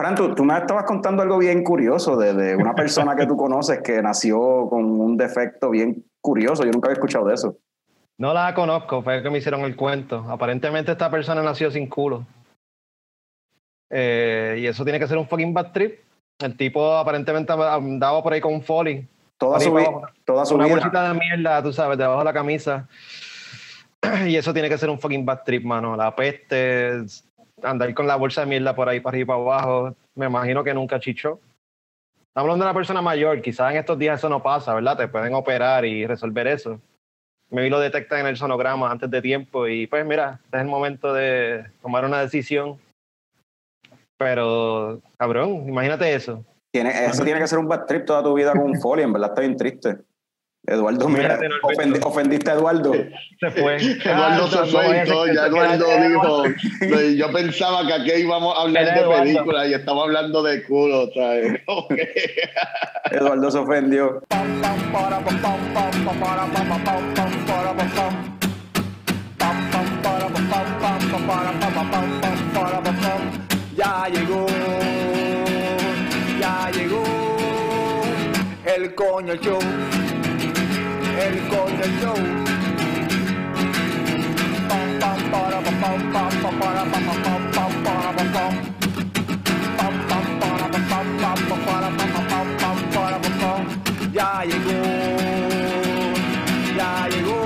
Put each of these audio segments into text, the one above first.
Fran, tú, me estabas contando algo bien curioso de, de una persona que tú conoces que nació con un defecto bien curioso. Yo nunca había escuchado de eso. No la conozco, fue que me hicieron el cuento. Aparentemente esta persona nació sin culo. Eh, y eso tiene que ser un fucking bad trip. El tipo aparentemente andaba por ahí con un folly. Toda su, vida, toda su una bolsita de mierda, tú sabes, debajo de la camisa. Y eso tiene que ser un fucking bad trip, mano. La peste, andar con la bolsa de mierda por ahí para arriba y para abajo, me imagino que nunca chichó. Estamos hablando de una persona mayor, quizás en estos días eso no pasa, ¿verdad? Te pueden operar y resolver eso. Me vi lo detectan en el sonograma antes de tiempo y pues mira, este es el momento de tomar una decisión. Pero, cabrón, imagínate eso. Tiene, eso tiene que ser un bad trip toda tu vida con un folio, en verdad está bien triste. Eduardo, mira, ofendiste a Eduardo. Se fue. Eduardo se fue y ya Eduardo dijo. Yo pensaba que aquí íbamos a hablar de películas y estamos hablando de culo, ¿sabes? Eduardo se ofendió. Ya llegó, ya llegó el coño show el coño show. Pam pam para pam pam para pam pam pam para pam pam. Pam pam para pam pam para pam pam para pam pam. Ya llegó, ya llegó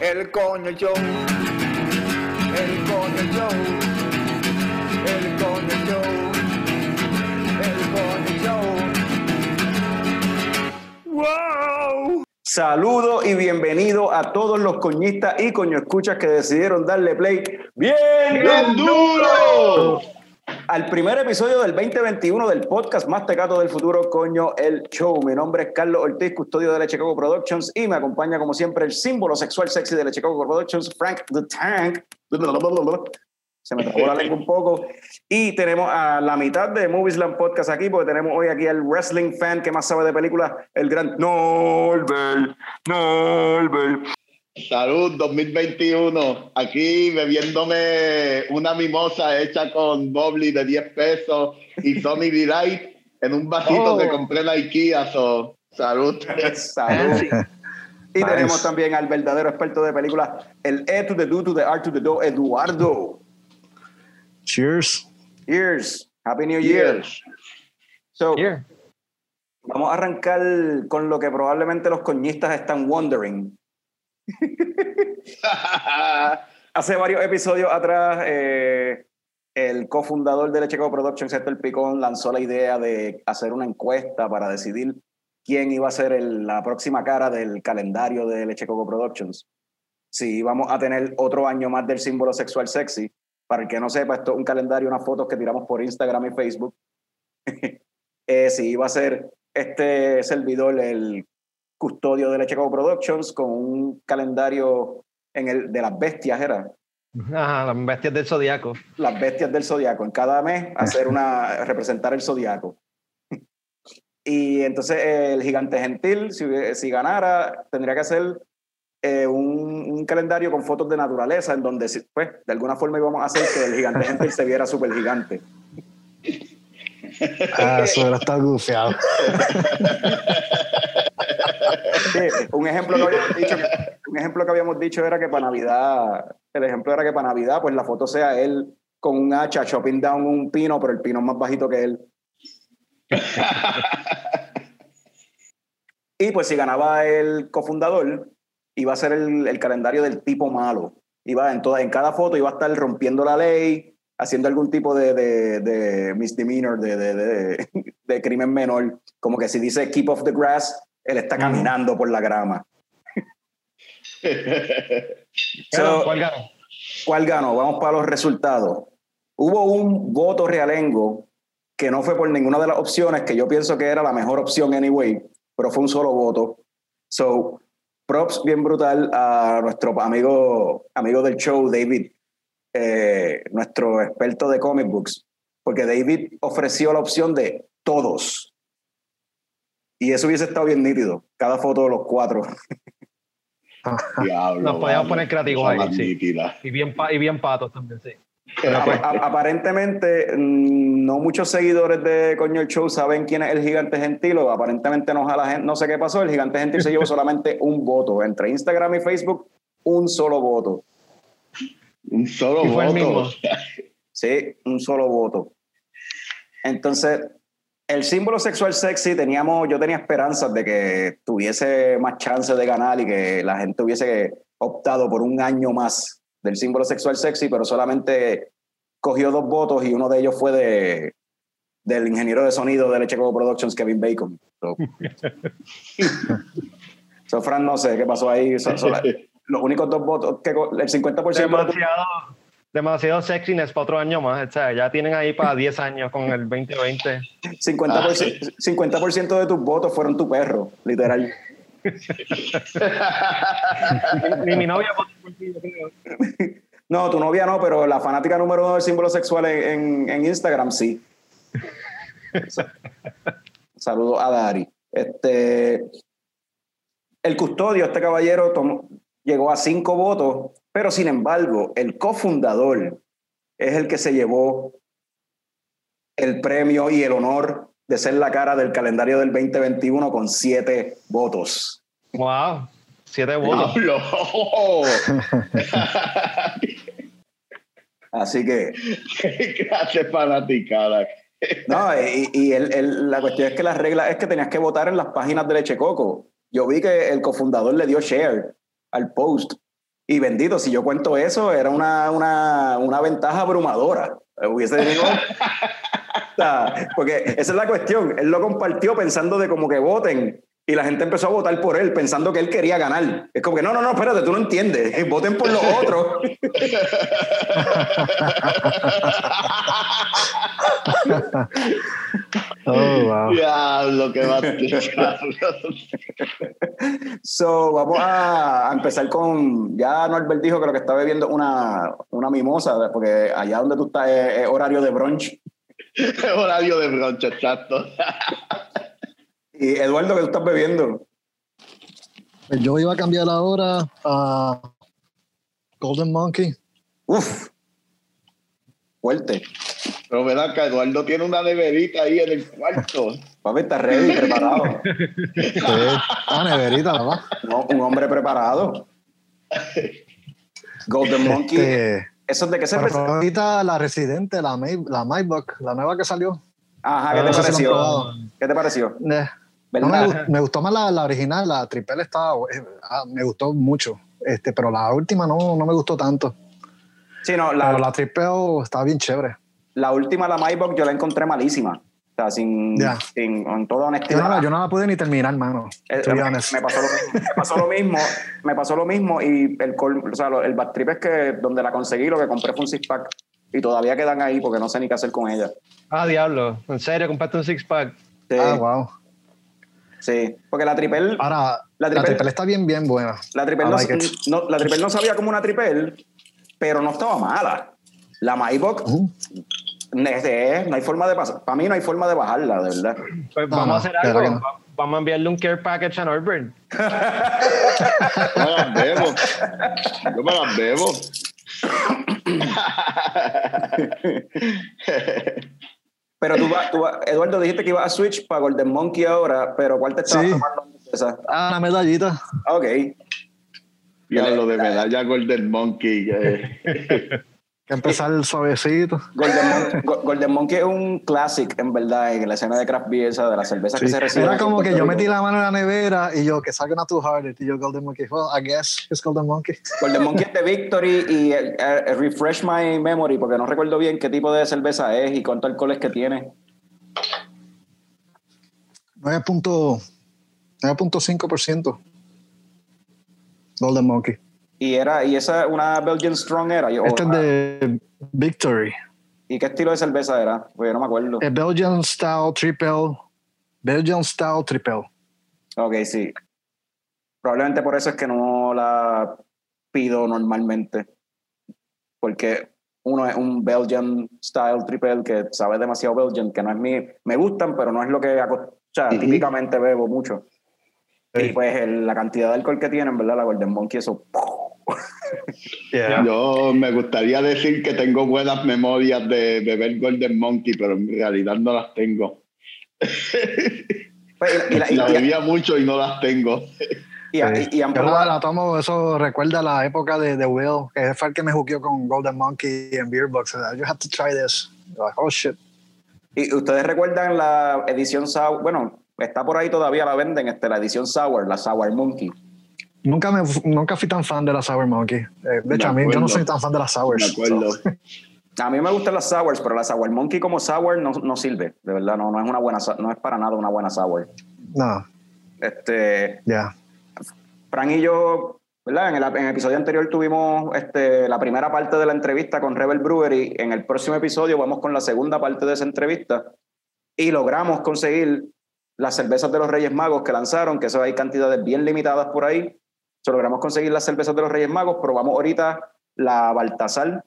el coño. El coño. El coño. El coño. ¡Wow! Saludo y bienvenido a todos los coñistas y coño escuchas que decidieron darle play. Bien, bien. Duro. Al primer episodio del 2021 del podcast más tecato del futuro, coño, el show. Mi nombre es Carlos Ortiz, custodio de la Chicago Productions y me acompaña como siempre el símbolo sexual sexy de la Chicago Productions, Frank the Tank se me trabó la lengua un poco. Y tenemos a la mitad de Moviesland Podcast aquí, porque tenemos hoy aquí al wrestling fan que más sabe de películas, el gran Norbert. Norbert. Salud 2021. Aquí bebiéndome una mimosa hecha con Bobby de 10 pesos y Tommy Delight en un vasito que oh. compré en la IKEA. salud. salud. Y tenemos también al verdadero experto de películas, el E to the Do to the R to the Do, Eduardo. Cheers. Cheers. Happy New Year. So, vamos a arrancar con lo que probablemente los coñistas están wondering. Hace varios episodios atrás, eh, el cofundador de Lecheco Productions, El Picón, lanzó la idea de hacer una encuesta para decidir quién iba a ser la próxima cara del calendario de Lecheco Productions. Si vamos a tener otro año más del símbolo sexual sexy para el que no sepa, esto es un calendario, unas fotos que tiramos por Instagram y Facebook. eh, sí, iba a ser este servidor el custodio de Lecheco Productions con un calendario en el, de las bestias, ¿era? Ajá, las bestias del zodiaco. Las bestias del zodiaco. En cada mes hacer una, representar el zodiaco. y entonces el gigante gentil, si, si ganara, tendría que hacer eh, un, calendario con fotos de naturaleza en donde, pues, de alguna forma íbamos a hacer que el gigante gente se viera súper gigante. Ah, eso era estar gufeado. un, ejemplo que habíamos dicho, un ejemplo que habíamos dicho era que para Navidad, el ejemplo era que para Navidad, pues la foto sea él con un hacha chopping down un pino, pero el pino es más bajito que él. y pues si ganaba el cofundador, iba a ser el, calendario del tipo malo. Iba en, toda, en cada foto iba a estar rompiendo la ley, haciendo algún tipo de, de, de misdemeanor, de, de, de, crimen menor. Como que si dice keep off the grass, él está caminando por la grama. ¿Cuál ganó? ¿Cuál ganó? Vamos para los resultados. Hubo un voto realengo que no fue por ninguna de las opciones, que yo pienso que era la mejor opción anyway, pero fue un solo voto. So, props bien brutal a nuestro amigo, amigo del show, David, eh, nuestro experto de comic books, porque David ofreció la opción de todos. Y eso hubiese estado bien nítido, cada foto de los cuatro. Nos podíamos poner creativos ahí, sí. Y bien, y bien patos también, sí. Aparentemente, mm, no muchos seguidores de Coño el Show saben quién es el gigante gentil, o aparentemente no, sé qué pasó. El gigante gentil se llevó solamente un voto. Entre Instagram y Facebook, un solo voto. Un solo Y voto. Sí, un solo voto. Entonces, el símbolo sexual sexy, teníamos, yo tenía esperanzas de que tuviese más chance de ganar y que la gente hubiese optado por un año más del símbolo sexual sexy, pero solamente cogió dos votos y uno de ellos fue de del ingeniero de sonido de Leche Coco Productions, Kevin Bacon. So, So, Fran, no sé qué pasó ahí. So- so, la- los únicos dos votos, que el 50% de tu- Demasiado, demasiado sexiness para otro año más. O sea, ya tienen ahí para 10 años con el 2020. 50%, 50% de tus votos fueron tu perro, literal. Ni mi novia. No, tu novia no, pero la fanática número uno del símbolo sexual en, Instagram sí. Sa- Saludos a Dari. Este, el custodio, este caballero, llegó a cinco votos, pero sin embargo, el cofundador es el que se llevó el premio y el honor de ser la cara del calendario del 2021 con siete votos. Wow, siete votos. Así que ¡Qué clase fanaticada! No, y, y el- el- la cuestión es que la regla es que tenías que votar en las páginas de Leche Coco. Yo vi que el cofundador le dio share al post. Y bendito, si yo cuento eso, era una, una, una ventaja abrumadora. Hubiese tenido. Porque esa es la cuestión. Él lo compartió pensando de como que voten. Y la gente empezó a votar por él pensando que él quería ganar. Es como que no, no, no, espérate, tú no entiendes. Voten por los otros. Oh, wow. ¡Diablo, qué va So, vamos a, empezar con. Ya Norbert dijo que lo que está bebiendo es una, una mimosa, porque allá donde tú estás es, es horario de brunch. Horario de bronce, exacto. Y Eduardo, ¿qué tú estás bebiendo? Pues Yo iba a cambiar ahora a Golden Monkey. Uf, fuerte. Pero verá que Eduardo tiene una neverita ahí en el cuarto. Papi, está ready, preparado. Sí. Ah, neverita, ¿verdad? No, un hombre preparado. Golden Monkey. Este, ¿Eso es de qué se presenta? ahorita la residente, la, May, la Maybach, la nueva que salió. Ajá, ¿qué Ah, te no pareció? ¿Qué te pareció? Eh, no, me, gustó más la, la original, la triple estaba, eh, ah, me gustó mucho. Este, pero la última no, no me gustó tanto. Sí, no, Pero la, la triple estaba bien chévere. la última, la Maybach, yo la encontré malísima. O sea, sin, Ya. sin en toda Yo honestidad. no, la- yo no la pude ni terminar, mano. Eh, me, pasó lo mismo, me pasó lo mismo, me pasó lo mismo y el, o sea, el bad trip es que donde la conseguí lo que compré fue un six pack y todavía quedan ahí porque no sé ni qué hacer con ella. Ah, diablo. ¿En serio? ¿Compraste un six pack? Sí, Ah, wow. Sí, porque la triple, Ahora, La la triple- triple, está bien, bien buena. la triple I no, like it. no- la triple no sabía como una triple, pero no estaba mala. La Maybach, Ujú. este, no hay forma de pasar, para mí no hay forma de bajarla, de verdad. Pues No, vamos no, a hacer algo. que Vamos a enviarle un care package a Norbert. Yo me las bebo. Yo me las bebo. Pero tú vas, tú vas- Eduardo, dijiste que ibas a switch para Golden Monkey ahora, pero ¿cuál te estabas Sí. tomando esa? Ah, una medallita. Ok. Ya lo de medalla Golden Monkey. eh. Que empezar suavecito. Golden, Mon- Go- Golden Monkey es un classic, en verdad, en la escena de craft beer, esa, de la cerveza que Sí. se recibe. Era como que yo metí la mano en la nevera y yo, que salga una Too Hard. Y yo, Golden Monkey. Well, I guess it's Golden Monkey. Golden Monkey es de Victory y eh, eh, refresh my memory, porque no recuerdo bien qué tipo de cerveza es y cuánto alcohol es que tiene. 9.5%. 9.5%. Golden Monkey. Y era y esa una Belgian Strong era. y- o- Este es de Victory. ¿Y qué estilo de cerveza era? Pues yo no me acuerdo. El Belgian Style Triple. Belgian Style Triple. Ok, sí. Probablemente por eso es que no la pido normalmente. Porque uno es un Belgian Style Triple que sabe demasiado Belgian, que no es mi... Me gustan, pero no es lo que o sea, típicamente bebo mucho. Sí. Y pues el- la cantidad de alcohol que tienen, ¿verdad? La Golden Monkey, eso... Yeah. Yo me gustaría decir que tengo buenas memorias de beber Golden Monkey, pero en realidad no las tengo. Pues, y, la- y- La y- bebía mucho y no las tengo. y- y- y Yo la, probado- la tomo, eso recuerda la época de, de Will, que fue el que me juqueó con Golden Monkey en Beer Box. You have to try this. Like, oh shit. Y ustedes recuerdan la edición Sour, bueno, está por ahí todavía, la venden, este, la edición Sour, la Sour Monkey. Nunca, me, nunca fui tan fan de la Sour Monkey. Eh, de hecho, a mí yo no soy tan fan de las Sours. Me acuerdo. so. A mí me gustan las Sours, pero la Sour Monkey como Sour no, no sirve, de verdad, no, no es una buena, no es para nada una buena Sour. no, Este, ya. Fran y yo, ¿verdad? En el, en el episodio anterior tuvimos este, la primera parte de la entrevista con Rebel Brewery. En el próximo episodio vamos con la segunda parte de esa entrevista y logramos conseguir las cervezas de los Reyes Magos que lanzaron, que eso hay cantidades bien limitadas por ahí. So, logramos conseguir las cervezas de los Reyes Magos, probamos ahorita la Baltasar.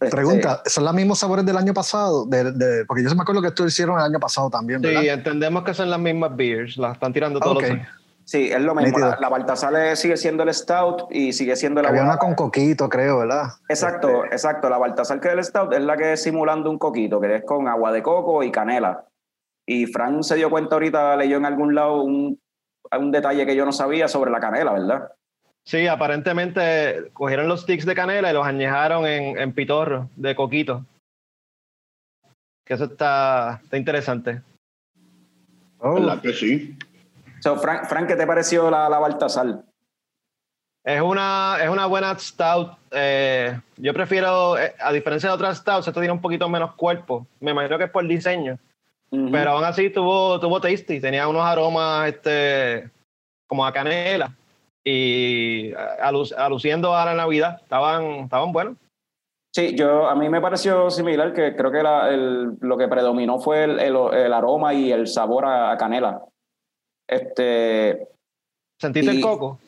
Este, Pregunta, ¿son los mismos sabores del año pasado? De, de- porque yo se me acuerdo que esto hicieron el año pasado también, ¿verdad? Sí, entendemos que son las mismas beers, las están tirando todos Ok. los años. Sí, es lo mismo. Nítido. La, la Baltasar sigue siendo el Stout y sigue siendo la había una con coquito, creo, ¿verdad? Exacto, exacto. La Baltasar que es el Stout es la que es simulando un coquito, que es con agua de coco y canela. Y Fran se dio cuenta ahorita, leyó en algún lado un, un detalle que yo no sabía sobre la canela, ¿verdad? Sí, aparentemente cogieron los sticks de canela y los añejaron en, en pitorro de coquito. Que eso está, está interesante. Oh, ¿Verdad que sí? So, Fran, Fran, ¿qué te pareció la, la Baltasar? Es una, es una buena stout. eh, yo prefiero, eh, a diferencia de otras stouts, esto tiene un poquito menos cuerpo. Me imagino que es por diseño. Pero aún así tuvo, tuvo tasty. Tenía unos aromas este, como a canela. Y alu- aluciendo a la Navidad. Estaban, estaban buenos. Sí, yo, a mí me pareció similar, que creo que la- el- lo que predominó fue el, el- el aroma y el sabor a, a canela. Este, ¿Sentiste el coco?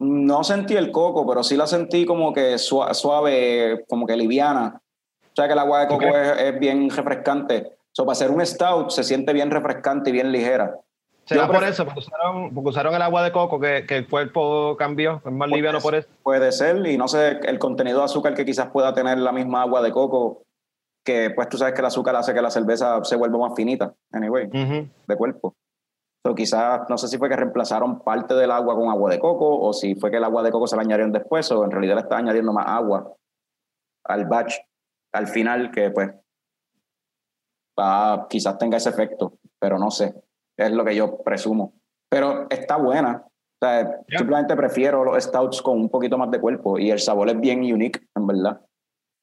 No sentí el coco, pero sí la sentí como que sua- suave, como que liviana. O sea que el agua de coco es, es bien refrescante. So, para hacer un stout se siente bien refrescante y bien ligera. ¿Será por eso? Porque usaron, porque usaron el agua de coco que, que el cuerpo cambió. Es más liviano por eso. Puede ser, y no sé, el contenido de azúcar que quizás pueda tener la misma agua de coco, que pues tú sabes que el azúcar hace que la cerveza se vuelva más finita, anyway, Ujú. de cuerpo. So, quizás, no sé si fue que reemplazaron parte del agua con agua de coco, o si fue que el agua de coco se la añadieron después, o en realidad le está añadiendo más agua al batch, al final, que pues va, quizás tenga ese efecto, pero no sé, es lo que yo presumo. Pero está buena. O sea, simplemente prefiero los stouts con un poquito más de cuerpo y el sabor es bien unique, en verdad.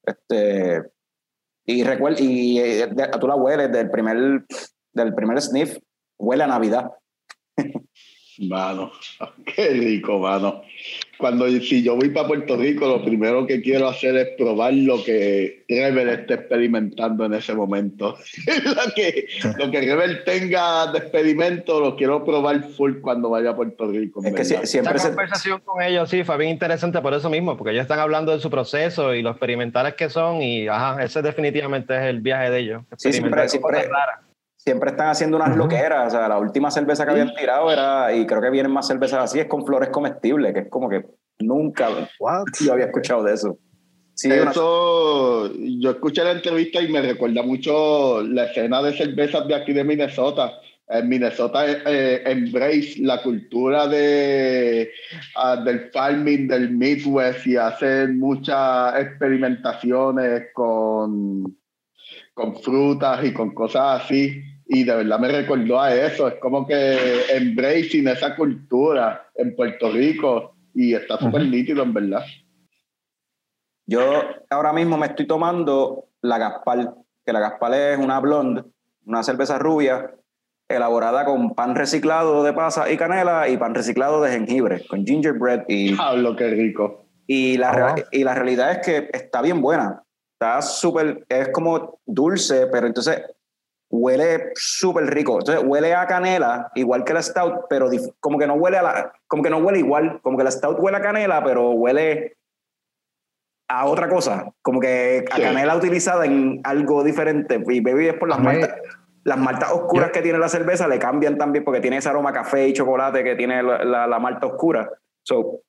Este, y recuerda, y eh, de- tú la hueles del primer, del primer sniff, huele a Navidad. Mano, qué rico, mano. Cuando si yo voy para Puerto Rico, lo primero que quiero hacer es probar lo que Rebel está experimentando en ese momento. lo, que, lo que Rebel tenga de experimento lo quiero probar full cuando vaya a Puerto Rico. Es que siempre Esa se, conversación con ellos sí fue bien interesante por eso mismo, porque ellos están hablando de su proceso y lo experimentales que son y ajá, ese definitivamente es el viaje de ellos. Sí, siempre- siempre-. Siempre están haciendo unas Ujú. loqueras. O sea, la última cerveza que habían tirado era, y creo que vienen más cervezas así, es con flores comestibles, que es como que nunca what? yo había escuchado de eso. Sí, una- Eso, yo escuché la entrevista y me recuerda mucho la escena de cervezas de aquí de Minnesota. En Minnesota eh, embrace la cultura de, ah, del farming del Midwest y hacen muchas experimentaciones con, con frutas y con cosas así. Y de verdad me recordó a eso. Es como que embracing esa cultura en Puerto Rico y está súper nítido, en verdad. Yo ahora mismo me estoy tomando la Gaspar, que la Gaspar es una blonde, una cerveza rubia, elaborada con pan reciclado de pasa y canela y pan reciclado de jengibre, con gingerbread y, Pablo, qué rico. y, la, Oh, y la realidad es que está bien buena. Está súper, es como dulce, pero entonces huele súper rico. Entonces huele a canela, igual que la stout, pero como que no huele a la, como que no huele igual, como que la stout huele a canela, pero huele a otra cosa, como que a Sí. canela utilizada en algo diferente. Y baby es por las maltas, las maltas oscuras Yo- que tiene la cerveza le cambian también porque tiene ese aroma a café y chocolate que tiene la, la- la malta oscura. So,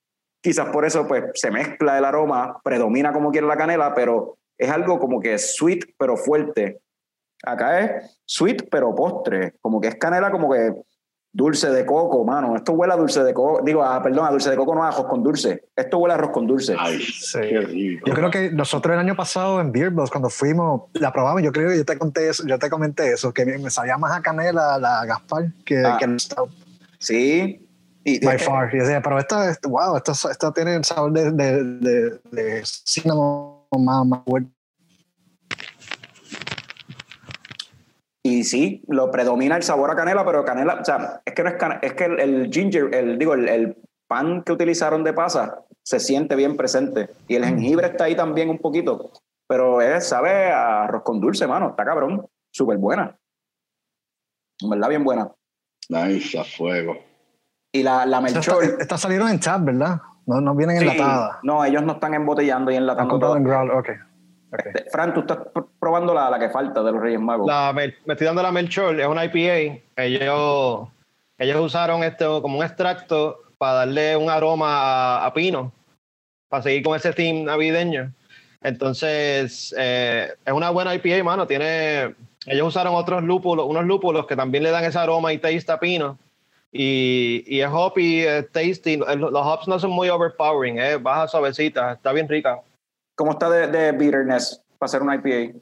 quizás por eso pues se mezcla el aroma, predomina como quiere la canela, pero es algo como que sweet pero fuerte. Acá es sweet pero postre, como que es canela como que dulce de coco, mano. Esto huele a dulce de coco, digo, a, perdón, a dulce de coco, no a arroz con dulce. Esto huele a arroz con dulce. Ay, Sí. qué rico. Yo creo que nosotros el año pasado en Beer Bros, cuando fuimos, la probamos, yo creo que yo te conté eso, yo te comenté eso, que me sabía más a canela la Gaspar que, Ah. que el Stout, Sí. Y, by far. Y decía, pero esta, esta- wow, esta, esta tiene el sabor de, de, de, de cinnamon más, más fuerte. Y sí, lo predomina el sabor a canela, pero canela, o sea, es que no es canela, es que el, el ginger, el, digo, el, el pan que utilizaron de pasa se siente bien presente. Y el jengibre está ahí también un poquito. Pero es, sabe a arroz con dulce, mano. Está cabrón. Súper buena. En verdad, bien buena. Nice, a fuego. Y la, la Melchor. estas salieron en chat, ¿verdad? No, no vienen sí, enlatadas. no, ellos no están embotellando y Han enlatando comprado todo. en Growl, ok. ok. Este, Fran, tú estás pr- probando la, la que falta de los Reyes Magos. La, Mel- me estoy dando la Melchor, es una IPA. Ellos, ellos usaron esto como un extracto para darle un aroma a, a pino, para seguir con ese theme navideño. Entonces, eh, es una buena IPA, mano. Tiene, ellos usaron otros lúpulos, unos lúpulos que también le dan ese aroma y taste a pino. Y, y es hoppy, es tasty. Los hops no son muy overpowering, es baja suavecita, está bien rica. ¿Cómo está de, de bitterness para hacer una IPA?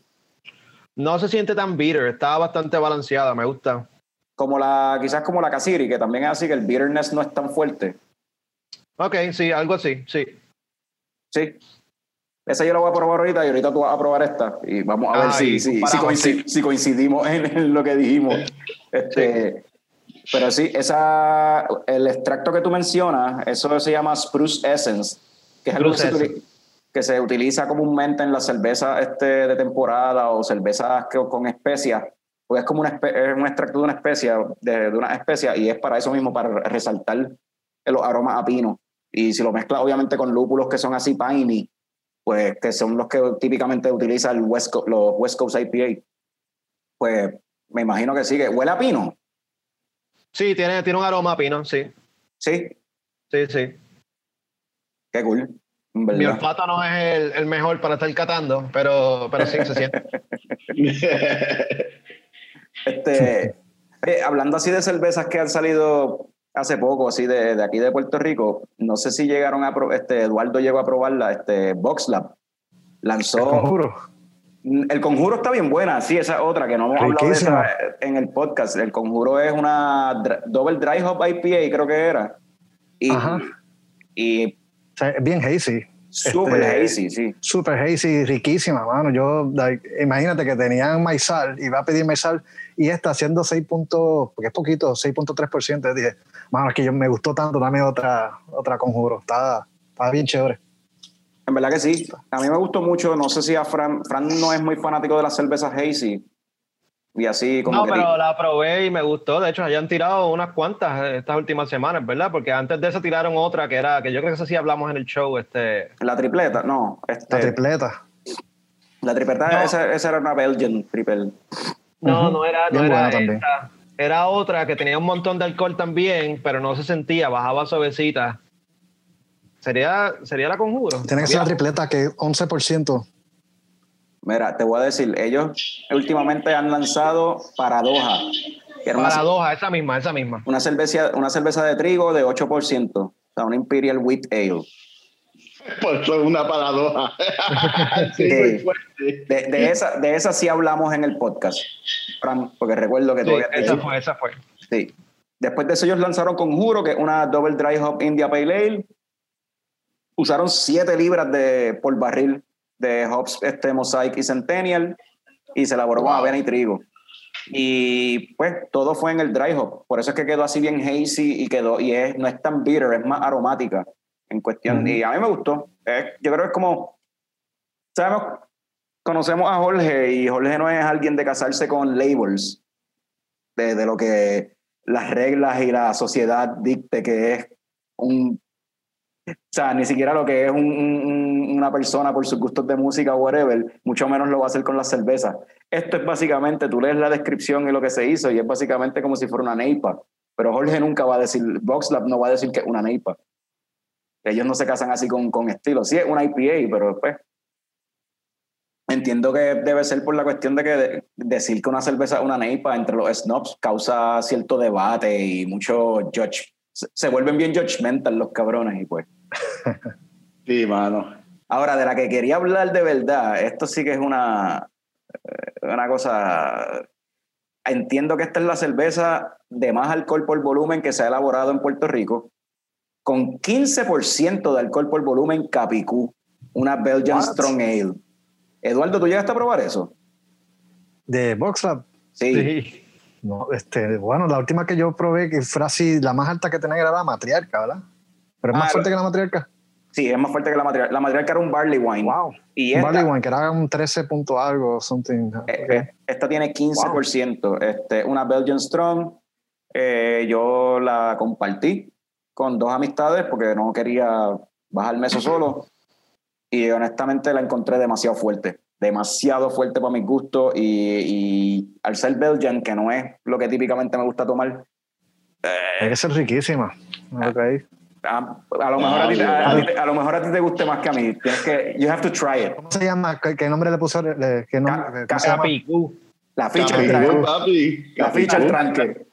No se siente tan bitter, está bastante balanceada, me gusta. Como la, quizás como la Casiri, que también es así, que el bitterness no es tan fuerte. Ok, sí, algo así, sí. Sí. Esa yo la voy a probar ahorita y ahorita tú vas a probar esta. Y vamos a ver Ay, si, si, coincidimos en, en lo que dijimos. Este, Pero sí, esa, el extracto que tú mencionas, eso se llama Spruce Essence, que es algo que se, utili- que se utiliza comúnmente en las cervezas este, de temporada o cervezas que- con especias. Pues es como una es un extracto de una especia, de, de una especia, y es para eso mismo, para resaltar los aromas a pino. Y si lo mezclas obviamente con lúpulos que son así piney, pues que son los que típicamente utiliza el West los West Coast IPA, pues me imagino que sí, que huele a pino. Sí, tiene, tiene un aroma a pino, sí. Sí, Sí, sí. qué cool. Mi olfato no es el, el mejor para estar catando, pero, pero sí se siente. Este, eh, hablando así de cervezas que han salido hace poco, así de, de aquí de Puerto Rico, no sé si llegaron a pro- este Eduardo llegó a probarla, este VoxLab lanzó Conjuro. El conjuro está bien buena, sí, esa es otra que no hemos hablado de esa en el podcast. El conjuro es una dr- double dry hop IPA, creo que era. Y, Ajá. y O sea, bien hazy. super Este, hazy, sí. Super hazy, riquísima, mano. Yo, like, imagínate que tenían maizal, iba a pedir maizal y esta haciendo 6 puntos, porque es poquito, 6.3%. Yo Dije, mano, es que yo me gustó tanto, dame otra, otra conjuro. Está, está bien chévere. En verdad que sí. A mí me gustó mucho. No sé si a Fran, Fran no es muy fanático de las cervezas hazy. Y así como No, que pero la probé y me gustó. De hecho, hayan tirado unas cuantas eh, estas últimas semanas, ¿verdad? Porque antes de eso tiraron otra que era, que yo creo que eso sí hablamos en el show, este. la tripleta, no. Este, La tripleta. la tripleta, No. esa, esa era una Belgian triple. No, no era, no Bien era buena también. esta. Era otra que tenía un montón de alcohol también, pero no se sentía, bajaba suavecita. Sería, sería la conjuro. Tiene que ser la tripleta que 11%. Mira, te voy a decir, ellos últimamente han lanzado Paradoja. Que era una, Paradoja, esa misma, esa misma. una cerveza, una cerveza de trigo de 8%. O sea, una Imperial Wheat Ale. Pues es una paradoja. sí, Sí. muy fuerte. De, de esa, de esa sí hablamos en el podcast, Fran, porque recuerdo que Sí, esa dicho- fue, esa fue. Sí. Después de eso ellos lanzaron Conjuro, que es una Double Dry Hop India Pale Ale. Usaron 7 libras de, por barril de hops este, Mosaic y Centennial y se elaboró con Wow. avena y trigo. Y pues todo fue en el dry hop. Por eso es que quedó así bien hazy y quedó y es, no es tan bitter, es más aromática en cuestión. Ujú. Y a mí me gustó. Yo creo que es como, sabemos, conocemos a Jorge y Jorge no es alguien de casarse con labels de, de lo que las reglas y la sociedad dicte que es un o sea, ni siquiera lo que es un- un- un- una persona por sus gustos de música o whatever, mucho menos lo va a hacer con las cervezas. Esto es básicamente, tú lees la descripción y lo que se hizo y es básicamente como si fuera una neipa. Pero Jorge nunca va a decir, VoxLab no va a decir que es una neipa. Ellos no se casan así con, con estilo. Sí, es una IPA, pero después. Entiendo que debe ser por la cuestión de que de- decir que una cerveza es una neipa entre los snobs causa cierto debate y mucho judge. Se, se vuelven bien judgmental los cabrones y pues. Sí, mano. Ahora, de la que quería hablar de verdad, esto sí que es una, eh, una cosa. Entiendo que esta es la cerveza de más alcohol por volumen que se ha elaborado en Puerto Rico, con 15% de alcohol por volumen Capicú, una Belgian What? Strong Ale. Eduardo, ¿tú llegaste a probar eso? De Boxlab. Sí. Sí. No, este, bueno, la última que yo probé que fue así, la más alta que tenía era la matriarca, ¿verdad? Pero es Ah, más fuerte lo- que la matriarca. Sí, es más fuerte que la material. La material que era un barley wine. Wow. Y esta, Barley Wine, que era un 13 punto algo, something. eh, Ok. eh, esta tiene 15%. Este, una Belgian Strong. Eh, yo la compartí con dos amistades porque no quería bajarme eso solo. Y honestamente la encontré demasiado fuerte. Demasiado fuerte para mis gustos. Y, y al ser Belgian, que no es lo que típicamente me gusta tomar, Tiene que ser riquísima. Ah, Ok. A, a lo mejor a, ti, a- a ti- a lo mejor a ti te guste más que a mí. Tienes que, you have to try it. ¿Cómo se llama? ¿Qué, qué nombre le puso? Le- ¿Qué nombre, Ca- ¿cómo se llama? Capicú. La ficha al tranque. papi. La ficha al tranque.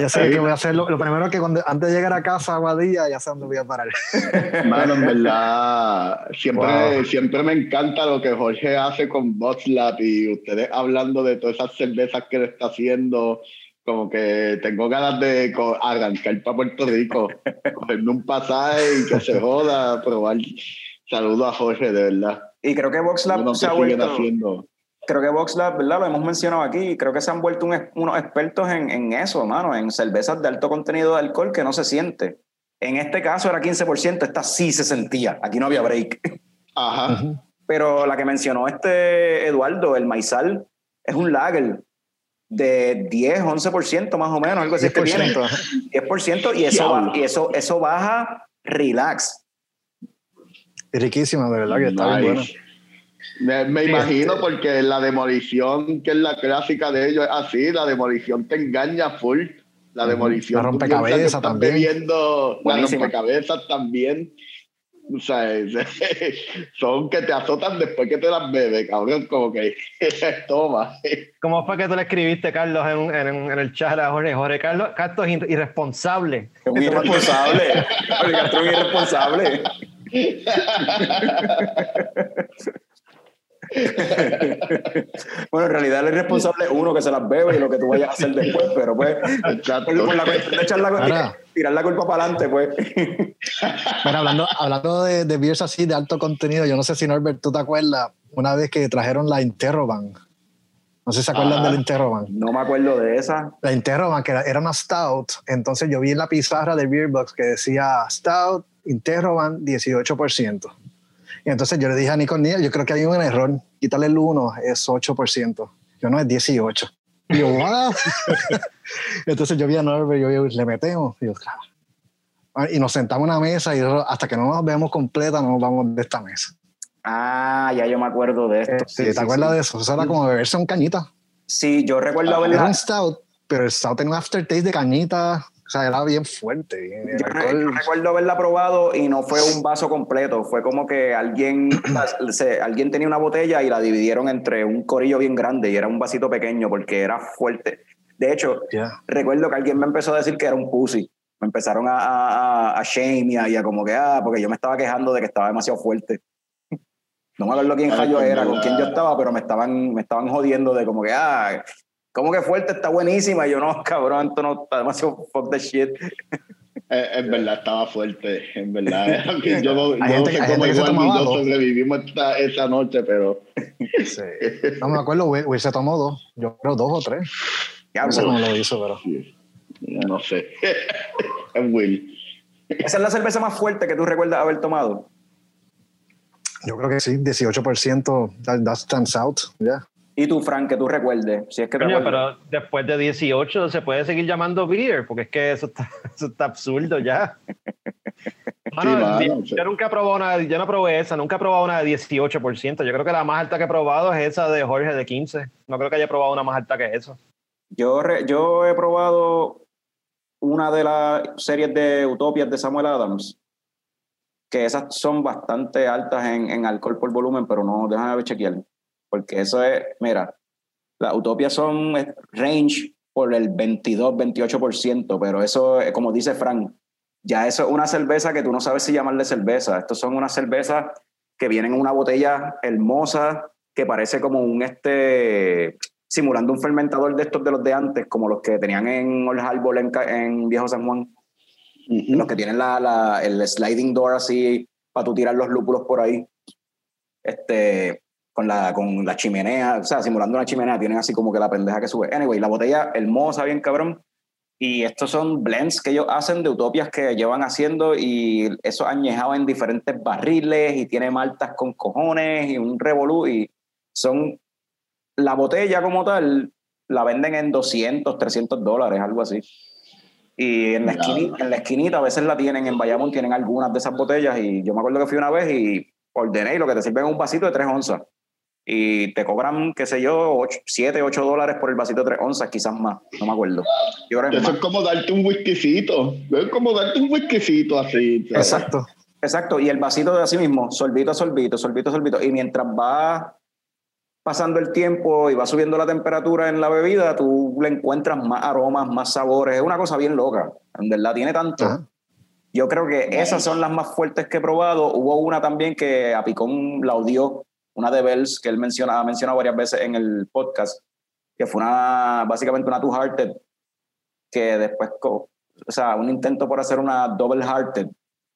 Ya sé que voy a hacer. Lo, lo primero que cuando, antes de llegar a casa a Guadilla, ya sé dónde voy a parar. Mano, en verdad, siempre, Wow. siempre me encanta lo que Jorge hace con Boxlab y ustedes hablando de todas esas cervezas que le está haciendo. Como que tengo ganas de arrancar para Puerto Rico, cogerme un pasaje y que se joda, probar. Saludo a Jorge, de verdad. Y creo que VoxLab Uno se ha vuelto. haciendo. Creo que VoxLab, ¿verdad? Lo hemos mencionado aquí. Creo que se han vuelto un- unos expertos en, en eso, mano, en cervezas de alto contenido de alcohol que no se siente. En este caso era 15%, esta sí se sentía. Aquí no había break. Ajá. Pero la que mencionó este Eduardo, el maizal, es un lager de 10, 11% más o menos, algo así es que tiene. 10%. 10% y eso, ba- y eso, eso baja relax. Riquísima, de verdad que está bien Nice. Me, me Sí, imagino porque la demolición, que es la clásica de ellos, es así, la demolición te engaña full. La demolición. La rompecabezas también. bebiendo la rompecabezas también. O sea, es- son que te azotan después que te las bebes, cabrón, como que toma. ¿Cómo fue que tú le escribiste, Carlos, en, en- en el chat a Jorge? Jorge Carlos Castro es ir- irresponsable. Es un irresponsable. El Castro es irresponsable. bueno, en realidad el responsable es uno que se las bebe y lo que tú vayas a hacer después, pero pues, por, la de echar la, Ahora. tirar la culpa para adelante, pues. Mira, hablando, hablando de, de beers así de alto contenido, yo no sé si Norbert, tú te acuerdas una vez que trajeron la Interroban. No sé si se acuerdan Ah. de la Interroban. No me acuerdo de esa. La Interroban, que era, era una Stout. Entonces yo vi en la pizarra del Beer Box que decía Stout, Interroban, 18%. Y entonces yo le dije a Nico Niel, yo creo que hay un error. Quítale el 1, es 8%. Yo no, es 18. Y yo, "What?" entonces yo vi a Norbert, yo, yo, le metemos. Y, yo, "Claro". Ah, y nos sentamos en una mesa y hasta que no nos vemos completa no nos vamos de esta mesa. Ah, ya yo me acuerdo de esto. Sí, ¿Te acuerdas de eso? Eso era como beberse un cañita. Sí, yo recuerdo Era haberla. un stout, pero el stout tenía un aftertaste de cañita. O sea, era bien fuerte. el Yo, alcohol- yo recuerdo haberla probado y no fue un vaso completo, fue como que alguien, se- alguien tenía una botella y la dividieron entre un corillo bien grande y era un vasito pequeño porque era fuerte. De hecho, Ya. recuerdo que alguien me empezó a decir que era un pussy. Me empezaron a, a, a- a shame y a, y a como que, ah, porque yo me estaba quejando de que estaba demasiado fuerte. No me acuerdo quién rayo pues, era, con quién yo estaba, pero me estaban, me estaban jodiendo de como que, ah, como que fuerte, está buenísima. Y yo, no, cabrón, esto no está demasiado fuck the shit. Eh, En verdad estaba fuerte, en verdad. Yo no, no gente- sé cómo gente que se igual ni yo dos. sobrevivimos esta, esa noche, pero Sí. No me acuerdo, Will, Will se tomó dos. Yo creo dos o tres. Ya, No sé cómo lo hizo, pero. no sé. es Will. Esa es la cerveza más fuerte que tú recuerdas haber tomado. Yo creo que sí, 18%. That, that stands out. Ya. Y tú, Frank, que tú recuerdes, si es que te Coño, pero después de 18 se puede seguir llamando beer, porque es que eso está, eso está absurdo ya. Mano, yo, sí. yo nunca he probado una, yo no probé esa, nunca he probado una de 18%. Yo creo que la más alta que he probado es esa de Jorge de 15. No creo que haya probado una más alta que eso. Yo, re- yo he probado una de las series de Utopias de Samuel Adams. que esas son bastante altas en, en alcohol por volumen, pero no, déjame ver chequear. Porque eso es, mira, las utopias son eh, range por el 22, 28%, pero eso, eh, como dice Frank, ya eso es una cerveza que tú no sabes si llamarle cerveza. Estos son unas cervezas que vienen en una botella hermosa, que parece como un este simulando un fermentador de estos de los de antes, como los que tenían en Old Harbor en, en Viejo San Juan, los que tienen la, la- el sliding door así para tú tirar los lúpulos por ahí. Este, con la, con la chimenea, o sea, simulando una chimenea, tienen así como que la pendeja que sube. Anyway, la botella hermosa, bien cabrón. Y estos son blends que ellos hacen de utopias que llevan haciendo y eso añejado en diferentes barriles y tiene maltas con cojones y un revolú y son la botella como tal la venden en 200, 300 dólares, algo así. Y en la, esquinita, en la esquinita a veces la tienen, en Bayamón tienen algunas de esas botellas y yo me acuerdo que fui una vez y ordené y lo que te sirven es un vasito de 3 onzas. Y te cobran, qué sé yo, 7, 8 dólares por el vasito de 3 onzas, quizás más, no me acuerdo. Yo creo Eso más. es como darte un whiskycito. Es como darte un whiskycito así. ¿sabes? Exacto. Exacto, y el vasito de así mismo, sorbito a sorbito, sorbito a sorbito. Y mientras va pasando el tiempo y va subiendo la temperatura en la bebida, tú le encuentras más aromas, más sabores. Es una cosa bien loca. En verdad, tiene tanto. Ajá. Yo creo que esas son las más fuertes que he probado. Hubo una también que a Picón la odió, una de Bells, que él menciona, ha mencionado varias veces en el podcast, que fue una, básicamente una Two Hearted, que después, o sea, un intento por hacer una Double Hearted.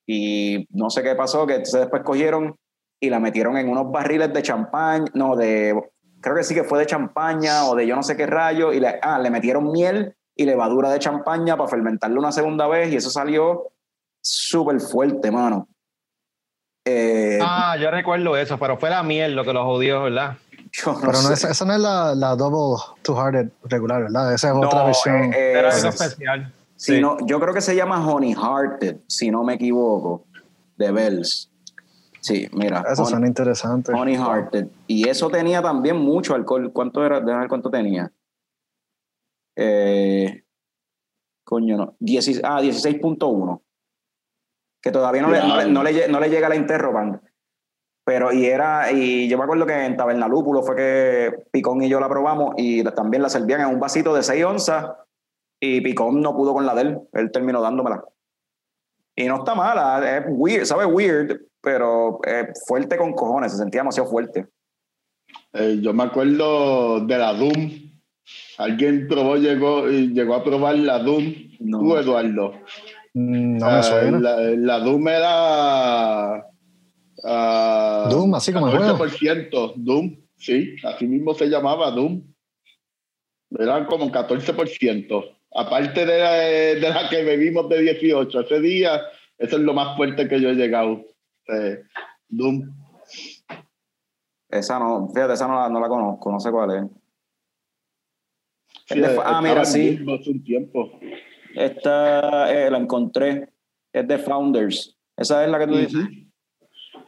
Y no sé qué pasó, que entonces después cogieron y la metieron en unos barriles de champaña, no, de, creo que sí que fue de champaña o de yo no sé qué rayo, y le, ah, le metieron miel y levadura de champaña para fermentarlo una segunda vez y eso salió súper fuerte, mano. Eh, Ah, yo recuerdo eso, pero fue la miel lo que los jodió, ¿verdad? yo no Pero no, esa, esa no es la, la Double Two-Hearted regular, ¿verdad? Esa es No, otra versión. eh, Era eh, algo especial. si Sí. no, yo creo que se llama Honey Hearted, si no me equivoco, de Bells. Sí, mira. Eso Honey- suena interesante. Honey Hearted. Y eso tenía también mucho alcohol. ¿Cuánto era? Déjame ver cuánto tenía. Eh, coño, no. 16 ah, 16.1. Que todavía no, le, no, le, no le lle- no le llega la Interroban. Pero, y era, y yo me acuerdo que en Tabernalúpulo fue que Picón y yo la probamos y también la servían en un vasito de 6 onzas y Picón no pudo con la de él. Él terminó dándomela. Y no está mala, es weird, sabe weird, pero eh, fuerte con cojones, se sentía demasiado fuerte. Eh, yo me acuerdo de la Doom. Alguien probó, llegó, y llegó a probar la Doom. No. Tú, Eduardo. Mm, No me Ah, suena. La, la Doom era. ah, Doom, así como el juego. 14%. Doom, sí, así mismo se llamaba Doom. Eran como 14%. Aparte de la, de la que bebimos de 18, ese día, eso es lo más fuerte que yo he llegado. Eh, Doom. Esa no, fíjate, esa no la, no la conozco, no sé cuál es. Sí, de- ah, mira, sí. Hace un tiempo. Esta eh, la encontré, es de Founders. ¿Esa es la que tú dices?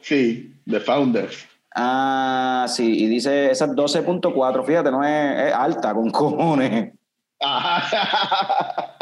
Sí, The Founders. Ah, sí, y dice, esa es 12.4, fíjate, no es, es alta con cojones. Ajá.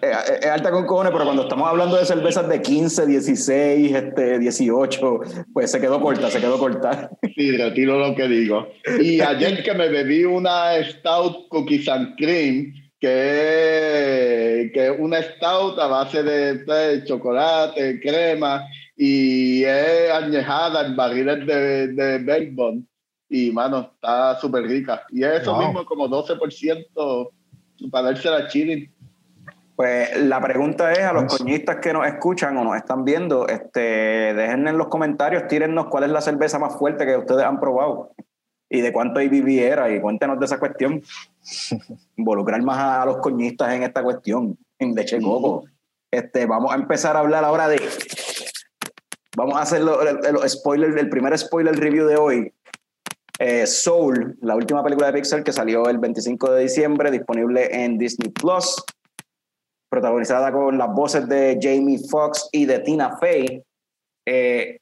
Es, es alta con cojones, pero cuando estamos hablando de cervezas de 15, 16, este, 18, pues se quedó corta, se quedó corta. Sí, retiro lo que digo. Y ayer que me bebí una Stout Cookies and Cream, que, que es una Stout a base de, de chocolate, crema, y es añejada en barriles de, de bourbon. Y, mano, está súper rica. Y eso Wow. mismo, como 12% para darse la chilling. Pues la pregunta es a los Nice. coñistas que nos escuchan o nos están viendo, este, dejen en los comentarios, tírennos cuál es la cerveza más fuerte que ustedes han probado y de cuánto IBB era y cuéntenos de esa cuestión. Involucrar más a, a los coñistas en esta cuestión, en Leche Coco. Este, vamos a empezar a hablar ahora de... Vamos a hacer los spoilers, el primer spoiler review de hoy. Eh, Soul, la última película de Pixar que salió el 25 de diciembre, disponible en Disney Plus protagonizada con las voces de Jamie Foxx y de Tina Fey. Eh,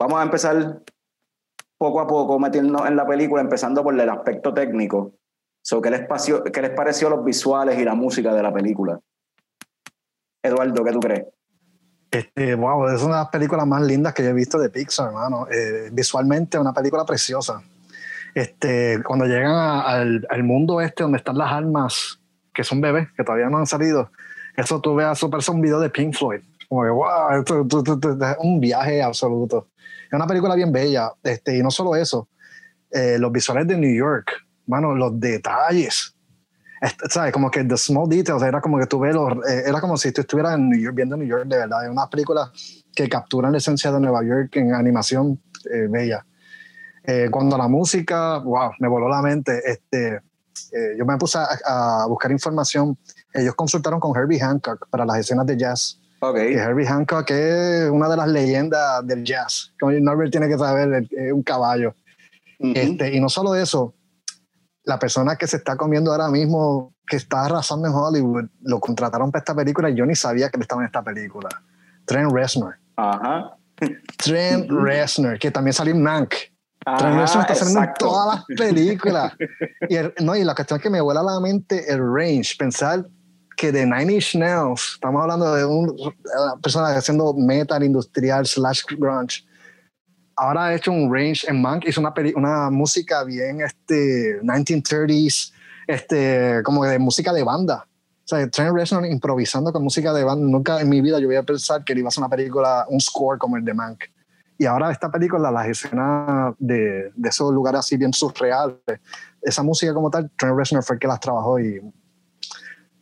vamos a empezar poco a poco metiéndonos en la película, empezando por el aspecto técnico. So, ¿qué, les pareció, ¿Qué les pareció los visuales y la música de la película? Eduardo, ¿qué tú crees? Este, wow, es una de las películas más lindas que yo he visto de Pixar, hermano. Eh, visualmente, una película preciosa. Este, cuando llegan a- al, al mundo este donde están las almas, que son bebés, que todavía no han salido, eso tú ves, eso parece un video de Pink Floyd. Como que, wow, esto, esto- esto- es un viaje absoluto. Es una película bien bella. Este, y no solo eso, eh, los visuales de New York, mano, los detalles. ¿Sabes? Como que the small details, era como que tú ves los, eh, era como si tú estuvieras en New York, viendo New York de verdad. Es una película que capturan la esencia de Nueva York en animación eh, bella. Eh, cuando la música, wow, me voló la mente. Este, eh, yo me puse a, a buscar información. Ellos consultaron con Herbie Hancock para las escenas de jazz. Ok. Que Herbie Hancock es una de las leyendas del jazz. Como Norbert tiene que saber, es un caballo. Ujú. Este, y no solo eso, la persona que se está comiendo ahora mismo, que está arrasando en Hollywood, lo contrataron para esta película y yo ni sabía que él estaba en esta película. Trent Reznor. Ajá. Trent Reznor, que también salió en. Trent Ajá, Reznor está saliendo en todas las películas. y, el- no, y la cuestión es que me vuela a la mente el range. Pensar que de Nine Inch Nails, estamos hablando de un- una persona haciendo metal industrial slash grunge, ahora ha hecho un range en Mank, hizo una, una música bien este, 1930s, este, como de música de banda. O sea, Trent Reznor improvisando con música de banda. Nunca en mi vida yo voy a pensar que él iba a hacer una película, un score como el de Mank. Y ahora esta película, las escenas de, de esos lugares así bien surreales, esa música como tal, Trent Reznor fue el que las trabajó y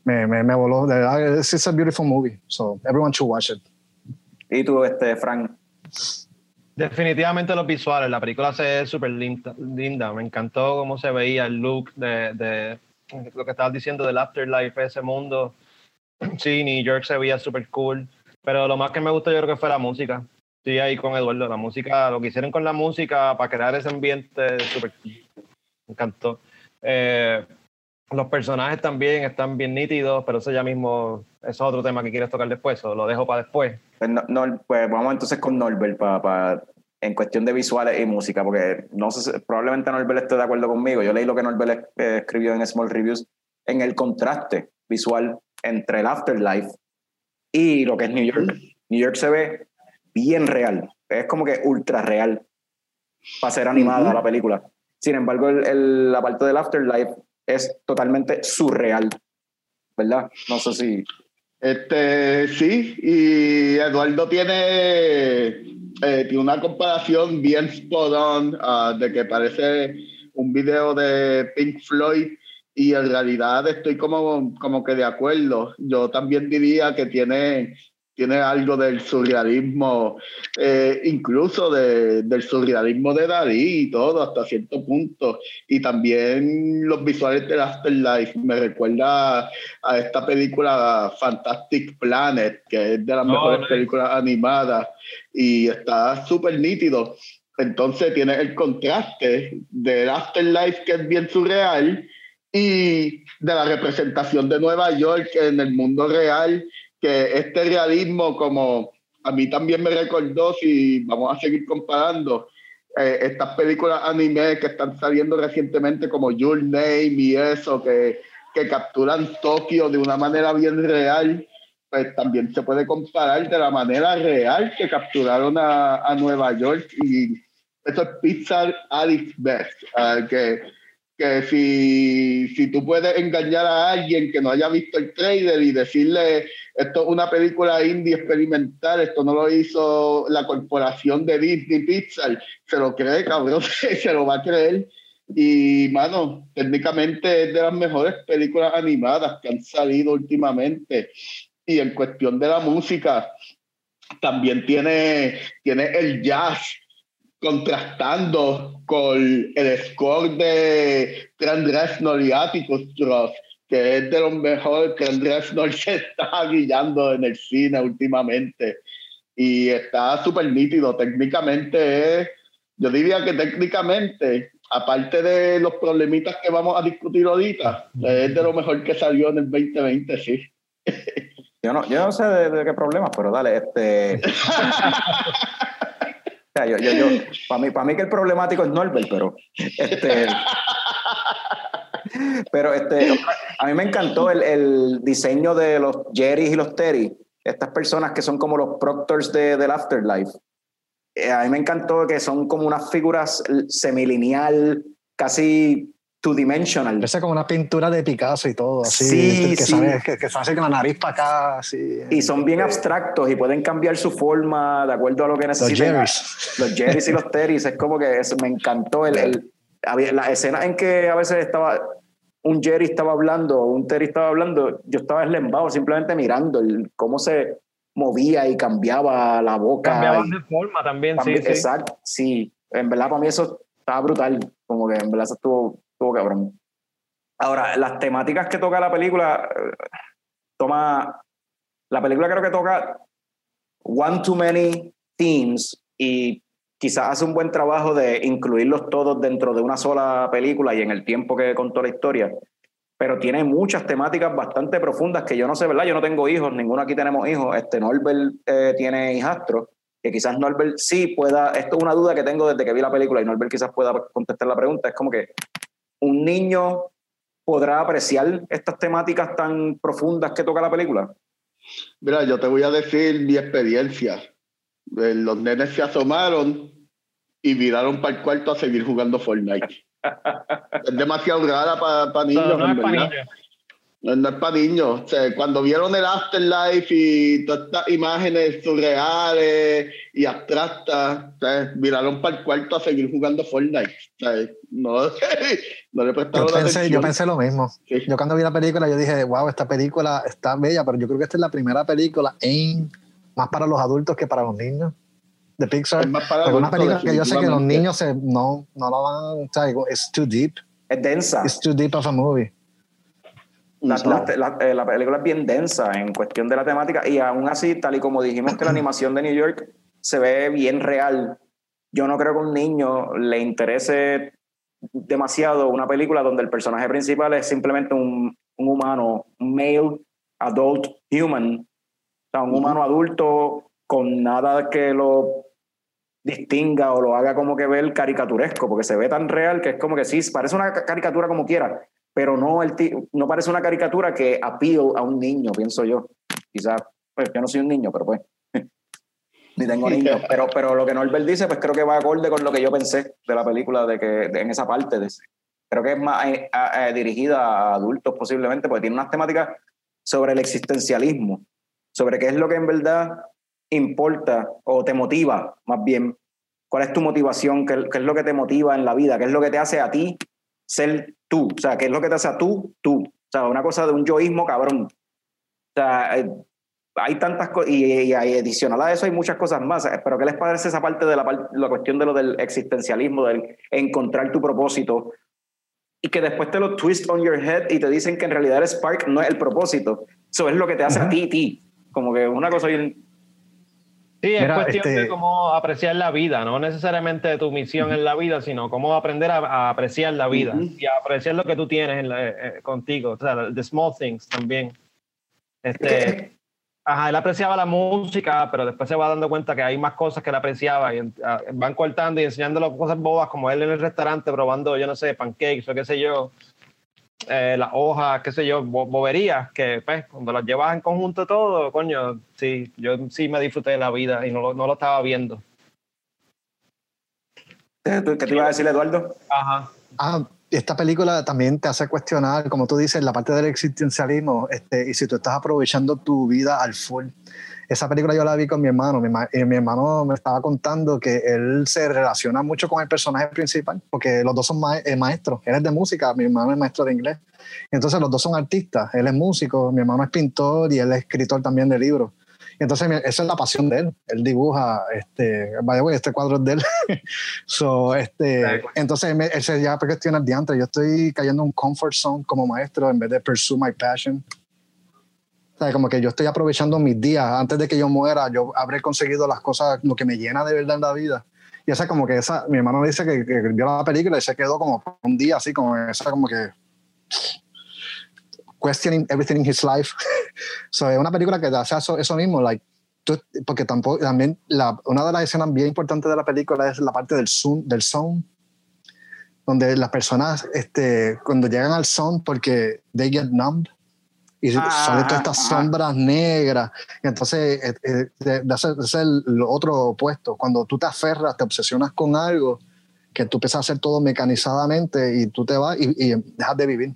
me, me, me voló. De verdad, it's, it's a beautiful movie. So everyone should watch it. Y tú, este, Frank. Definitivamente los visuales, la película se ve súper linda, linda, me encantó cómo se veía el look de, de lo que estabas diciendo del afterlife, ese mundo. Sí, New York se veía súper cool, pero lo más que me gustó yo creo que fue la música. Sí, ahí con Eduardo, la música, lo que hicieron con la música para crear ese ambiente súper cool. Me encantó. Eh, los personajes también están bien nítidos, pero eso ya mismo, eso es otro tema que quieres tocar después, o lo dejo para después. Pues, no- no, pues vamos entonces con Norbert pa, pa- en cuestión de visuales y música, porque no sé, si- probablemente Norbert esté de acuerdo conmigo. Yo leí lo que Norbert eh, escribió en Small Reviews en el contraste visual entre el Afterlife y lo que es New York. New York se ve bien real, es como que ultra real para ser animada Ujú. la película. Sin embargo, el- el- la parte del Afterlife es totalmente surreal, ¿verdad? No sé si... Este, sí, y Eduardo tiene, eh, tiene una comparación bien spot on ah, de que parece un video de Pink Floyd y en realidad estoy como, como que de acuerdo. Yo también diría que tiene, tiene algo del surrealismo, eh, incluso de- del surrealismo de Dalí y todo hasta cierto punto. Y también los visuales del Afterlife me recuerda a esta película Fantastic Planet, que es de las mejores películas animadas y está súper nítido. Entonces tiene el contraste del Afterlife, que es bien surreal, y de la representación de Nueva York en el mundo real, que este realismo, como a mí también me recordó, si vamos a seguir comparando, eh, estas películas anime que están saliendo recientemente, como Your Name y eso, que, que capturan Tokio de una manera bien real, pues también se puede comparar de la manera real que capturaron a, a Nueva York y eso es at its best, ah, que, que si, si tú puedes engañar a alguien que no haya visto el trailer y decirle esto es una película indie experimental, esto no lo hizo la corporación de Disney Pixar, se lo cree, cabrón, se lo va a creer. Y, mano, técnicamente es de las mejores películas animadas que han salido últimamente. Y en cuestión de la música, también tiene, tiene el jazz contrastando con el score de Trent Reznor y Atticus Ross, que es de los mejores. Trent Reznor se está guiando en el cine últimamente y está súper nítido. Técnicamente es, yo diría que técnicamente, aparte de los problemitas que vamos a discutir ahorita, es de lo mejor que salió en el 2020, sí. Yo no, yo no sé de, de qué problemas, pero dale, este. Para mí, para mí que el problemático es Norbert, pero este. Pero este, a mí me encantó el, el diseño de los Jerry y los Terry, estas personas que son como los proctors de, del Afterlife. Eh, a mí me encantó que son como unas figuras semilineal, casi two-dimensional. Parece como una pintura de Picasso y todo, así. Sí, que, sí. Sabe, que, que se hace con la nariz para acá, así. Y son bien abstractos y pueden cambiar su forma de acuerdo a lo que necesiten. Jerrys. Los Jerrys y los Terrys. Es como que eso me encantó. El, el- la escena en que a veces estaba un Jerry estaba hablando, un Terry estaba hablando, yo estaba eslembado simplemente mirando el, cómo se movía y cambiaba la boca. Cambiaban de forma también, sí, mí- sí. Exacto, sí. En verdad, para mí eso estaba brutal. Como que en verdad eso estuvo, estuvo cabrón. Ahora, las temáticas que toca la película, eh, toma. La película creo que toca one too many themes y quizás hace un buen trabajo de incluirlos todos dentro de una sola película y en el tiempo que contó la historia. Pero tiene muchas temáticas bastante profundas que yo no sé, ¿verdad? Yo no tengo hijos, ninguno aquí tenemos hijos. Este Norbert eh, tiene hijastro que quizás Norbert sí pueda, esto es una duda que tengo desde que vi la película y Norbert quizás pueda contestar la pregunta, es como que un niño podrá apreciar estas temáticas tan profundas que toca la película. Mira, yo te voy a decir mi experiencia. Eh, Los nenes se asomaron y viraron para el cuarto a seguir jugando Fortnite. es demasiado rara para niños. No, no es para verdad. niños. No, no es para niños. O sea, cuando vieron el Afterlife y todas estas imágenes surreales y abstractas, o sea, viraron para el cuarto a seguir jugando Fortnite. O sea, no, no le Yo prestaron pensé, atención. yo pensé lo mismo. Sí. Yo cuando vi la película, yo dije, wow, esta película está bella, pero yo creo que esta es la primera película en, más para los adultos que para los niños de Pixar. Es más para una película que yo sé que los niños se, no, no la van, o sea, it's too deep. Es densa. It's too deep of a movie. La, Ujú. la- la- eh, la película es bien densa en cuestión de la temática y aún así, tal y como dijimos que la animación de New York se ve bien real, yo no creo que a un niño le interese demasiado una película donde el personaje principal es simplemente un, un humano, un male, adult, human, o sea, un Ujú. humano adulto con nada que lo distinga o lo haga como que ver caricaturesco, porque se ve tan real que es como que sí, parece una ca- caricatura como quiera, pero no, el ti- no parece una caricatura que appeal a un niño, pienso yo. Quizás, pues yo no soy un niño, pero pues, ni tengo niños. Pero, pero lo que Norbert dice, pues creo que va acorde con lo que yo pensé de la película, de que de- en esa parte. De, creo que es más eh, eh, dirigida a adultos posiblemente, porque tiene unas temáticas sobre el existencialismo, sobre qué es lo que en verdad importa o te motiva, más bien. ¿Cuál es tu motivación? ¿Qué, qué es lo que te motiva en la vida? ¿Qué es lo que te hace a ti ser tú? O sea, ¿qué es lo que te hace a tú, tú? O sea, una cosa de un yoísmo cabrón. O sea, eh, hay tantas cosas, y, y hay- adicional a eso hay muchas cosas más. Pero ¿qué les parece esa parte de la, la cuestión de lo del existencialismo, del encontrar tu propósito? Y que después te lo twist on your head y te dicen que en realidad el spark no es el propósito. Eso es lo que te hace a ti, ti. Como que una cosa bien... Sí, es Mira, cuestión este- de cómo apreciar la vida, no necesariamente tu misión en la vida, sino cómo aprender a, a apreciar la vida Ujú. y a apreciar lo que tú tienes en la- eh, contigo, o sea, the small things también. Este, ajá, él apreciaba la música, pero después se va dando cuenta que hay más cosas que él apreciaba y ah, van cortando y enseñándole cosas bobas como él en el restaurante probando, yo no sé, pancakes o qué sé yo, eh, las hojas, qué sé yo, bo- boberías, que pues cuando las llevas en conjunto todo, coño, sí, yo sí me disfruté de la vida y no lo, no lo estaba viendo. ¿Qué te iba a decir, Eduardo? Ajá. Ah, esta película también te hace cuestionar, como tú dices, la parte del existencialismo este, y si tú estás aprovechando tu vida al full. Esa película yo la vi con mi hermano. Mi, y mi hermano me estaba contando que él se relaciona mucho con el personaje principal, porque los dos son ma- eh, maestros. Él es de música, mi hermano es maestro de inglés. Entonces los dos son artistas. Él es músico, mi hermano es pintor y él es escritor también de libros. Entonces esa es la pasión de él. Él dibuja, este, vaya, güey, este cuadro es de él. so, este, entonces él, él se ya cuestiona el diantre. Yo estoy cayendo en un comfort zone como maestro en vez de pursue my passion. Como que yo estoy aprovechando mis días. Antes de que yo muera, yo habré conseguido las cosas, lo que me llena de verdad en la vida. Y esa como que esa, mi hermano dice que, que vio la película y se quedó como un día así, como esa como que questioning everything in his life. so, es una película que hace eso, eso mismo, like, tú- porque tampoco, también la, una de las escenas bien importantes de la película es la parte del zoom, del sound, donde las personas, este, cuando llegan al sound, porque they get numbed, y Ajá, salen todas estas ajá. sombras negras. Y entonces, eh, eh, ese es el, otro opuesto. Cuando tú te aferras, te obsesionas con algo, que tú empiezas a hacer todo mecanizadamente y tú te vas y, y dejas de vivir.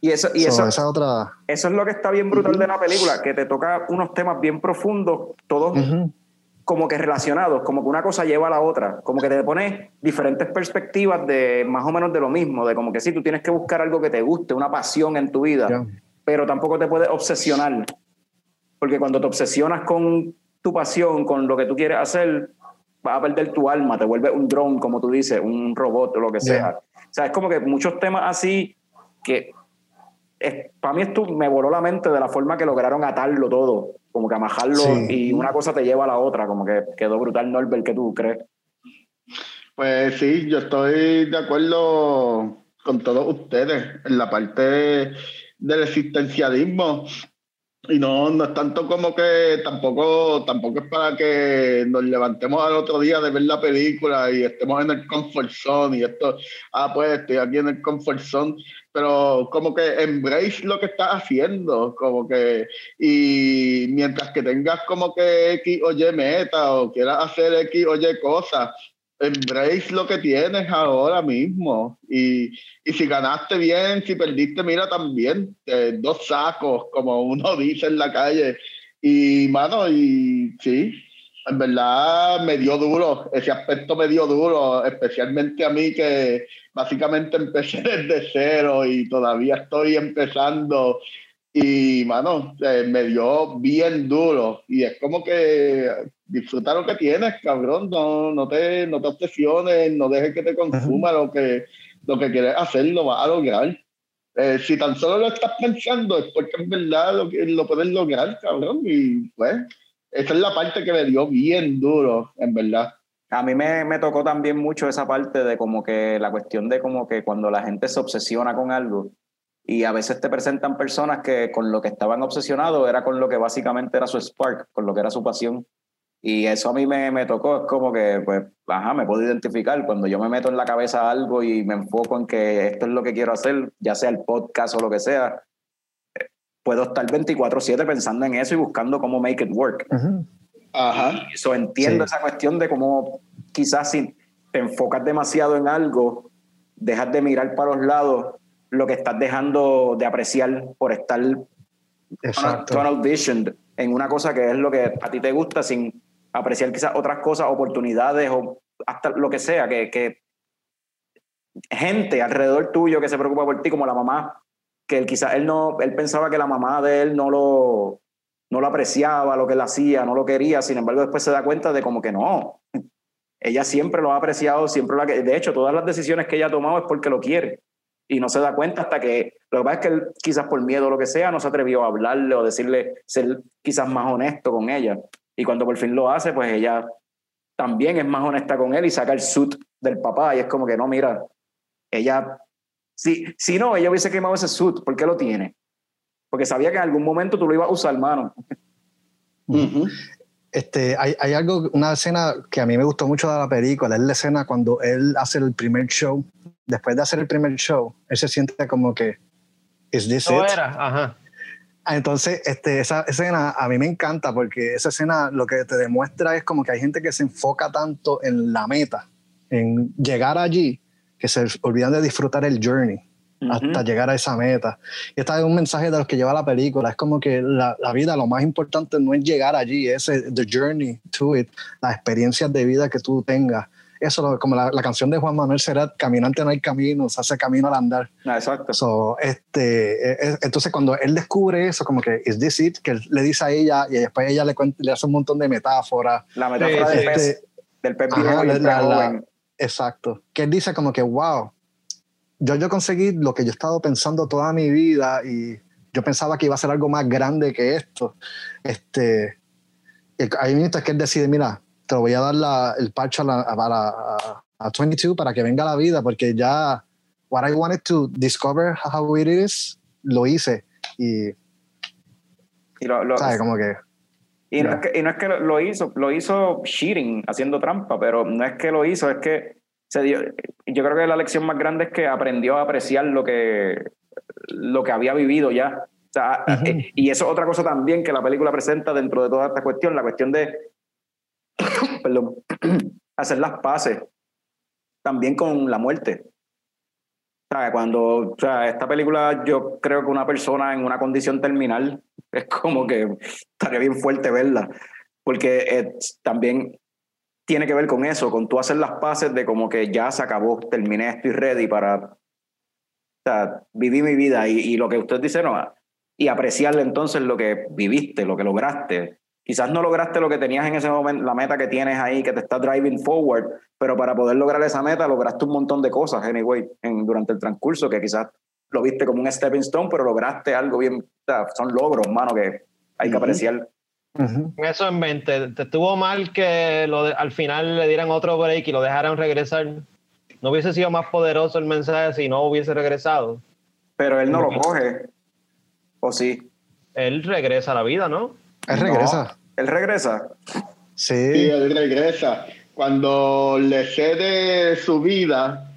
Y eso, y So, eso, esa es otra. eso es lo que está bien brutal de la película, que te toca unos temas bien profundos, todos Ujú. como que relacionados, como que una cosa lleva a la otra, como que te pone diferentes perspectivas de más o menos de lo mismo, de como que sí, tú tienes que buscar algo que te guste, una pasión en tu vida, Ya. Pero tampoco te puedes obsesionar, porque cuando te obsesionas con tu pasión, con lo que tú quieres hacer, vas a perder tu alma, te vuelves un drone, como tú dices, un robot o lo que sea. O sea, es como que muchos temas así que es- para mí esto me voló la mente de la forma que lograron atarlo todo, como que amajarlo Sí. y una cosa te lleva a la otra, como que quedó brutal Norbert, ¿qué tú crees? Pues sí, yo estoy de acuerdo con todos ustedes en la parte del existencialismo. Y no, no es tanto como que tampoco, tampoco es para que nos levantemos al otro día de ver la película y estemos en el comfort zone y esto, ah, pues estoy aquí en el comfort zone, pero como que embrace lo que estás haciendo, como que, y mientras que tengas como que X o Y meta o quieras hacer X o Y cosas, embrace lo que tienes ahora mismo. Y, y si ganaste bien, si perdiste, mira también, eh, dos sacos, como uno dice en la calle. Y, mano, y sí, en verdad me dio duro, ese aspecto me dio duro, especialmente a mí que básicamente empecé desde cero y todavía estoy empezando. Y, mano, eh, me dio bien duro. Y es como que disfruta lo que tienes, cabrón. No, no, te, no te obsesiones, no dejes que te consuma lo que, lo que quieres hacer, lo vas a lograr. Eh, si tan solo lo estás pensando, es porque en verdad lo, lo puedes lograr, cabrón. Y pues, esa es la parte que me dio bien duro, en verdad. A mí me, me tocó también mucho esa parte de como que la cuestión de como que cuando la gente se obsesiona con algo y a veces te presentan personas que con lo que estaban obsesionados era con lo que básicamente era su spark, con lo que era su pasión. Y eso a mí me, me tocó, es como que, pues, ajá, me puedo identificar. Cuando yo me meto en la cabeza algo y me enfoco en que esto es lo que quiero hacer, ya sea el podcast o lo que sea, eh, puedo estar 24/7 pensando en eso y buscando cómo make it work. Ujú. Ajá. Eso entiendo Sí. esa cuestión de cómo quizás si te enfocas demasiado en algo, dejas de mirar para los lados lo que estás dejando de apreciar por estar Exacto. tunnel visioned en una cosa que es lo que a ti te gusta sin apreciar quizás otras cosas, oportunidades o hasta lo que sea, que, que gente alrededor tuyo que se preocupa por ti, como la mamá, que él, quizás él no, él pensaba que la mamá de él no lo, no lo apreciaba, lo que él hacía, no lo quería, sin embargo después se da cuenta de como que no, ella siempre lo ha apreciado, siempre lo ha, de hecho todas las decisiones que ella ha tomado es porque lo quiere y no se da cuenta hasta que, lo que pasa es que él quizás por miedo o lo que sea no se atrevió a hablarle o decirle, ser quizás más honesto con ella y cuando por fin lo hace pues ella también es más honesta con él y saca el suit del papá y es como que no, mira, ella, si, si no, ella hubiese quemado ese suit, ¿por qué lo tiene? Porque sabía que en algún momento tú lo ibas a usar, mano. Ujú. Este, hay, hay algo, una escena que a mí me gustó mucho de la película, es la escena cuando él hace el primer show. Después de hacer el primer show, él se siente como que, ¿is this No it? era, ajá. Ah, Entonces, este, esa escena a mí me encanta porque esa escena lo que te demuestra es como que hay gente que se enfoca tanto en la meta, en llegar allí, que se olvidan de disfrutar el journey hasta llegar a esa meta. Y este es un mensaje de los que lleva la película. Es como que la, la vida, lo más importante no es llegar allí, es the journey to it, las experiencias de vida que tú tengas. Eso, como la, la canción de Juan Manuel Serrat, Caminante no hay camino, se hace camino al andar. Ah, exacto. So, este, eh, eh, entonces cuando él descubre eso, como que, ¿is this it? Que él le dice a ella y después ella le, cuenta- le hace un montón de metáforas. La metáfora Sí, del sí. pez, Este, del pez viejo y el pez joven. Exacto. Que él dice como que, wow, yo, yo conseguí lo que yo he estado pensando toda mi vida y yo pensaba que iba a ser algo más grande que esto. Este, hay minutos que él decide, mira, te voy a dar la- el parche a, la- a- a, a 22 para que venga la vida, porque ya what I wanted to discover how it is, lo hice. Y, Y, lo- lo- ¿sabes? Como que, y no ya. es que, y no es que lo hizo, lo hizo cheating, haciendo trampa, pero no es que lo hizo, es que se dio. Yo creo que la lección más grande es que aprendió a apreciar lo que, lo que había vivido ya. O sea, eh, y eso es otra cosa también que la película presenta dentro de toda esta cuestión, la cuestión de, perdón, hacer las paces también con la muerte. Sea, cuando, o sea, esta película, yo creo que una persona en una condición terminal es como que estaría bien fuerte verla, porque eh, también tiene que ver con eso, con tú hacer las paces de como que ya se acabó, terminé, estoy ready para, o sea, viví mi vida y, y lo que usted dice, no, y apreciarle entonces lo que viviste, lo que lograste. Quizás no lograste lo que tenías en ese momento, la meta que tienes ahí, que te está driving forward, pero para poder lograr esa meta lograste un montón de cosas, anyway, en, durante el transcurso, que quizás lo viste como un stepping stone, pero lograste algo bien, o sea, son logros, mano, que hay que apreciar. Eso en mente. ¿Te estuvo mal que lo de- al final le dieran otro break y lo dejaran regresar? ¿No hubiese sido más poderoso el mensaje si no hubiese regresado? Pero él no lo coge, ¿o sí? Él regresa a la vida, ¿no? Él regresa. Él regresa. Sí, Sí. él regresa. Cuando le cede su vida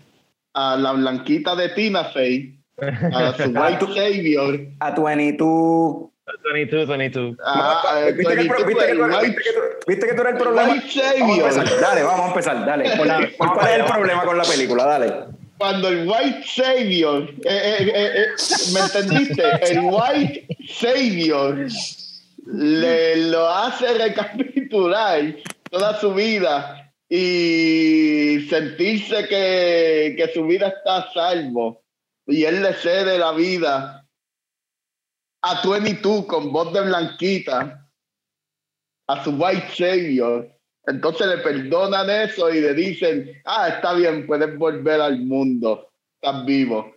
a la blanquita de Tina Fey, a su White Savior, A 22. 22, 22. a, a ¿Viste, que, viste, que tú, el viste, que tú, viste que tú eres el problema? White Vamos a dale, vamos a empezar, dale. ¿Cuál, cuál es el problema con la película? Dale. Cuando el White Savior, eh, eh, eh, eh, ¿me entendiste? El White Savior le lo hace recapitular toda su vida y sentirse que, que su vida está a salvo. Y él le cede la vida a 22 con voz de blanquita, a su White Savior. Entonces le perdonan eso y le dicen, ah, está bien, puedes volver al mundo, estás vivo.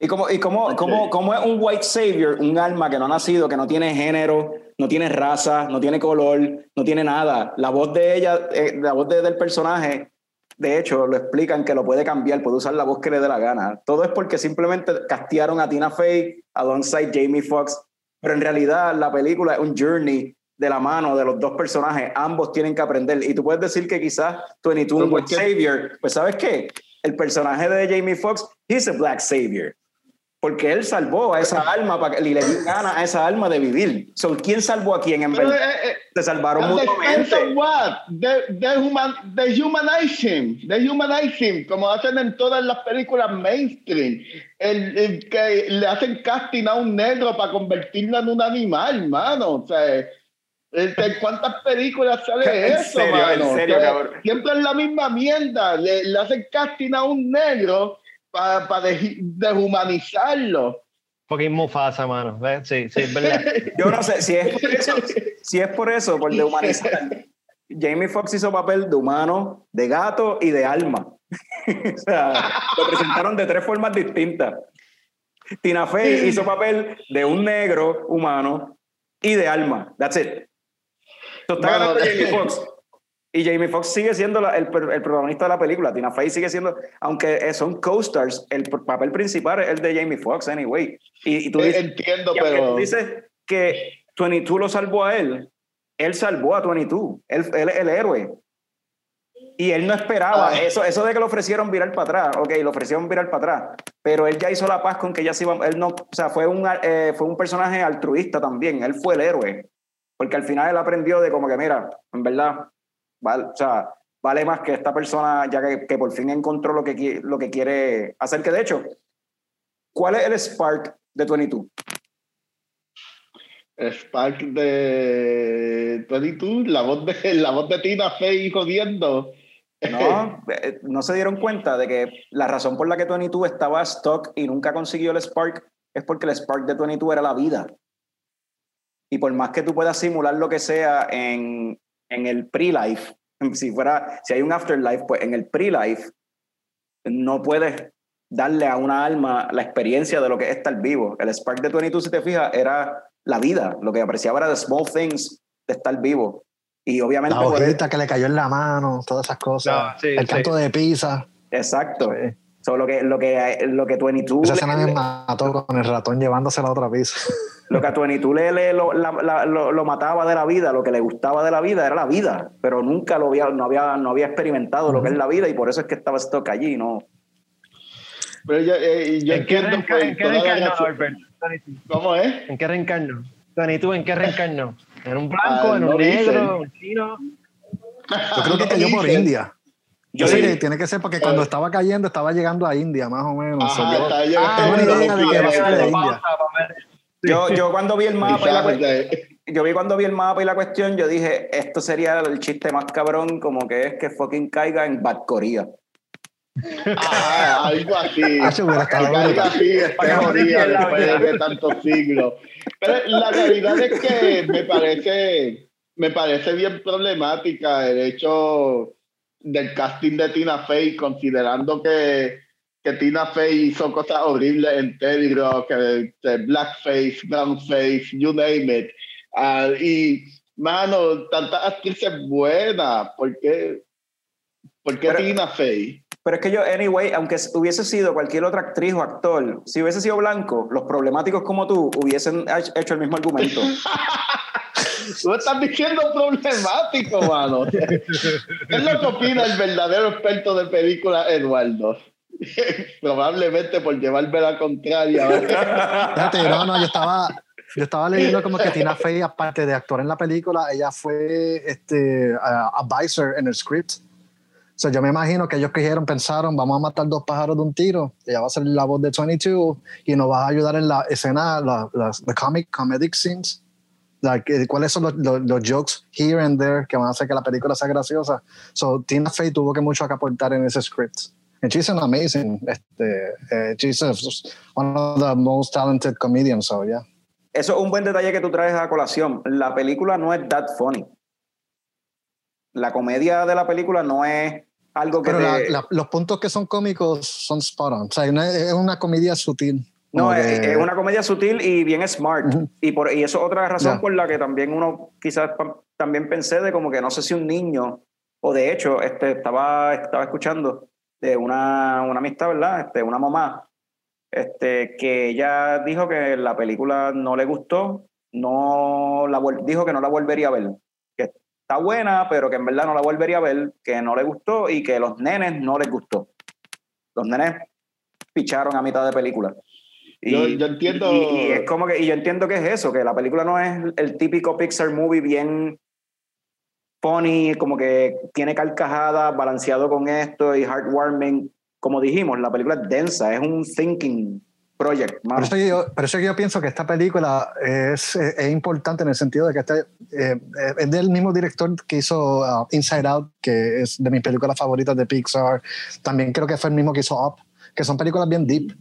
¿Y cómo, y cómo, cómo, cómo es un white savior, un alma que no ha nacido, que no tiene género, no tiene raza, no tiene color, no tiene nada? La voz de ella, eh, la voz de- del personaje, de hecho, lo explican que lo puede cambiar, puede usar la voz que le dé la gana. Todo es porque simplemente castearon a Tina Fey alongside Jamie Foxx, pero en realidad la película es un journey de la mano de los dos personajes, ambos tienen que aprender. Y tú puedes decir que quizás 22 un savior, pues ¿sabes qué? El personaje de Jamie Foxx, he's a black savior. Porque él salvó a esa alma para que- y le dio gana a esa alma de vivir. So, ¿Quién salvó a quién en verdad? eh, eh, Se salvaron mutuamente. De, de human, dehumanize him, como hacen en todas las películas mainstream. El, el que le hacen casting a un negro para convertirlo en un animal, mano. O sea, este, ¿cuántas películas sale En eso, serio, en mano? O serio, sea, cabrón. Siempre es la misma mierda. Le, le hacen casting a un negro para deshumanizarlo. Fucking Mufasa, mano. ¿Ves? Sí, sí, es verdad. Yo no sé si es por eso, si es por eso, por dehumanizar. Jamie Foxx hizo papel de humano, de gato y de alma. o sea, lo presentaron de tres formas distintas. Tina Fey hizo papel de un negro humano y de alma. That's it. So, está Bueno, Jamie Foxx. Y Jamie Foxx sigue siendo la- el, el protagonista de la película. Tina Fey sigue siendo, aunque eh, son co-stars, el papel principal es el de Jamie Foxx, anyway. Y, y tú dices, Entiendo, y pero. tú dices que 22 lo salvó a él, él salvó a 22. Él, él es el héroe. Y él no esperaba Ah. eso, eso de que lo ofrecieron virar para atrás, ok, lo ofrecieron virar para atrás, pero él ya hizo la paz con que ya se iba, él no, o sea, fue un, eh, fue un personaje altruista también, él fue el héroe, porque al final él aprendió de como que, mira, en verdad, vale, o sea, vale más que esta persona ya que, que por fin encontró lo que, lo que quiere hacer, que de hecho, ¿cuál es el spark de 22? Spark de 22, la voz de, la voz de Tina Fey jodiendo. No, eh, no se dieron cuenta de que la razón por la que 22 estaba stuck y nunca consiguió el Spark es porque el Spark de 22 era la vida. Y por más que tú puedas simular lo que sea en, en el pre-life, si fuera, si hay un afterlife, pues en el pre-life no puedes darle a una alma la experiencia de lo que es estar vivo. El Spark de 22, si te fijas, era la vida. Lo que apreciaba era the small things de estar vivo. Y obviamente La hojita que le cayó en la mano, todas esas cosas. No, sí, el sí. canto de pizza. Exacto. Sí. So, lo que lo que lo que 22 Esa escena le- me mató con el ratón llevándose la otra pizza. lo que a 22 le, le- lo, la- la- lo- lo mataba de la vida, lo que le gustaba de la vida era la vida, pero nunca lo había no había no había experimentado lo que es la vida y por eso es que estaba stock allí, no. Pero yo, eh, yo ¿En qué, entiendo reenca- pues, en qué reencarnó, Albert? ¿Cómo es? ¿En qué reencarnó? Tony, ¿tú en qué reencarnó? ¿En un blanco, Ah, en no un negro, dicen. un chino? Yo creo que cayó por. India. Yo Yo sé que tiene que ser porque cuando estaba cayendo estaba llegando a India, más o menos. Ajá, yo- tengo una idea de que va a ser de India. Yo, yo cuando vi el mapa y la cuestión, eh, yo vi cuando vi el mapa y la cuestión, yo dije, esto sería el chiste más cabrón, como que es que fucking caiga en Bad Korea. Ajá, algo así. Ah, algo así, este aprendieran la después de tantos siglos. Pero la realidad es que me parece, me parece bien problemática el hecho del casting de Tina Fey, considerando que, que Tina Fey hizo cosas horribles en Teddy Rock, que, que blackface, brownface, you name it. Ah, y, mano, tantas actrices buenas, ¿por qué, por qué Pero- Tina Fey? Pero es que yo, anyway, aunque hubiese sido cualquier otra actriz o actor, si hubiese sido blanco, los problemáticos como tú hubiesen hech- hecho el mismo argumento. Tú estás diciendo problemático, mano. ¿Qué es lo que opina el verdadero experto de películas, Eduardo? Probablemente por llevarme la contraria. Fíjate, no, no, yo estaba, yo estaba leyendo como que Tina Fey, aparte de actuar en la película, ella fue este, uh, advisor en el script. O sea, yo me imagino que ellos cogieron, pensaron, vamos a matar dos pájaros de un tiro. Ella va a ser la voz de 22 y nos va a ayudar en la escena, la- las the comic, comedic scenes. Like, eh, ¿Cuáles son los, los, los jokes here and there que van a hacer que la película sea graciosa? So, Tina Fey tuvo que mucho que aportar en ese script. And she's an amazing, este, eh, she's a- one of the most talented comedians, so yeah. Eso es un buen detalle que tú traes a colación. La película no es that funny. La comedia de la película no es algo que Pero te- la- la- los puntos que son cómicos son spot on. O sea, no es, es una comedia sutil. No, es, que- es una comedia sutil y bien smart. Y, por, y eso es otra razón por la que también uno quizás también pensé de como que no sé si un niño, o de hecho, este, estaba, estaba escuchando de una, una amistad, ¿verdad? Este, una mamá, este, que ella dijo que la película no le gustó, no la dijo que no la volvería a ver, está buena, pero que en verdad no la volvería a ver, que no le gustó y que los nenes no les gustó. Los nenes picharon a mitad de película. Yo- yo entiendo- Y, y es como que, y yo entiendo que es eso, que la película no es el típico Pixar movie bien funny, como que tiene carcajadas, balanceado con esto y heartwarming. Como dijimos, la película es densa, es un thinking project. Por eso, yo, por eso yo pienso que esta película es, es, es importante en el sentido de que este, eh, es del mismo director que hizo uh, Inside Out, que es de mis películas favoritas de Pixar. También creo que fue el mismo que hizo Up, que son películas bien deep.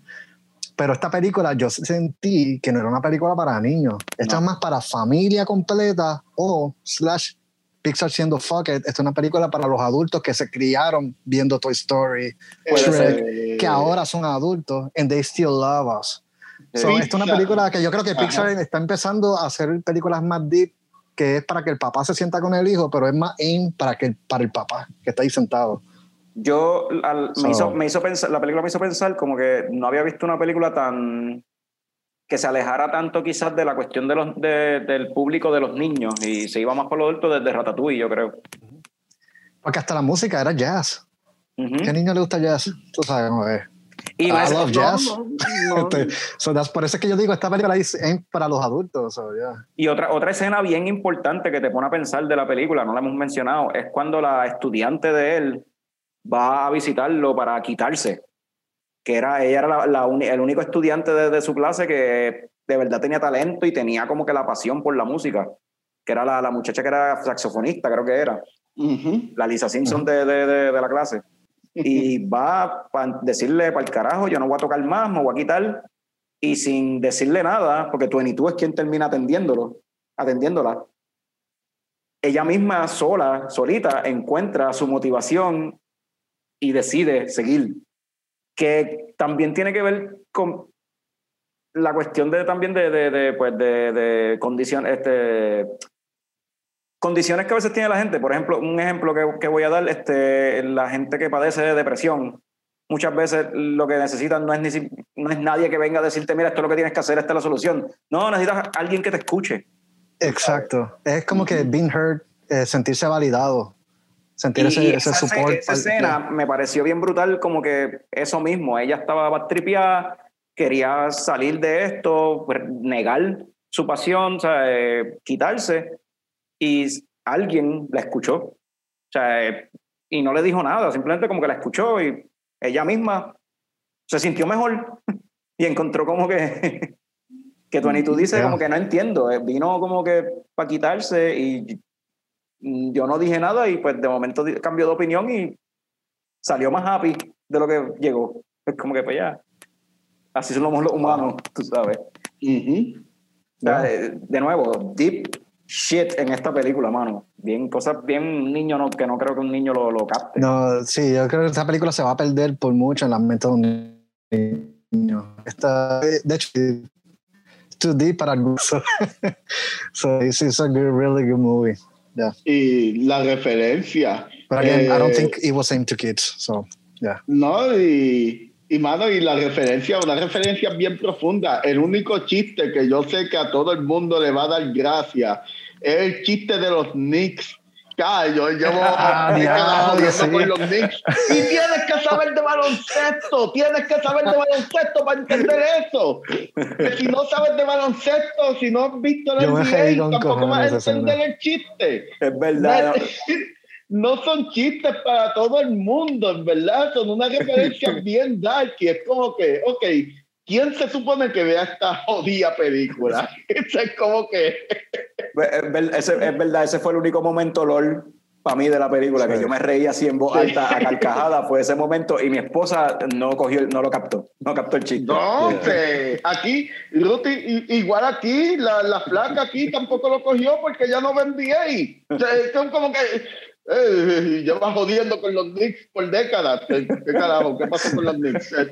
Pero esta película yo sentí que no era una película para niños. Esta No. es más para familia completa o slash Pixar siendo fuck it. Esta es una película para los adultos que se criaron viendo Toy Story, Shrek, que ahora son adultos and they still love us. So, esta es una película que yo creo que Ajá. Pixar está empezando a hacer películas más deep, que es para que el papá se sienta con el hijo, pero es más aim para, que, para el papá que está ahí sentado. Yo al- So- me, hizo, me hizo pensar, la película me hizo pensar como que no había visto una película tan que se alejara tanto quizás de la cuestión de los, de- del público de los niños y se iba más por lo adulto desde Ratatouille, yo creo. Porque hasta la música era jazz. Ujú. ¿Qué niño le gusta jazz? Tú sabes cómo es. Y I love jazz. no, no. Este, so that's- por eso es que yo digo, esta película es para los adultos. so, yeah. Y otra, otra escena bien importante que te pone a pensar de la película, no la hemos mencionado, es cuando la estudiante de él va a visitarlo para quitarse. Que era, ella era la, el único estudiante de, de su clase que de verdad tenía talento y tenía como que la pasión por la música. Que era la, la muchacha que era saxofonista, creo que era. La Lisa Simpson de, de, de- de la clase. Y va para decirle para el carajo, yo no voy a tocar más, me voy a quitar. Y sin decirle nada, porque 22 es quien termina atendiéndolo, atendiéndola. Ella misma, sola, solita, encuentra su motivación y decide seguir. Que también tiene que ver con la cuestión de también de, de, de, pues de, condición, este, condiciones que a veces tiene la gente. Por ejemplo, un ejemplo que, que voy a dar, este, la gente que padece de depresión, muchas veces lo que necesitan no es, ni, no es nadie que venga a decirte, mira, esto es lo que tienes que hacer, esta es la solución. No, necesitas alguien que te escuche. Exacto. Es como que being heard, eh, sentirse validado. Sentir Y ese, ese esa, support. esa escena me pareció bien brutal, como que eso mismo, ella estaba tripeada, quería salir de esto, pues, negar su pasión, o sea, eh, quitarse, y alguien la escuchó, o sea, eh, y no le dijo nada, simplemente como que la escuchó y ella misma se sintió mejor y encontró como que, que tú dices Yeah. como que no entiendo, eh, vino como que para quitarse y yo no dije nada y pues de momento cambió de opinión y salió más happy de lo que llegó. Es como que pues ya, así somos los humanos, tú sabes. Sea, de, de nuevo, deep shit en esta película, mano. Bien, cosas bien niño no, que no creo que un niño lo, lo capte. No, sí, yo creo que esa película se va a perder por mucho en la mente de un niño. Esta, de hecho, too deep para algunos. so it's, it's a good, really good movie. Yeah. Y la referencia. But again, I don't eh, think it was aimed to kids. So, yeah. No, y, y mano, y la referencia, una referencia bien profunda. El único chiste que yo sé que a todo el mundo le va a dar gracia es el chiste de los Knicks. Ya, yo llevo Ah, décadas diablo, jodiendo sí. con los Knicks. Y tienes que saber de baloncesto, tienes que saber de baloncesto para entender eso. Que si no sabes de baloncesto, si no has visto reí NBA, tampoco vas a entender el chiste. Es verdad. No son chistes para todo el mundo, en verdad, son una referencia bien dark y es como que, ok, ¿quién se supone que vea esta jodida película? Eso es como que, Es, ver- ese- es verdad, ese fue el único momento LOL para mí de la película, que yo me reía así en voz Sí. alta, a carcajada, fue ese momento, y mi esposa no cogió, no lo captó, no captó el chiste. no, aquí, Ruth, i- igual aquí, la, la flaca aquí tampoco lo cogió porque ya no ve NBA. O sea, es como que eh, lleva jodiendo con los Knicks por décadas. ¿Qué, qué carajo? ¿Qué pasó con los Knicks?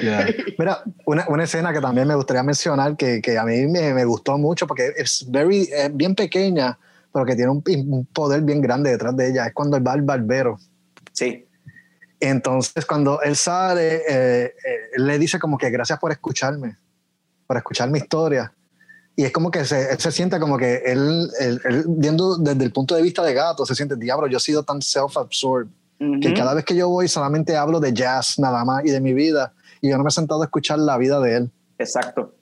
Yeah. Mira, una, una escena que también me gustaría mencionar que, que a mí me, me gustó mucho porque es very, es bien pequeña, pero que tiene un, un poder bien grande detrás de ella. Es cuando él va al barbero. Sí, Entonces, cuando él sale, eh, eh, él le dice como que gracias por escucharme, por escuchar mi historia. Y es como que se, él se siente como que él, él- él, viendo desde el punto de vista de gato, se siente, diablo, yo he sido tan self-absorbed que cada vez que yo voy solamente hablo de jazz nada más y de mi vida. Y yo no me he sentado a escuchar la vida de él. exacto.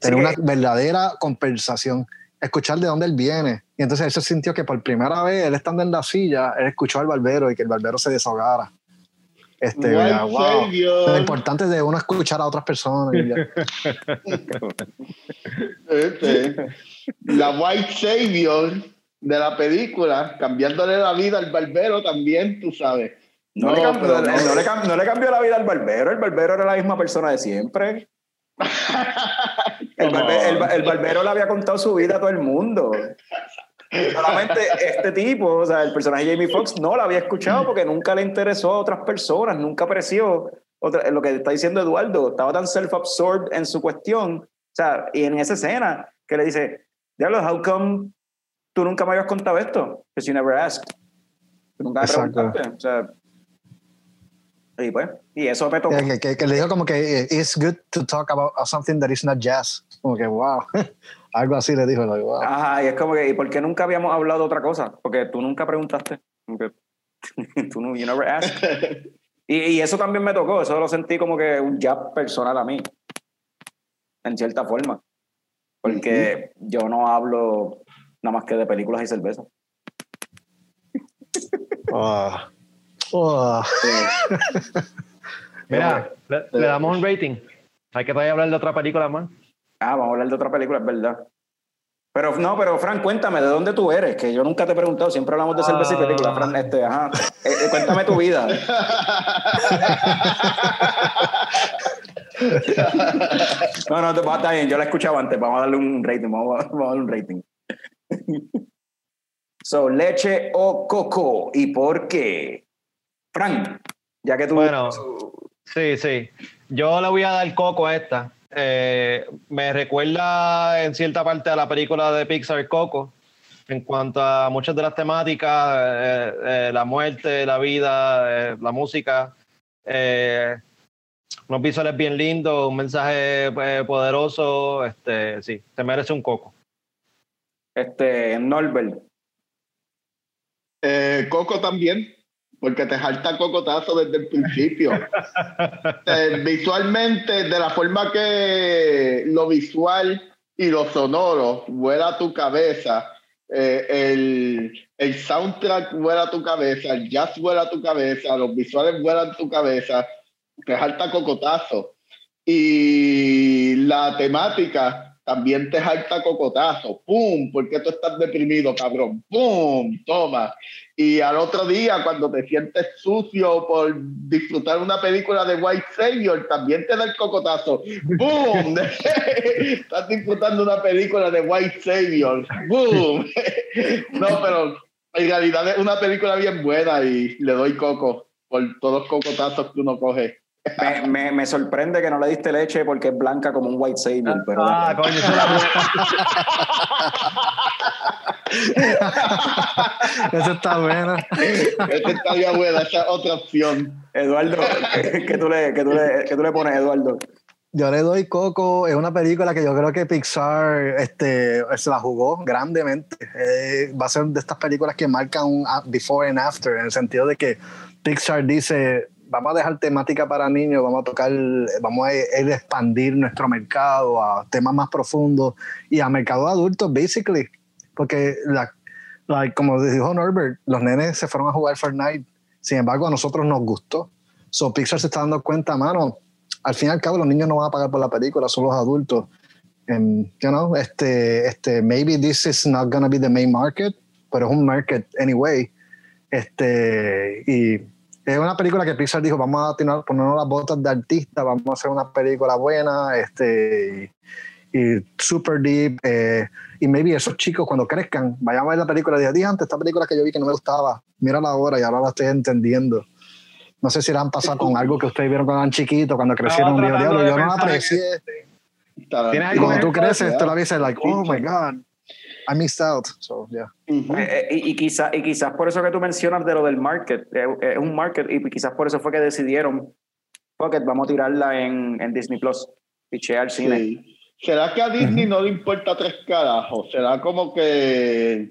Sí Tener una verdadera conversación. Escuchar de dónde él viene. Y entonces él se sintió que por primera vez, él estando en la silla, él escuchó al barbero y que el barbero se desahogara. Este, wow. Savior. Lo importante es de uno escuchar a otras personas. y. Este, la White Savior de la película, cambiándole la vida al barbero también, tú sabes. No, le, cambió, no, no. le no le cambió la vida al barbero, el barbero era la misma persona de siempre. El, barbe- el el barbero le había contado su vida a todo el mundo. Solamente este tipo, o sea, el personaje Jamie Foxx, no la había escuchado porque nunca le interesó a otras personas, nunca apreció otra, lo que está diciendo Eduardo. Estaba tan self-absorbed en su cuestión. O sea, y en esa escena que le dice, Diablo, how come tú nunca me habías contado esto? Because you never asked. Tú nunca me preguntaste. O sea, y pues, y eso me tocó. Que, que- que le dijo como que it's good to talk about something that is not jazz. Como que wow. Algo así le dijo. like, wow. Ajá, y es como que, ¿y por qué nunca habíamos hablado de otra cosa? Porque tú nunca preguntaste. Tú no, you never asked. Y, y eso también me tocó, eso lo sentí como que un jab personal a mí, en cierta forma. Porque yo no hablo nada más que de películas y cerveza. Ah. Ah. Mira, le, le damos un rating. Hay que todavía hablar de otra película más. Ah, vamos a hablar de otra película, es verdad. Pero no, pero Fran, cuéntame, ¿de dónde tú eres? Que yo nunca te he preguntado, siempre hablamos de cerveza y Ah. película. Fran, este, ajá. Eh, eh, cuéntame tu vida. No, no, te- está bien, yo la he escuchado antes, vamos a darle un rating, vamos a, vamos a darle un rating. So, leche o coco, ¿y por qué? Fran, ya que tú... Bueno. Sí, sí. Yo le voy a dar coco a esta. Eh, me recuerda en cierta parte a la película de Pixar Coco, en cuanto a muchas de las temáticas, eh, eh, la muerte, la vida, eh, la música, eh, unos visuales bien lindos, un mensaje eh, poderoso. Este, sí, te merece un coco. Este, Norbert. Eh, Coco también, porque te jalta cocotazo desde el principio. Eh, visualmente, de la forma que lo visual y lo sonoro vuela a tu cabeza, eh, el, el soundtrack vuela a tu cabeza, el jazz vuela a tu cabeza, los visuales vuelan a tu cabeza, te jalta cocotazo. Y la temática también te jalta cocotazo. ¡Pum! ¿Por qué tú estás deprimido, cabrón? ¡Pum! Toma. Y al otro día, cuando te sientes sucio por disfrutar una película de White Savior, también te da el cocotazo. ¡Boom! Estás disfrutando una película de White Savior. ¡Boom! no, pero en realidad es una película bien buena y le doy coco por todos los cocotazos que uno coge. Me, me, me sorprende que no le diste leche porque es blanca como un white savior, pero Ah, coño, eso Eso está bueno. Esta está bien buena, esa es otra opción. Eduardo, ¿qué tú le, qué tú le, qué tú le pones, Eduardo? Yo le doy Coco, es una película que yo creo que Pixar este, se la jugó grandemente. Eh, va a ser de estas películas que marcan un before and after, en el sentido de que Pixar dice, vamos a dejar temática para niños, vamos a tocar, vamos a, a expandir nuestro mercado a temas más profundos y a mercado adultos, basically. Porque, la, like, como dijo Norbert, los nenes se fueron a jugar Fortnite, sin embargo a nosotros nos gustó. So Pixar se está dando cuenta, mano, al fin y al cabo los niños no van a pagar por la película, son los adultos. And, you know, este, este, maybe this is not gonna be the main market, pero es un market anyway. Este, y es una película que Pixar dijo, vamos a tener, ponernos las botas de artista, vamos a hacer una película buena, este, y, y super deep, eh, y maybe esos chicos cuando crezcan, vayan a ver la película "Dije, antes esta película que yo vi que no me gustaba, mírala ahora y ahora la estoy entendiendo. No sé si la han pasado con algo que ustedes vieron cuando eran chiquitos, cuando crecieron, digo, diablo, yo no la aprecié. ¿Tienes Y algo cuando tú creces, tú la ves like, oh my God, I missed out. So, yeah. Ujú. Eh, eh, y, y, quizá, y quizás por eso que tú mencionas de lo del market, eh, es un market, y quizás por eso fue que decidieron, Pocket, vamos a tirarla en, en Disney Plus, piché al cine. Sí. ¿Será que a Disney no le importa tres carajos? ¿Será como que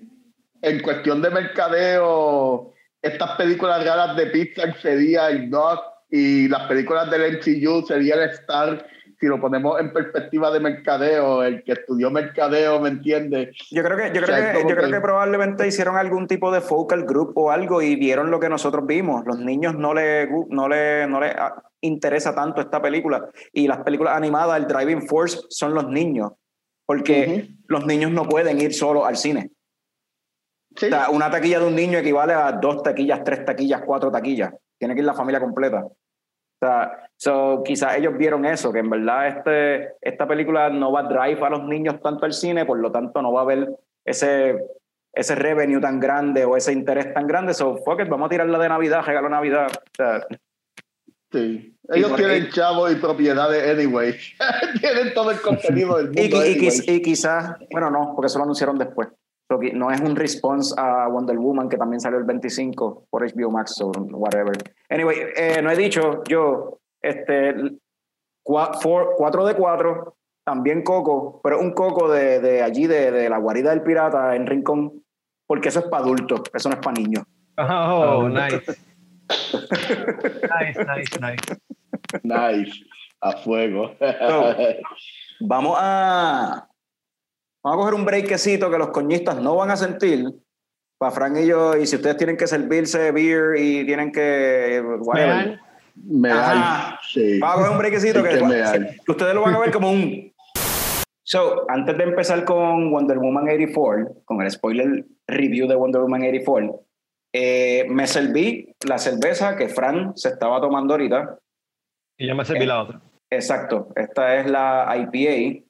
en cuestión de mercadeo, estas películas raras de Pixar sería el Dog y las películas del MCU sería el Star? Si lo ponemos en perspectiva de mercadeo, el que estudió mercadeo, ¿me entiende? Yo creo que, yo O sea, creo que, yo creo que- probablemente hicieron algún tipo de focal group o algo y vieron lo que nosotros vimos. Los niños no le, gu- no le, no le ah, interesa tanto esta película. Y las películas animadas, el driving force son los niños. Porque los niños no pueden ir solo al cine. Sí. O sea, una taquilla de un niño equivale a dos taquillas, tres taquillas, cuatro taquillas. Tiene que ir la familia completa. O sea, so, quizás ellos vieron eso, que en verdad este, esta película no va a drive a los niños tanto al cine, por lo tanto no va a haber ese, ese revenue tan grande o ese interés tan grande. So, fuck it, vamos a tirarla de Navidad, regalo Navidad. O sea, Sí. Ellos tienen chavos y propiedades anyway. tienen todo el contenido del mundo. y, y- y anyway. quiz- y quizás, bueno, no, porque eso lo anunciaron después. So, qui- no es un response a Wonder Woman, que también salió el 25 por HBO Max o whatever. Anyway, eh, no he dicho yo, este, 4 de 4, también Coco, pero un Coco de, de allí, de, de la guarida del pirata en Rincón, porque eso es para adultos, eso no es para niños. Oh, nice. nice, nice, nice. Nice. A fuego. So, vamos a vamos a coger un breakcito que los coñistas no van a sentir. Para Frank y yo y si ustedes tienen que servirse beer y tienen que whatever, Me Ajá. Sí. vamos a coger un breakcito Hay que, que ustedes lo van a ver como un so antes de empezar con Wonder Woman 84 con el spoiler review de Wonder Woman 84 eh, me serví la cerveza que Frank se estaba tomando ahorita. Y yo me serví la otra. Exacto, esta es la IPA,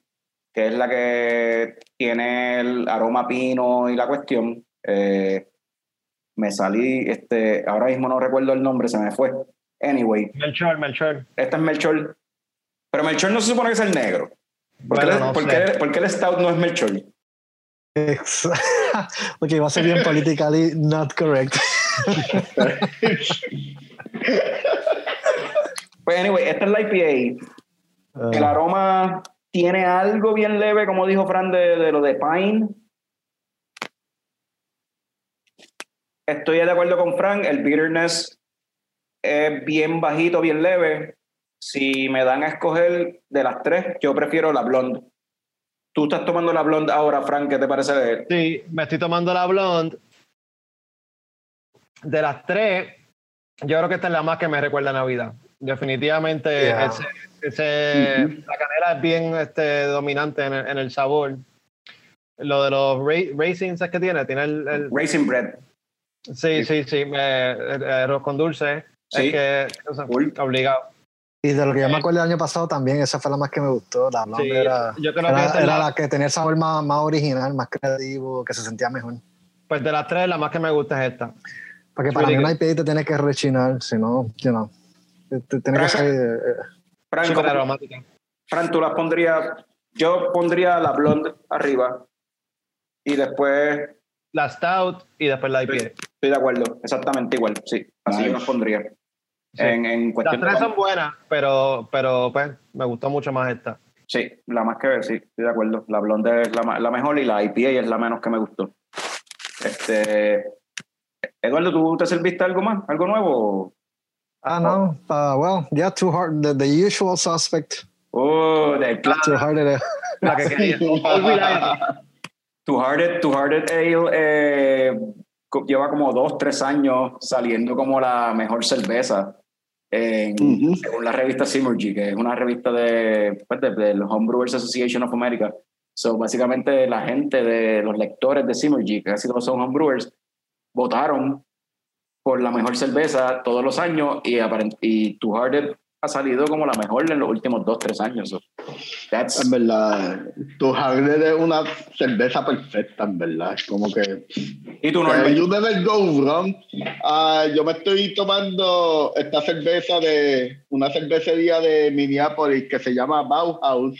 que es la que tiene el aroma pino y la cuestión. Eh, me salí, este, ahora mismo no recuerdo el nombre, se me fue. Anyway, Melchor, Melchor. esta es Melchor. Pero Melchor no se supone que es el negro. ¿Por, qué, Bueno, el- no por qué- por qué el Stout no es Melchor? Ok, va a ser bien politically not correct. Pues anyway, esta es la IPA. El Ah, aroma tiene algo bien leve, como dijo Fran, de, lo de pine. estoy de acuerdo con Frank, el bitterness es bien bajito, bien leve. Si me dan a escoger de las tres, yo prefiero la blonde. Tú estás tomando la blonde ahora, Frank, ¿qué te parece de Sí, me estoy tomando la blonde. De las tres, yo creo que esta es la más que me recuerda a Navidad. Definitivamente, Yeah. ese, ese- la canela es bien este, dominante en el, en el sabor. Lo de los ra- racings es que tiene, tiene el, el- Raisin Bread? sí, sí, sí, me- el arroz con dulce. Sí. Es que, o sea, Cool. obligado. Y de lo que yo me acuerdo el año pasado también, esa fue la más que me gustó. La Sí, era, yo creo que era, es era la- la que tenía el sabor más, más original, más creativo, que se sentía mejor. Pues de las tres, la más que me gusta es esta. Porque Sí, para mí una IPA te tiene que rechinar, si no, you know, tiene que ser... eh, Frank, Súper ¿cómo- aromática. Frank, tú las pondrías, yo pondría la blonde arriba y después, La Stout y después la IPA. estoy de acuerdo, exactamente igual, sí, así yo las pondría. Sí. En, en Las cuestión tres de- son buenas, pero, pero pues me gustó mucho más esta. Sí, la más que sí, estoy de acuerdo. La blonde es la, la mejor y la IPA es la menos que me gustó. Este, Eduardo, ¿tú te serviste algo más? ¿Algo nuevo? Ah, no. Uh, well, yeah, too hard. The, the usual suspect. Oh, del cla- Too hard. eh, La que quería. Two Hearted, Two Hearted Ale eh, co- lleva como dos, tres años saliendo como la mejor cerveza en, Ujú. según la revista Symergy, que es una revista de, pues, de, del Homebrewers Association of America. So, básicamente la gente de los lectores de Symergy, que casi todos son homebrewers, votaron por la mejor cerveza todos los años y, y Two Hearted ha salido como la mejor en los últimos dos, tres años. So, that's- En verdad, tu Hagler es una cerveza perfecta, en verdad. Como que. y tú, Eh, Norbert? you never go wrong. Ah, yo me estoy tomando esta cerveza de una cervecería de Minneapolis que se llama Bauhaus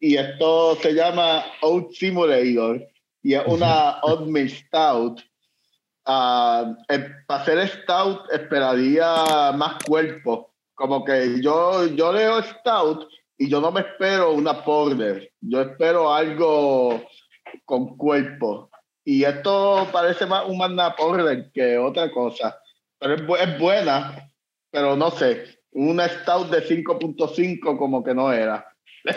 y esto se llama Oat Simulator y es una Oat Milk Stout. Eh, para hacer Stout esperaría más cuerpo. Como que yo, yo leo Stout y yo no me espero una porter. Yo espero algo con cuerpo. Y esto parece más un Magna Porter que otra cosa. Pero es, bu- es buena, pero no sé. Una Stout de 5.5 como que no era.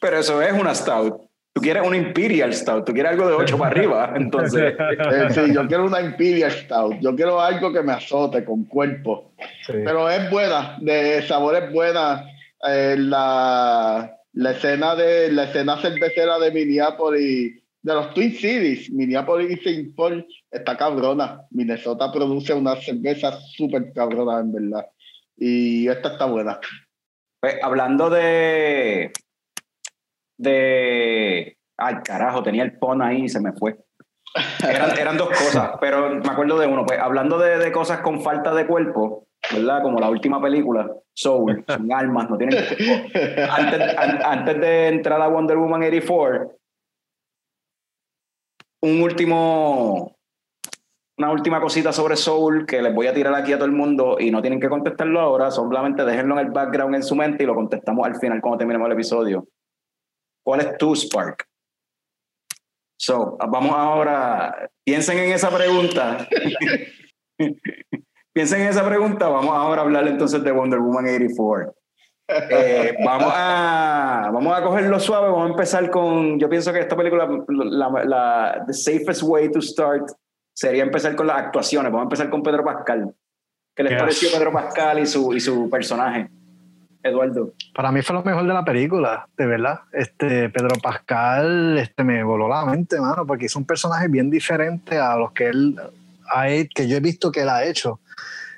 Pero eso es una stout. Tú quieres una Imperial Stout, tú quieres algo de 8 para arriba. Entonces, Eh, sí, yo quiero una Imperial Stout. Yo quiero algo que me azote con cuerpo. sí. Pero es buena, de sabor es buena. Eh, la, la escena de la escena cervecera de Minneapolis, de los Twin Cities, Minneapolis y St. Paul, está cabrona. Minnesota produce una cerveza súper cabrona, en verdad. Y esta está buena. pues, hablando de. De. Ay, carajo, tenía el pon ahí y se me fue. Eran, eran dos cosas, pero me acuerdo de uno. Pues hablando de, de cosas con falta de cuerpo, ¿verdad? Como la última película, Soul, sin almas, no tienen. Antes, an- antes de entrar a Wonder Woman 84, un último, una última cosita sobre Soul que les voy a tirar aquí a todo el mundo y no tienen que contestarlo ahora, solamente déjenlo en el background en su mente y lo contestamos al final cuando terminemos el episodio. ¿Cuál es tu Spark? So, vamos ahora, piensen en esa pregunta. piensen en esa pregunta, vamos ahora a hablar entonces de Wonder Woman 84. Eh, vamos a vamos a cogerlo suave vamos a empezar con yo pienso que esta película la, la the safest way to start sería empezar con las actuaciones vamos a empezar con Pedro Pascal ¿qué les Yes. pareció Pedro Pascal y su y su personaje Eduardo Para mí fue lo mejor de la película, de verdad. Este, Pedro Pascal este, me voló la mente, mano, porque hizo un personaje bien diferente a los que él ha que yo he visto que él ha hecho.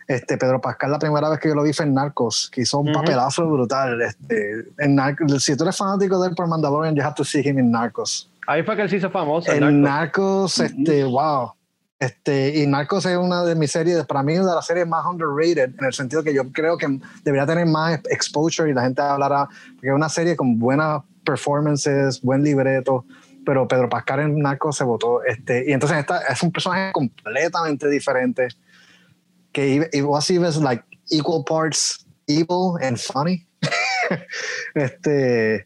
Este, Pedro Pascal, la primera vez que yo lo vi fue en Narcos, que hizo un Ujú. papelazo brutal. Este, en Narcos, si tú eres fanático de él por Mandalorian, you have to see him in Narcos. Ahí fue que él se hizo famoso. En narco. Narcos, este, wow. Este, y Narcos es una de mis series, para mí, una de las series más underrated, en el sentido que yo creo que debería tener más exposure y la gente hablará, porque es una serie con buenas performances, buen libreto, pero Pedro Pascal en Narcos se votó. Este, y entonces esta es un personaje completamente diferente, que it was even like equal parts evil and funny. este,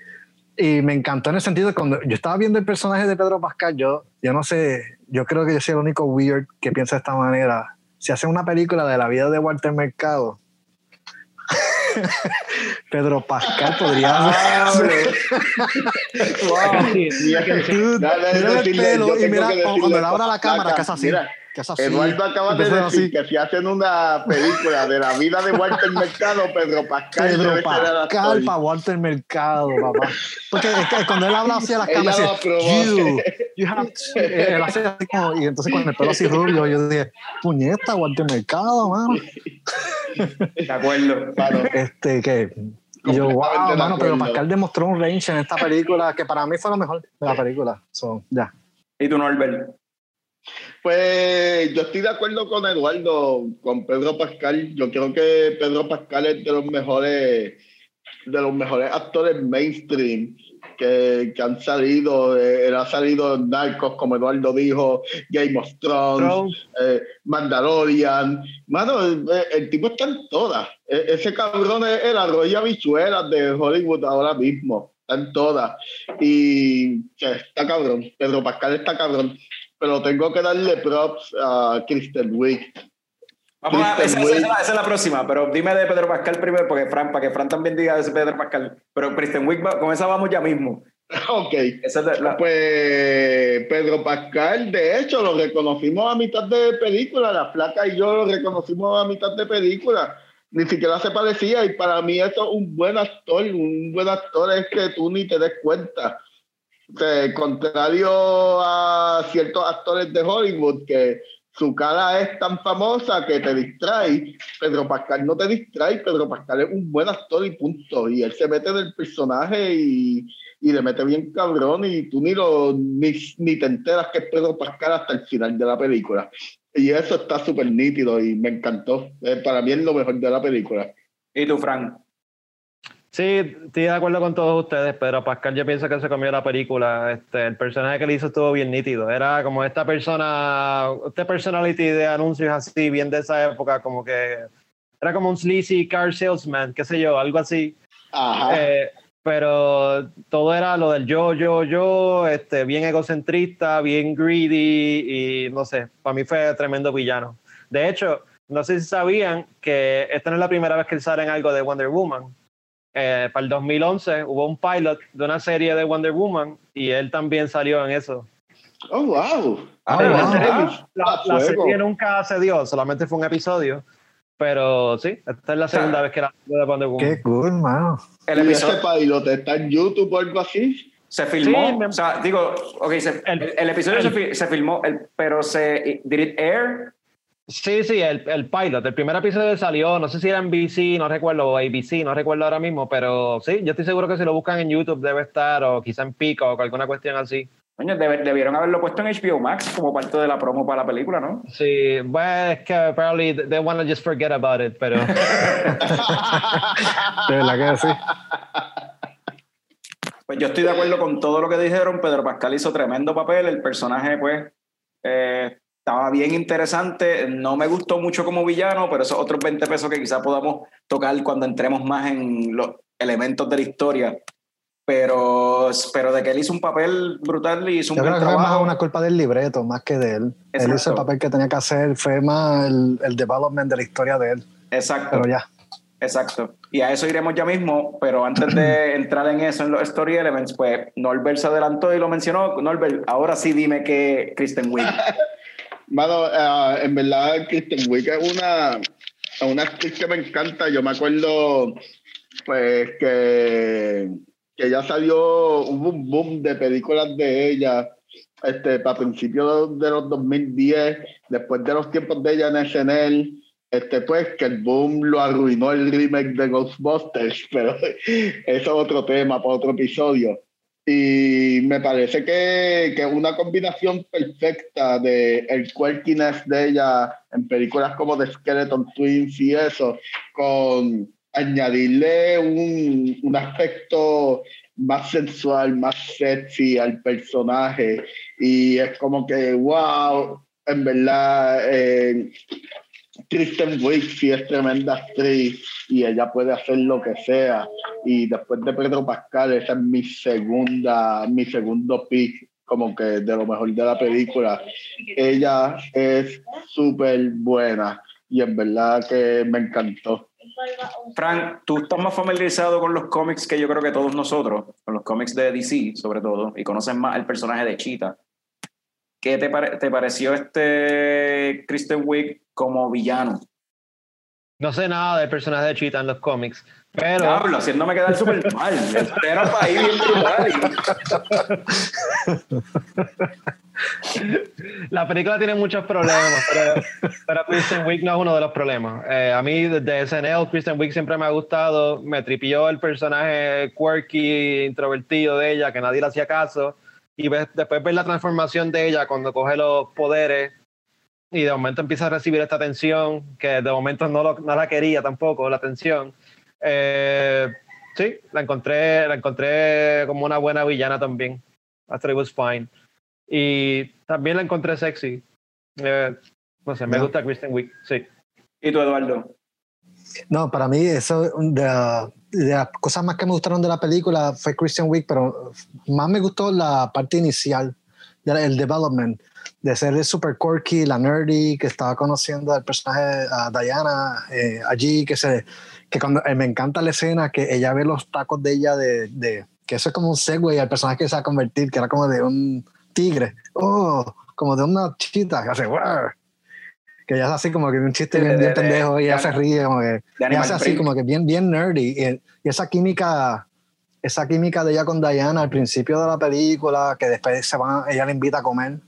y me encantó en el sentido cuando yo estaba viendo el personaje de Pedro Pascal, yo, yo no sé, yo creo que yo soy el único weird que piensa de esta manera. Si hacen una película de la vida de Walter Mercado, Pedro Pascal podría mira. Dude, Dale, mira el pelo y mira cuando le abra la cámara, que es así. Mira, así. Eduardo acaba de decir así. que si hacen una película de la vida de Walter Mercado, Pedro Pascal Pedro Pascal para Walter Mercado, papá. Porque es que cuando él habla hacia las cámaras, lo dice, aprobó. you, you have to-" Eh, él hace así como, y entonces con el pelo así rubio, yo dije, puñeta, Walter Mercado, mano. De acuerdo. Claro. Este, que, y yo, wow, mano, pero. Pascal demostró un range en esta película que para mí fue lo mejor de la película. So, ya. ¿Y tú, Norbert? Pues yo estoy de acuerdo con Eduardo, con Pedro Pascal. Yo creo que Pedro Pascal es de los mejores, de los mejores actores mainstream que, que han salido. Eh, Él ha salido en Narcos, como Eduardo dijo, Game of Thrones, eh, Mandalorian. Mano, el, el tipo está en todas. E- ese cabrón es el arroyo habichuelas de Hollywood ahora mismo. Está en todas. Y está cabrón. Pedro Pascal está cabrón. Pero tengo que darle props a Kristen Wiig. Vamos a, esa, esa- esa es la- esa es la próxima, pero dime de Pedro Pascal primero, porque Fran, para que Fran también diga de ese Pedro Pascal. Pero Kristen Wiig, va- con esa vamos ya mismo. Ok. Es la- Pues Pedro Pascal, de hecho, lo reconocimos a mitad de película. La flaca y yo lo reconocimos a mitad de película. Ni siquiera se parecía. Y para mí, eso es un buen actor. Un buen actor es que tú ni te des cuenta. Sea, contrario a ciertos actores de Hollywood que su cara es tan famosa que te distrae. Pedro Pascal no te distrae. Pedro Pascal es un buen actor y punto. Y él se mete en el personaje y, y le mete bien cabrón y tú ni, lo, ni, ni te enteras que es Pedro Pascal hasta el final de la película. Y eso está súper nítido y me encantó. Eh, para mí es lo mejor de la película. ¿Y tú, Fran? Sí, estoy de acuerdo con todos ustedes, pero Pascal yo pienso que se comió la película. Este, el personaje que le hizo estuvo bien nítido. Era como esta persona, este personality de anuncios así, bien de esa época, como que era como un sleazy car salesman, qué sé yo, algo así. Ajá. Eh, pero todo era lo del yo, yo, yo, este, bien egocentrista, bien greedy y no sé, para mí fue tremendo villano. De hecho, no sé si sabían que esta no es la primera vez que él sale en algo de Wonder Woman. Eh, para el 2011 hubo un pilot de una serie de Wonder Woman y él también salió en eso. oh, wow. Ah, Sí, la, wow. serie, Ah, la- la serie nunca se dio, solamente fue un episodio. Pero sí, esta es la segunda vez que la de Wonder Woman. Qué cool, mano. El ¿Y episodio ese pilot está en YouTube o algo así? se filmó. Sí, me- O sea, digo, ok, se- el, El- el episodio el- se, fi- se filmó, el, pero se. ¿Did it air? Sí, sí, el, el pilot. El primer episodio salió, no sé si era en BC, no recuerdo, o ABC, no recuerdo ahora mismo, pero sí, yo estoy seguro que si lo buscan en YouTube debe estar, o quizá en Pico, o alguna cuestión así. Coño, debieron haberlo puesto en HBO Max como parte de la promo para la película, ¿no? Sí, bueno, es que probably they want to just forget about it, pero De verdad que sí. Pues yo estoy de acuerdo con todo lo que dijeron. Pedro Pascal hizo tremendo papel. El personaje, pues, eh, estaba bien interesante. No me gustó mucho como villano, pero esos otros 20 pesos que quizás podamos tocar cuando entremos más en los elementos de la historia. Pero, pero de que él hizo un papel brutal y hizo un Yo creo buen que fue más trabajo. una culpa del libreto, más que de él. Él Exacto. hizo el papel que tenía que hacer, fue más el, el development de la historia de él. Exacto. Pero ya. Exacto. Y a eso iremos ya mismo, pero antes de entrar en eso, en los story elements, pues Norbert se adelantó y lo mencionó. Norbert, ahora sí dime que Kristen Wiig. Mano, eh, en verdad, Kristen Wiig es una, una actriz que me encanta. Yo me acuerdo, pues, que, que ya salió, un boom de películas de ella este, para principios de los 2010, después de los tiempos de ella en SNL. Este, pues, que el boom lo arruinó el remake de Ghostbusters, pero eso es otro tema para otro episodio. Y me parece que, que una combinación perfecta de el quirkiness de ella en películas como The Skeleton Twins y eso, con añadirle un, un aspecto más sensual, más sexy al personaje. Y es como que, wow, en verdad, eh, Kristen Wiig sí es tremenda actriz y ella puede hacer lo que sea. Y después de Pedro Pascal, esa es mi segunda, mi segundo pick como que de lo mejor de la película. Ella es súper buena y en verdad que me encantó. Frank, tú estás más familiarizado con los cómics que yo creo que todos nosotros, con los cómics de DC sobre todo, y conoces más el personaje de Cheetah. ¿Qué te, pare- te pareció este Kristen Wiig como villano? No sé nada del personaje de Cheetah en los cómics, pero Diablo, haciéndome quedar súper mal. Era para ir bien brutal. la película tiene muchos problemas, pero, pero Kristen Wiig no es uno de los problemas. Eh, a mí desde SNL, Kristen Wiig siempre me ha gustado, me tripió el personaje quirky, introvertido de ella, que nadie le hacía caso, y ves- después ver la transformación de ella cuando coge los poderes y de momento empieza a recibir esta atención, que de momento no, lo- no la quería tampoco, la atención. Eh, sí, la encontré, la encontré como una buena villana también. I thought it was fine. Y también la encontré sexy. Eh, no sé, me Ya. gusta Kristen Wiig, sí. ¿Y tú, Eduardo? No, para mí eso de, de las cosas más que me gustaron de la película fue Christian Wiig, pero más me gustó la parte inicial, el development, de ser super quirky, la nerdy, que estaba conociendo al personaje a Diana eh, allí, que se que cuando eh, me encanta la escena que ella ve los tacos de ella de, de- que eso es como un segue al personaje que se va a convertir, que era como de un tigre, oh, como de una chita, que hace "Wow", que ella hace así como que un chiste De- bien, de- bien de- pendejo y ella se ríe como que ella hace así como que bien, bien nerdy. Y, y esa química, esa química de ella con Diana al principio de la película, que después se van, ella le invita a comer.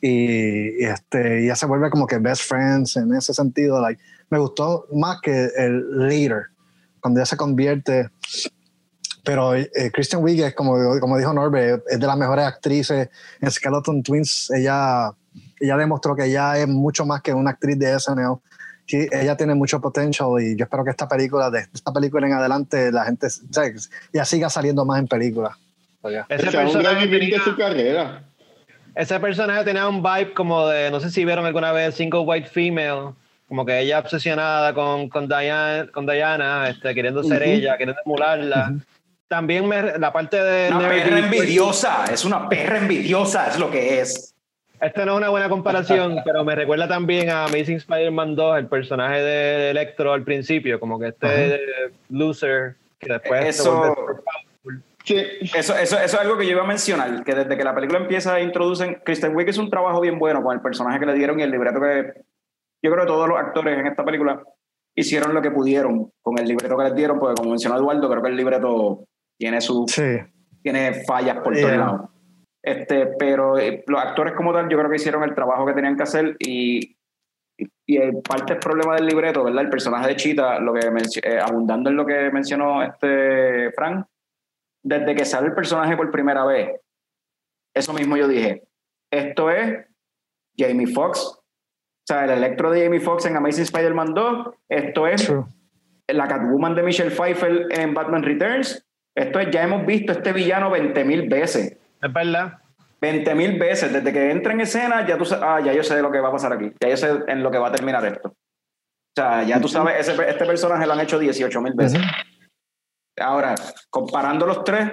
Y, y este, y ella se vuelve como que best friends en ese sentido. Like, me gustó más que el leader, cuando ella se convierte. Pero eh, Kristen Wiig es, como, como dijo Norbert, es de las mejores actrices en Skeleton Twins. Ella, ella demostró que ella es mucho más que una actriz de SNL sí, ella tiene mucho potential y yo espero que esta película, de esta película en adelante, la gente o sea, ya siga saliendo más en películas. Ese Ese es un personaje, tenía, su carrera. Ese personaje tenía un vibe como de, no sé si vieron alguna vez Single White Female, como que ella obsesionada con, con, Diana, con Diana este, queriendo ser Ujú. ella, queriendo emularla. También me- la parte de... Una perra envidiosa, es una perra envidiosa, es lo que es. Esta no es una buena comparación, pero me recuerda también a Amazing Spider-Man 2, el personaje de Electro al principio, como que este loser que después se Eso- powerful. Sí, Eso, eso, eso es algo que yo iba a mencionar, que desde que la película empieza introducen, Kristen Wiig es un trabajo bien bueno con el personaje que le dieron y el libreto que yo creo que todos los actores en esta película hicieron lo que pudieron con el libreto que les dieron, porque como mencionó Eduardo, creo que el libreto tiene su Sí, tiene fallas por Yeah. todos lados. Este, pero eh, los actores como tal, yo creo que hicieron el trabajo que tenían que hacer y, y, parte del problema del libreto, ¿verdad? El personaje de Chita, lo que eh, abundando en lo que mencionó este Frank, desde que sale el personaje por primera vez, eso mismo yo dije, esto es Jamie Foxx, o sea, el electro de Jamie Foxx en Amazing Spider-Man 2, esto es true. la Catwoman de Michelle Pfeiffer en Batman Returns. Esto es, ya hemos visto este villano 20 mil veces. Es verdad. 20 mil veces. Desde que entra en escena, ya tú sabes, ah, ya yo sé lo que va a pasar aquí. Ya yo sé en lo que va a terminar esto. O sea, ya tú sabes, ese, este personaje lo han hecho 18 mil veces. Ahora, comparando los tres,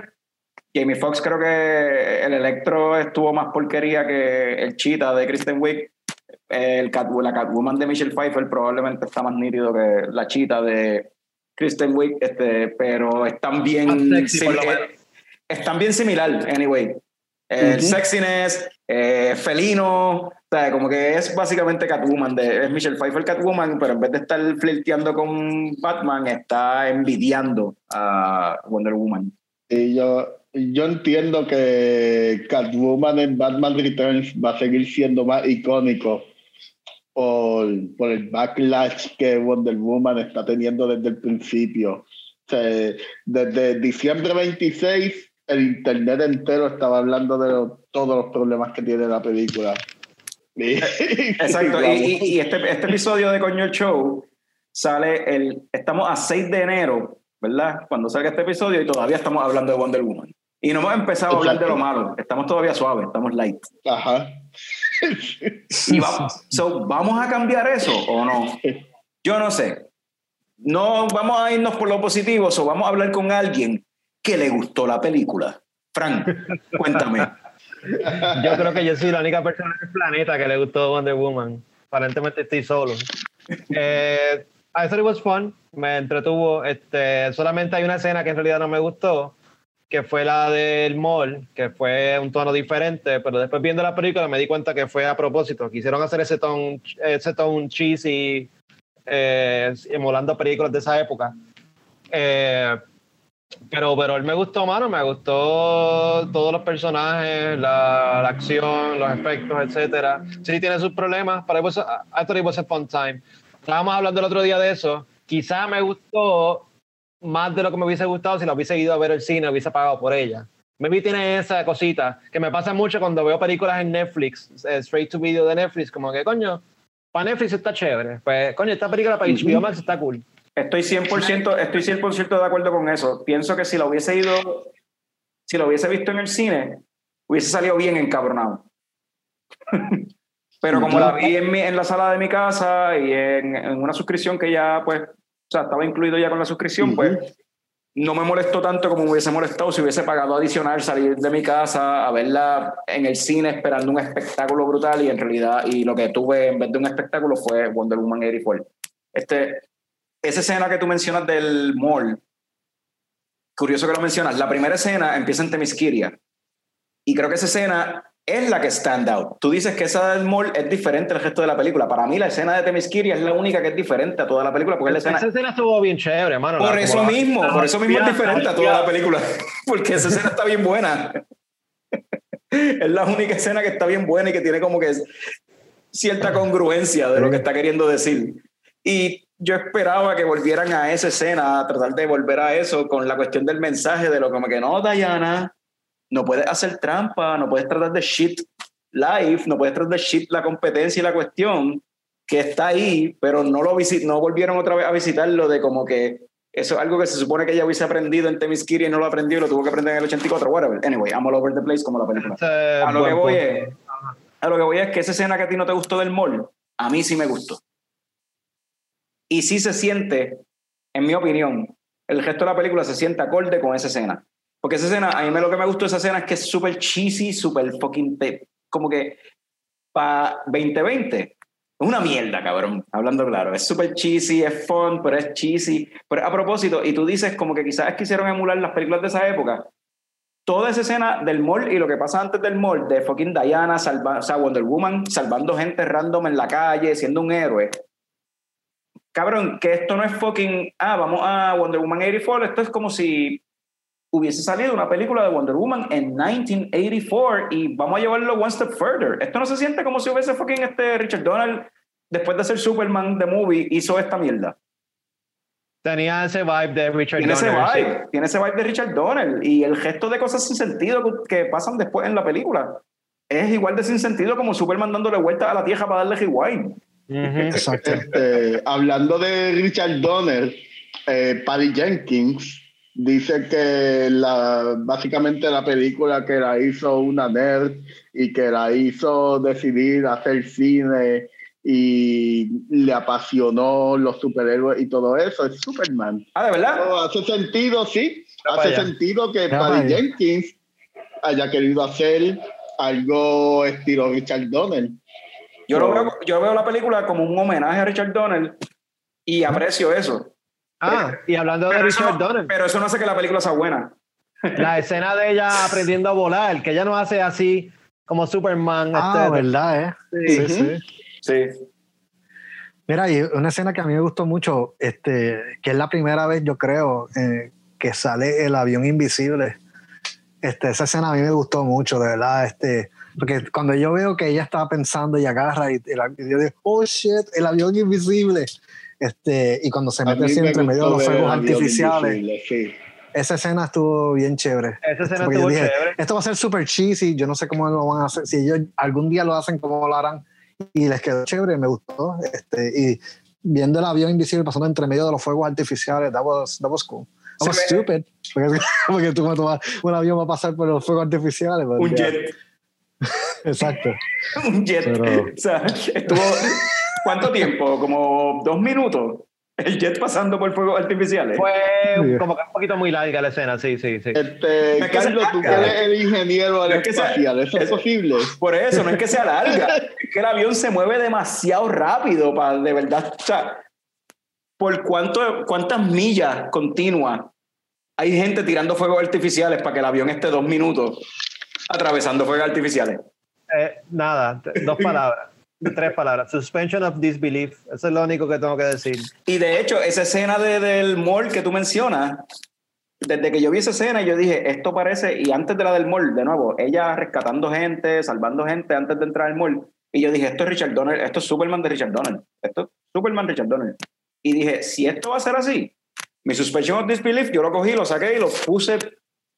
Jamie Foxx creo que el Electro estuvo más porquería que el Cheetah de Kristen Wiig. El Cat- la Catwoman de Michelle Pfeiffer probablemente está más nítido que la Cheetah de Kristen Wiig, este, pero están bien, Más sexy, por lo sim- menos. eh, están bien similar, anyway. El Ujú. sexiness, eh, felino, o sea, como que es básicamente Catwoman, de, es Michelle Pfeiffer Catwoman, pero en vez de estar flirteando con Batman, está envidiando a Wonder Woman. Y yo, yo entiendo que Catwoman en Batman Returns va a seguir siendo más icónico por, por el backlash que Wonder Woman está teniendo desde el principio. O sea, desde diciembre 26, el internet entero estaba hablando de lo- todos los problemas que tiene la película. Exacto, y, y- y este, este episodio de Coño el Show sale el. Estamos a 6 de enero, ¿verdad? Cuando salga este episodio y todavía estamos hablando de Wonder Woman. Y no hemos empezado a hablar de lo malo, estamos todavía suaves, estamos light. Ajá. Y vamos, so, ¿vamos a cambiar eso o no? Yo no sé. No vamos a irnos por lo positivo, o vamos a hablar con alguien que le gustó la película. Frank, cuéntame, Yo creo que yo soy la única persona en el planeta que le gustó Wonder Woman. Aparentemente estoy solo. Eh, I thought it was fun. Me entretuvo. Este, solamente hay una escena que en realidad no me gustó, que fue la del mall, que fue un tono diferente, pero después viendo la película me di cuenta que fue a propósito. Quisieron hacer ese tono, ese tono cheesy, eh, emulando películas de esa época. Eh, pero, pero él me gustó, mano, me gustó todos los personajes, la, la acción, los efectos, etcétera. Sí tiene sus problemas, pero was a- I thought it was a fun time. Estábamos hablando el otro día de eso. Quizá me gustó más de lo que me hubiese gustado si la hubiese ido a ver el cine, hubiese pagado por ella. Maybe tiene esa cosita que me pasa mucho cuando veo películas en Netflix, eh, straight to video de Netflix, como que coño, para Netflix está chévere. Pues coño, esta película para HBO Max está cool. Estoy 100%, estoy 100 de acuerdo con eso. Pienso que si lo hubiese ido, si lo hubiese visto en el cine, hubiese salido bien encabronado. Pero como la vi en, mi- en la sala de mi casa y en, en una suscripción que ya, pues, o sea, estaba incluido ya con la suscripción, pues, no me molestó tanto como me hubiese molestado si hubiese pagado adicional salir de mi casa a verla en el cine esperando un espectáculo brutal y en realidad, y lo que tuve en vez de un espectáculo fue Wonder Woman 84. Este, esa escena que tú mencionas del mall, curioso que lo mencionas, la primera escena empieza en Temisquiria. Y creo que esa escena es la que stand out. Tú dices que esa del mall es diferente al resto de la película. Para mí la escena de Temisquiria es la única que es diferente a toda la película, porque es la escena... Esa escena estuvo bien chévere, mano. Por eso la- mismo, la- por eso mismo es la- diferente a toda la película. Porque esa escena está bien buena. Es la única escena que está bien buena y que tiene como que cierta congruencia de lo que está queriendo decir. Y yo esperaba que volvieran a esa escena, a tratar de volver a eso con la cuestión del mensaje de lo como que no, Diana, no puedes hacer trampa, no puedes tratar de shit life, no puedes tratar de shit la competencia y la cuestión que está ahí, pero no lo visi- no volvieron otra vez a visitarlo de como que eso es algo que se supone que ella hubiese aprendido en Temisquiri y no lo aprendió y lo tuvo que aprender en el 84, whatever. Anyway, I'm all over the place como la película. Ese A lo que voy es, a lo que voy es que esa escena que a ti no te gustó del mall, a mí sí me gustó. Y sí se siente, en mi opinión, el resto de la película se siente acorde con esa escena. Porque esa escena, a mí lo que me gustó de esa escena es que es súper cheesy, súper fucking... como que para 2020 es una mierda, cabrón, hablando claro. Es súper cheesy, es fun, pero es cheesy. Pero a propósito, y tú dices como que quizás quisieron emular las películas de esa época, toda esa escena del mall y lo que pasa antes del mall, de fucking Diana, salva, o sea, Wonder Woman salvando gente random en la calle, siendo un héroe. Cabrón, que esto no es fucking, ah, vamos a Wonder Woman 84, esto es como si hubiese salido una película de Wonder Woman en 1984 y vamos a llevarlo one step further. Esto no se siente como si hubiese fucking este Richard Donald, después de ser Superman de movie, hizo esta mierda. Tenía ese vibe de Richard Tiene ese sí. vibe, tiene ese vibe de Richard Donner y el gesto de cosas sin sentido que, que pasan después en la película es igual de sin sentido como Superman dándole vuelta a la tierra para darle rewind. Ujú. Exacto. Este, hablando de Richard Donner, eh, Patty Jenkins dice que la, básicamente la película que la hizo una nerd y que la hizo decidir hacer cine y le apasionó los superhéroes y todo eso es Superman. Ah, ¿de verdad? No, hace sentido, sí. Hace sentido que para Patty. Jenkins haya querido hacer algo estilo Richard Donner. Yo, lo veo, yo veo la película como un homenaje a Richard Donner y aprecio eso. Ah, y hablando de Richard no, Donner, pero eso no hace que la película sea buena. la escena de ella aprendiendo a volar, que ella no hace así como Superman. Ah, este, ¿verdad, eh? Sí, sí. Sí. Mira, y una escena que a mí me gustó mucho, este, que es la primera vez, yo creo, eh, que sale el avión invisible. Este, esa escena a mí me gustó mucho, de verdad. Este, porque cuando yo veo que ella estaba pensando y agarra, y, y yo digo, oh shit, el avión invisible. Este, y cuando se mete así me entre medio de los fuegos artificiales, sí. esa escena estuvo bien chévere. Esa escena Porque estuvo dije, chévere. Esto va a ser super cheesy, yo no sé cómo lo van a hacer. Si ellos algún día lo hacen, cómo lo harán. Y les quedó chévere, me gustó. Este, y viendo el avión invisible pasando entre medio de los fuegos artificiales, that was, that was cool. That was ve- stupid. Porque, porque tú me tomas, un avión va a pasar por los fuegos artificiales. Un yeah, jet. Exacto. Un jet. Pero- O sea, estuvo. ¿Cuánto tiempo? ¿Como dos minutos? El jet pasando por fuegos artificiales. Fue Sí. como que un poquito muy larga la escena, sí, sí, sí. Este, Es que se Carlos, tú que larga. eres el ingeniero No es que sea- ¿eso es posible? Por eso, no es que sea larga, es que el avión se mueve demasiado rápido para de verdad. O sea, ¿por cuánto, cuántas millas continuas hay gente tirando fuegos artificiales para que el avión esté dos minutos atravesando fuegos artificiales? Eh, nada, dos palabras, tres palabras. Suspension of disbelief. Eso es lo único que tengo que decir. Y de hecho, esa escena de- del mall que tú mencionas, desde que yo vi esa escena, yo dije, esto parece, y antes de la del mall, de nuevo, ella rescatando gente, salvando gente antes de entrar al mall, y yo dije, esto es Richard Donner, esto es Superman de Richard Donner, esto es Superman Richard Donner. Y dije, si esto va a ser así, mi suspension of disbelief, yo lo cogí, lo saqué y lo puse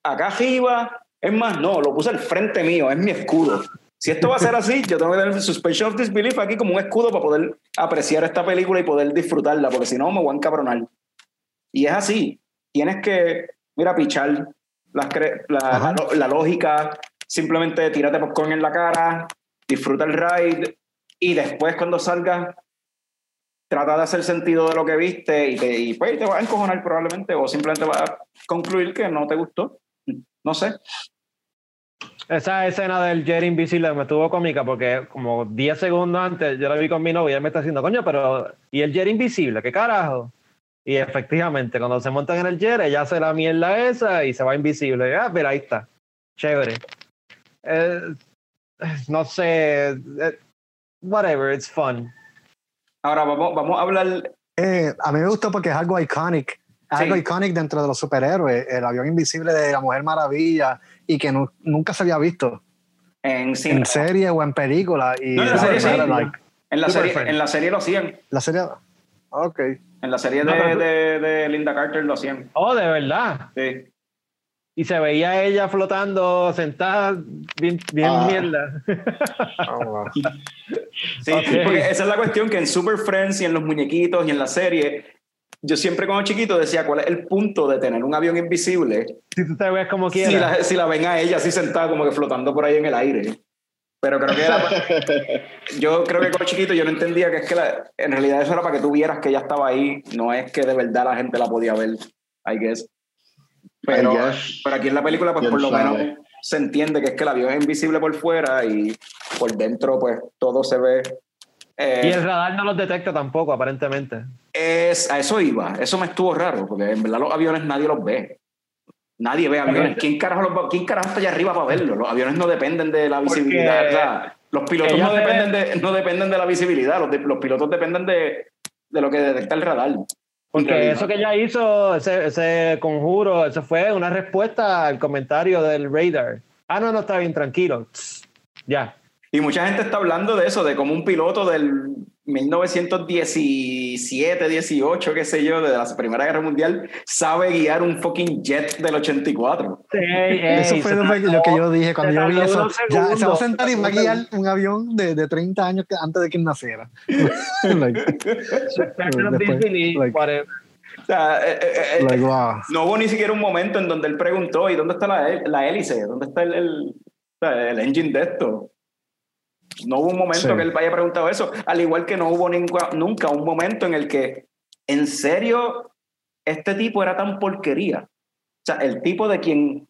acá arriba, es más, no, lo puse al frente mío, es mi escudo. Si esto va a ser así, yo tengo que tener suspension of disbelief aquí como un escudo para poder apreciar esta película y poder disfrutarla, porque si no me voy a encabronar. Y es así. Tienes que, mira, pichar la, la- la lógica, simplemente tírate popcorn en la cara, disfruta el ride y después cuando salgas, trata de hacer sentido de lo que viste y, te, y pues te vas a encojonar probablemente o simplemente vas a concluir que no te gustó. No sé. Esa escena del jet invisible me estuvo cómica porque como 10 segundos antes yo la vi con mi novia y ella me está diciendo, coño, pero ¿y el jet invisible? ¿Qué carajo? Y efectivamente, cuando se montan en el jet, ella hace la mierda esa y se va invisible. Y, ah, pero ahí está. Chévere. Eh, no sé. eh, whatever, it's fun. Ahora vamos, vamos a hablar Eh, a mí me gustó porque es algo iconic. Algo Sí. iconic dentro de los superhéroes. El avión invisible de la Mujer Maravilla y que nu- nunca se había visto en en serie o en película. Y No, en la serie sí. era like- En la, serie, en la serie lo hacían. la serie. Ok. En la serie No, de, de- de Linda Carter lo hacían. Oh, de verdad. Sí. Y se veía ella flotando, sentada, bien, bien Ah. mierda. Sí, Ok. porque esa es la cuestión que en Super Friends y en los muñequitos y en la serie, yo siempre como chiquito decía, ¿cuál es el punto de tener un avión invisible si tú te ves como si quieras. la, si la ven a ella así sentada como que flotando por ahí en el aire? Pero creo que era yo creo que como chiquito yo no entendía que es que la- en realidad eso era para que tú vieras que ella estaba ahí, no es que de verdad la gente la podía ver, I guess. Pero, I guess. pero aquí en la película pues Quién por lo sabe. menos se entiende que es que el avión es invisible por fuera y por dentro pues todo se ve eh, Y el radar no los detecta tampoco, aparentemente. Es, a eso iba, eso me estuvo raro, porque en verdad los aviones nadie los ve. Nadie ve aviones. ¿Quién carajo, los ¿Quién carajo está allá arriba para verlos? Los aviones no dependen de la visibilidad. o sea, los pilotos no dependen, de, no dependen de la visibilidad, los, de- los pilotos dependen de, de lo que detecta el radar. Porque eso que ella hizo, ese, ese conjuro, eso fue una respuesta al comentario del radar. Ah, no, no, está bien, tranquilo. Ya. Y mucha gente está hablando de eso, de cómo un piloto del 1917, 18, qué sé yo, de la Primera Guerra Mundial, sabe guiar un fucking jet del 84. Eso fue lo, que- lo que yo dije cuando yo vi eso. Ya, se va a sentar y va a guiar un avión de, de 30 años que- antes de que él naciera. Like, Después, like- Whatever. O sea, eh, eh, eh, like, wow. No hubo ni siquiera un momento en donde él preguntó, ¿y dónde está la, la hélice? ¿Dónde está el, el, el engine de esto? No hubo un momento Sí. que él haya preguntado eso, al igual que no hubo nunca, nunca un momento en el que, en serio, este tipo era tan porquería. O sea, el tipo de quien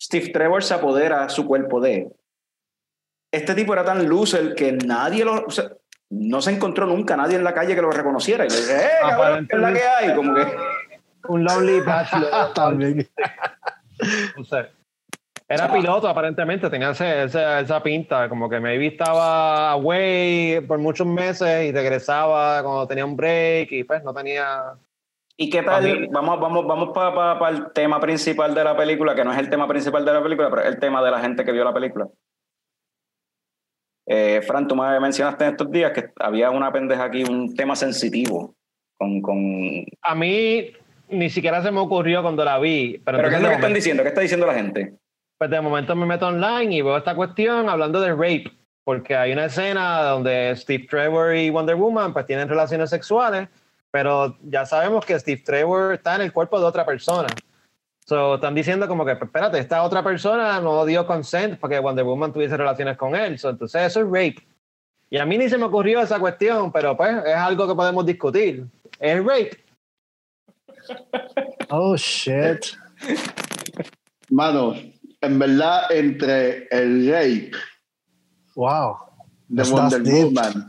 Steve Trevor se apodera su cuerpo de. Este tipo era tan loser que nadie lo... o sea, no se encontró nunca nadie en la calle que lo reconociera. Y le dije, ¡eh, cabrón, ¿qué es la que hay! Como que... Un lonely bachelor. También. No sé. Era piloto, aparentemente, tenía ese- ese- esa pinta, como que maybe estaba away por muchos meses y regresaba cuando tenía un break y pues no tenía... ¿Y qué Pa' tal? mí- Vamos, vamos, vamos para el tema principal de la película, que no es el tema principal de la película, pero es el tema de la gente que vio la película. Eh, Fran, tú me mencionaste en estos días que había una pendeja aquí, un tema sensitivo. Con, con... A mí ni siquiera se me ocurrió cuando la vi, pero, ¿Pero qué es lo que están diciendo? ¿Qué está diciendo la gente? Pues de momento me meto online y veo esta cuestión hablando de rape, porque hay una escena donde Steve Trevor y Wonder Woman pues tienen relaciones sexuales, pero ya sabemos que Steve Trevor está en el cuerpo de otra persona. So, están diciendo como que, espérate, esta otra persona no dio consent para que Wonder Woman tuviese relaciones con él. So, entonces eso es rape. Y a mí ni se me ocurrió esa cuestión, pero pues es algo que podemos discutir. el rape. Oh, shit. Mano, en verdad, entre el rape Wow. de That's Wonder. Woman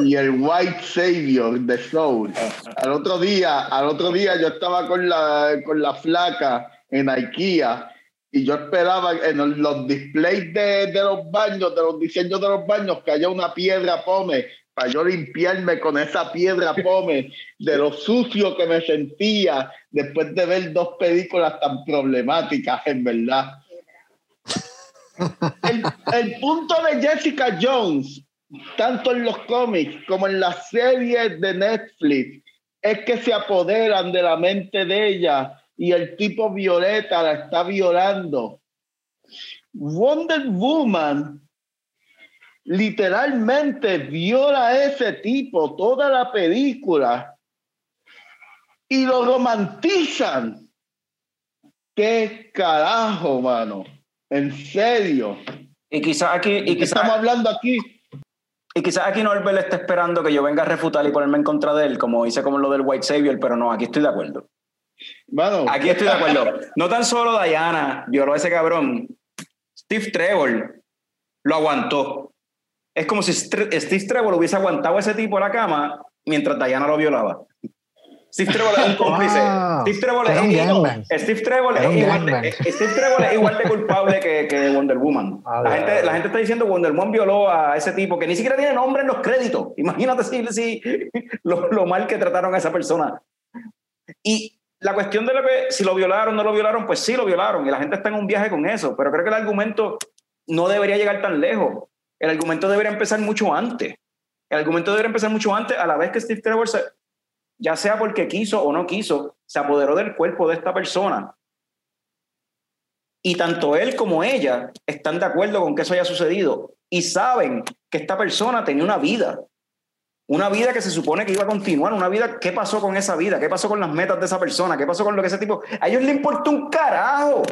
y el White Savior de Soul. Al otro día, al otro día yo estaba con la, con la flaca en IKEA y yo esperaba en los displays de, de los baños, de los diseños de los baños, que haya una piedra pome para yo limpiarme con esa piedra pome de lo sucio que me sentía después de ver dos películas tan problemáticas, en verdad. El, el punto de Jessica Jones tanto en los cómics como en las series de Netflix, es que se apoderan de la mente de ella y el tipo Violeta la está violando. Wonder Woman literalmente viola a ese tipo toda la película y lo romantizan. ¿Qué carajo, mano? En serio. Y quizás aquí, y ¿De qué quizás, estamos hablando aquí? y quizás aquí Norbert está esperando que yo venga a refutar y ponerme en contra de él, como hice como lo del White Savior, pero no, aquí estoy de acuerdo. Mano, Aquí estoy de acuerdo. No tan solo Diana violó a ese cabrón. Steve Trevor lo aguantó. Es como si Steve Trevor hubiese aguantado a ese tipo en la cama mientras Diana lo violaba. Steve Trevor es un cómplice. Wow. Steve Trevor es, gangbang. Steve Trevor es igual, de, eh, Steve Trevor es igual de culpable que, que Wonder Woman. A La gente, la está diciendo que Wonder Woman violó a ese tipo que ni siquiera tiene nombre en los créditos. Imagínate si, si lo, lo mal que trataron a esa persona. Y la cuestión de lo que, si lo violaron o no lo violaron, pues sí lo violaron y la gente está en un viaje con eso, pero creo que el argumento no debería llegar tan lejos. El argumento debería empezar mucho antes. El argumento debería empezar mucho antes, a la vez que Steve Trevor, se- ya sea porque quiso o no quiso, se apoderó del cuerpo de esta persona. Y tanto él como ella están de acuerdo con que eso haya sucedido y saben que esta persona tenía una vida, una vida que se supone que iba a continuar, una vida, ¿qué pasó con esa vida? ¿Qué pasó con las metas de esa persona? ¿Qué pasó con lo que ese tipo? A ellos le importó un carajo.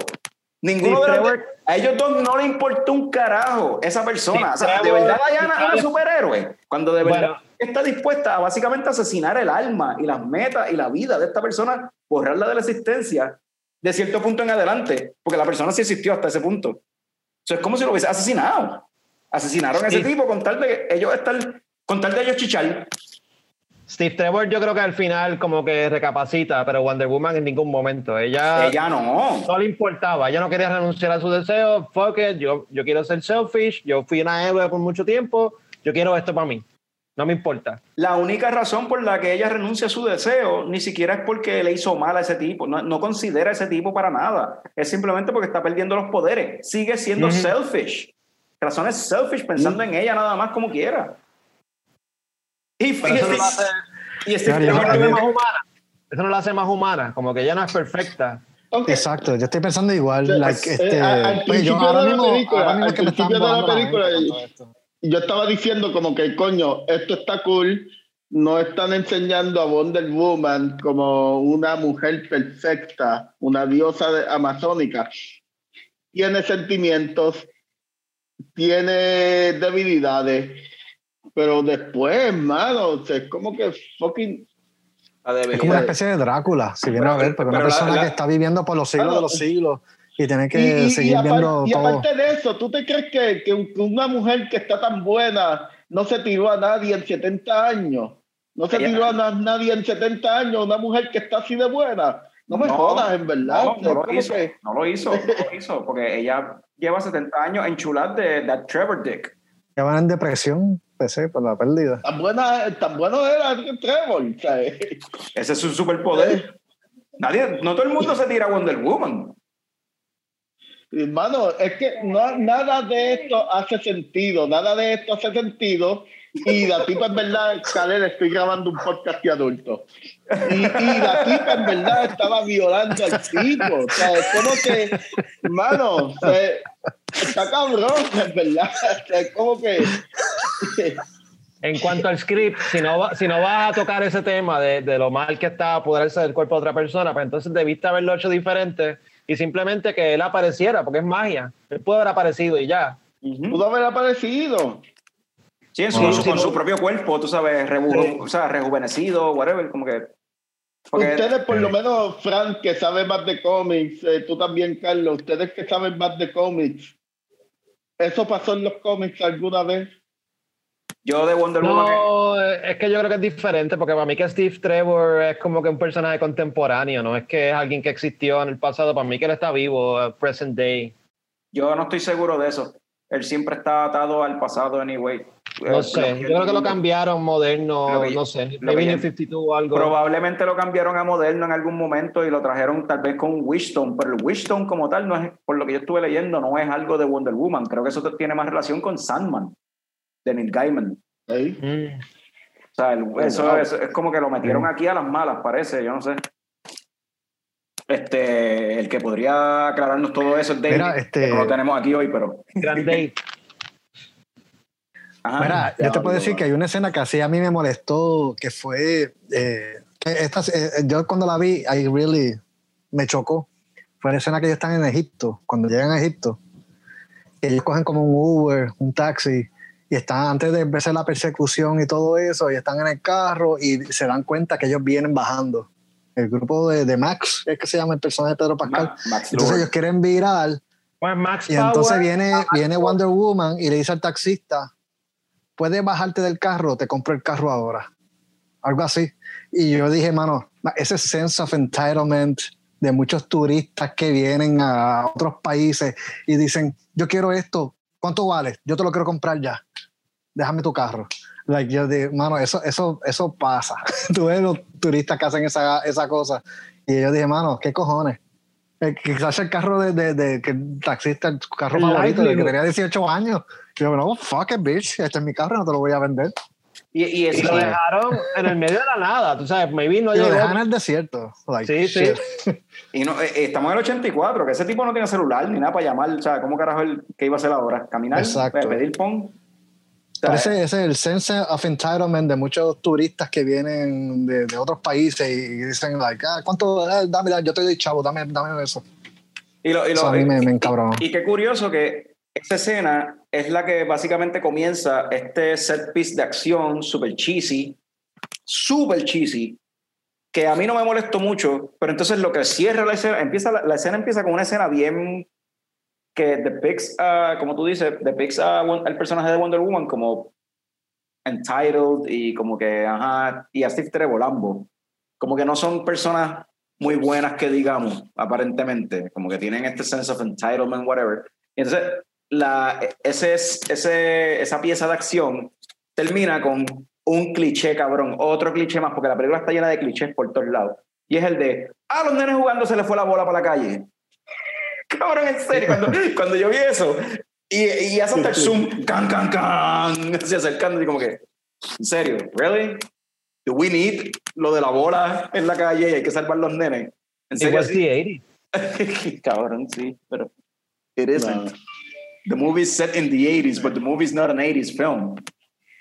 Ninguno de los a ellos dos no le importó un carajo esa persona. O sea, de verdad Diana es una superhéroe. Cuando de verdad Bueno. está dispuesta a básicamente asesinar el alma y las metas y la vida de esta persona, borrarla de la existencia de cierto punto en adelante, porque la persona sí existió hasta ese punto. Eso es como si lo hubiese asesinado. Asesinaron a ese Sí. tipo con tal de ellos estar, con tal de ellos chichar. Steve Trevor yo creo que al final como que recapacita, pero Wonder Woman en ningún momento. Ella, Ella no. no le importaba, ella no quería renunciar a su deseo. Fuck it, yo, yo quiero ser selfish, yo fui una héroe por mucho tiempo, yo quiero esto para mí. No me importa. La única razón por la que ella renuncia a su deseo ni siquiera es porque le hizo mal a ese tipo. No, no considera a ese tipo para nada. Es simplemente porque está perdiendo los poderes. Sigue siendo Ujú. selfish. Razones selfish pensando en ella nada más como quiera. Y Pero eso no hace, Y Steve Claro, yo- más humana. Eso no la hace más humana, como que ella no es perfecta. Ok. Exacto, yo estoy pensando igual. Sí, like, eh, este, a- al pues, yo principio de la mismo, película, al principio de la película, yo estaba diciendo como que, coño, esto está cool. No están enseñando a Wonder Woman como una mujer perfecta, una diosa de- amazónica. Tiene sentimientos, tiene debilidades, pero después, hermano, o sea, es como que fucking... Es como una especie de Drácula, si viene a ver, porque una la- persona la- que está viviendo por los siglos Claro. de los siglos y tiene que Y, y- y seguir apar- viendo y todo. aparte de eso, ¿tú te crees que, que un- que una mujer que está tan buena no se tiró a nadie en 70 años? No se Ella- tiró a na- nadie en 70 años, una mujer que está así de buena. No me No, jodas, en verdad. No, no lo hizo, que- no lo hizo, no lo hizo, porque ella lleva 70 años en de That Trevor Dick. Ya van en depresión, PC, por la pérdida. tan, buena, tan bueno era Trevor. sea, Ese es su superpoder. Nadie, no todo el mundo se tira a Wonder Woman. Hermano, es que no, nada de esto hace sentido, nada de esto hace sentido. Y la tipa en verdad, Kalel, estoy grabando un podcast de adultos. Y, y la tipa en verdad estaba violando al tipo. O sea, es como que, hermano, o sea, está cabrón, en verdad. O sea, es como que. En cuanto al script, si no, va- si no vas a tocar ese tema de, de lo mal que está apoderarse del cuerpo de otra persona, pues entonces debiste haberlo hecho diferente y simplemente que él apareciera, porque es magia. Él puede haber aparecido y ya. Pudo haber aparecido. Sí, en su, Ah. su- con su propio cuerpo, tú sabes, reju- o sea, rejuvenecido, whatever, como que. porque- Ustedes, por lo menos, Frank, que sabe más de cómics, eh, tú también, Carlos, ustedes que saben más de cómics, ¿eso pasó en los cómics alguna vez? yo de Wonder Woman. No, eh, es que yo creo que es diferente, porque para mí que Steve Trevor es como que un personaje contemporáneo, no es que es alguien que existió en el pasado, para mí que él está vivo, eh, present day. Yo no estoy seguro de eso. Él siempre está atado al pasado, anyway. No Eh, sé, lo yo creo que lo cambiaron moderno, Lo no sé, lo maybe que- New 52 o algo. Probablemente lo cambiaron a moderno en algún momento y lo trajeron tal vez con Wishstone, pero el Wishstone como tal, no es, por lo que yo estuve leyendo, no es algo de Wonder Woman. Creo que eso tiene más relación con Sandman, de Neil Gaiman. O sea, el- eso, wow. eso es como que lo metieron aquí a las malas, parece, yo no sé. Este, el que podría aclararnos todo eso es David, Mira, este- que no lo tenemos aquí hoy, pero... Grand Date. Ajá. Mira, yo te puedo decir que hay una escena que así a mí me molestó, que fue, eh, que esta, eh, yo cuando la vi, I really me chocó. Fue la escena que ellos están en Egipto, cuando llegan a Egipto, ellos cogen como un Uber, un taxi, y están antes de empezar la persecución y todo eso, y están en el carro y se dan cuenta que ellos vienen bajando. El grupo de, de Max, es que se llama el personaje de Pedro Pascal. Ma- Max Entonces Lord. ellos quieren virar Pues Max y entonces Power, viene, viene Wonder Woman y le dice al taxista, puedes bajarte del carro, te compro el carro ahora. Algo así. Y yo dije, mano, ese sense of entitlement de muchos turistas que vienen a otros países y dicen, yo quiero esto, ¿cuánto vale? Yo te lo quiero comprar ya. Déjame tu carro. Like, yo dije, mano, eso, eso, eso pasa. Tú ves los turistas que hacen esa, esa cosa. Y yo dije, mano, ¿qué cojones? El, quizás el carro de, de, de- que el taxista, el carro favorito, de que tenía 18 años. Y yo, no, fuck it, bitch. Este es mi carro, no te lo voy a vender. Y, y y eso, lo dejaron en el medio de la nada, tú sabes, maybe no Y lo llegó. dejan en el desierto. Like, Sí, sí. shit. y no, eh, eh, estamos en el 84, que ese tipo no tiene celular ni nada para llamar. O sea, ¿cómo carajo él, qué iba a hacer ahora? ¿Caminar? Exacto. Eh, ¿Pedir pon? Pero ese, ese es el sense of entitlement de muchos turistas que vienen de, de otros países y dicen, like, ah, ¿cuánto? Ah, dame, dame, yo te doy chavo, dame, dame eso. Y, lo, y, lo- Eso a mí me, me encabronó. y qué curioso que esta escena es la que básicamente comienza este set piece de acción super cheesy, super cheesy, que a mí no me molestó mucho, pero entonces lo que cierra la escena, empieza la, la escena empieza con una escena bien que depicts, ah, como tú dices, depicts al personaje de Wonder Woman como entitled y como que, ajá, y a Steve Trevor. Como que no son personas muy buenas que digamos, aparentemente, como que tienen este sense of entitlement, whatever. Y entonces, la, ese, es- ese, esa pieza de acción termina con un cliché, cabrón, otro cliché más, porque la película está llena de clichés por todos lados. Y es el de, ah, los nenes jugando se les fue la bola para la calle. Cabrón, en serio, cuando, cuando yo vi eso, y, y hace hasta el zoom, can, can, can, se acercando, y como que, en serio, ¿really? Do we need lo de la bola en la calle y hay que salvar los nenes? ¿En It serio? was the 80s. Cabrón, sí, pero it isn't. No. The movie is set in the 80s, but the movie is not an 80s film.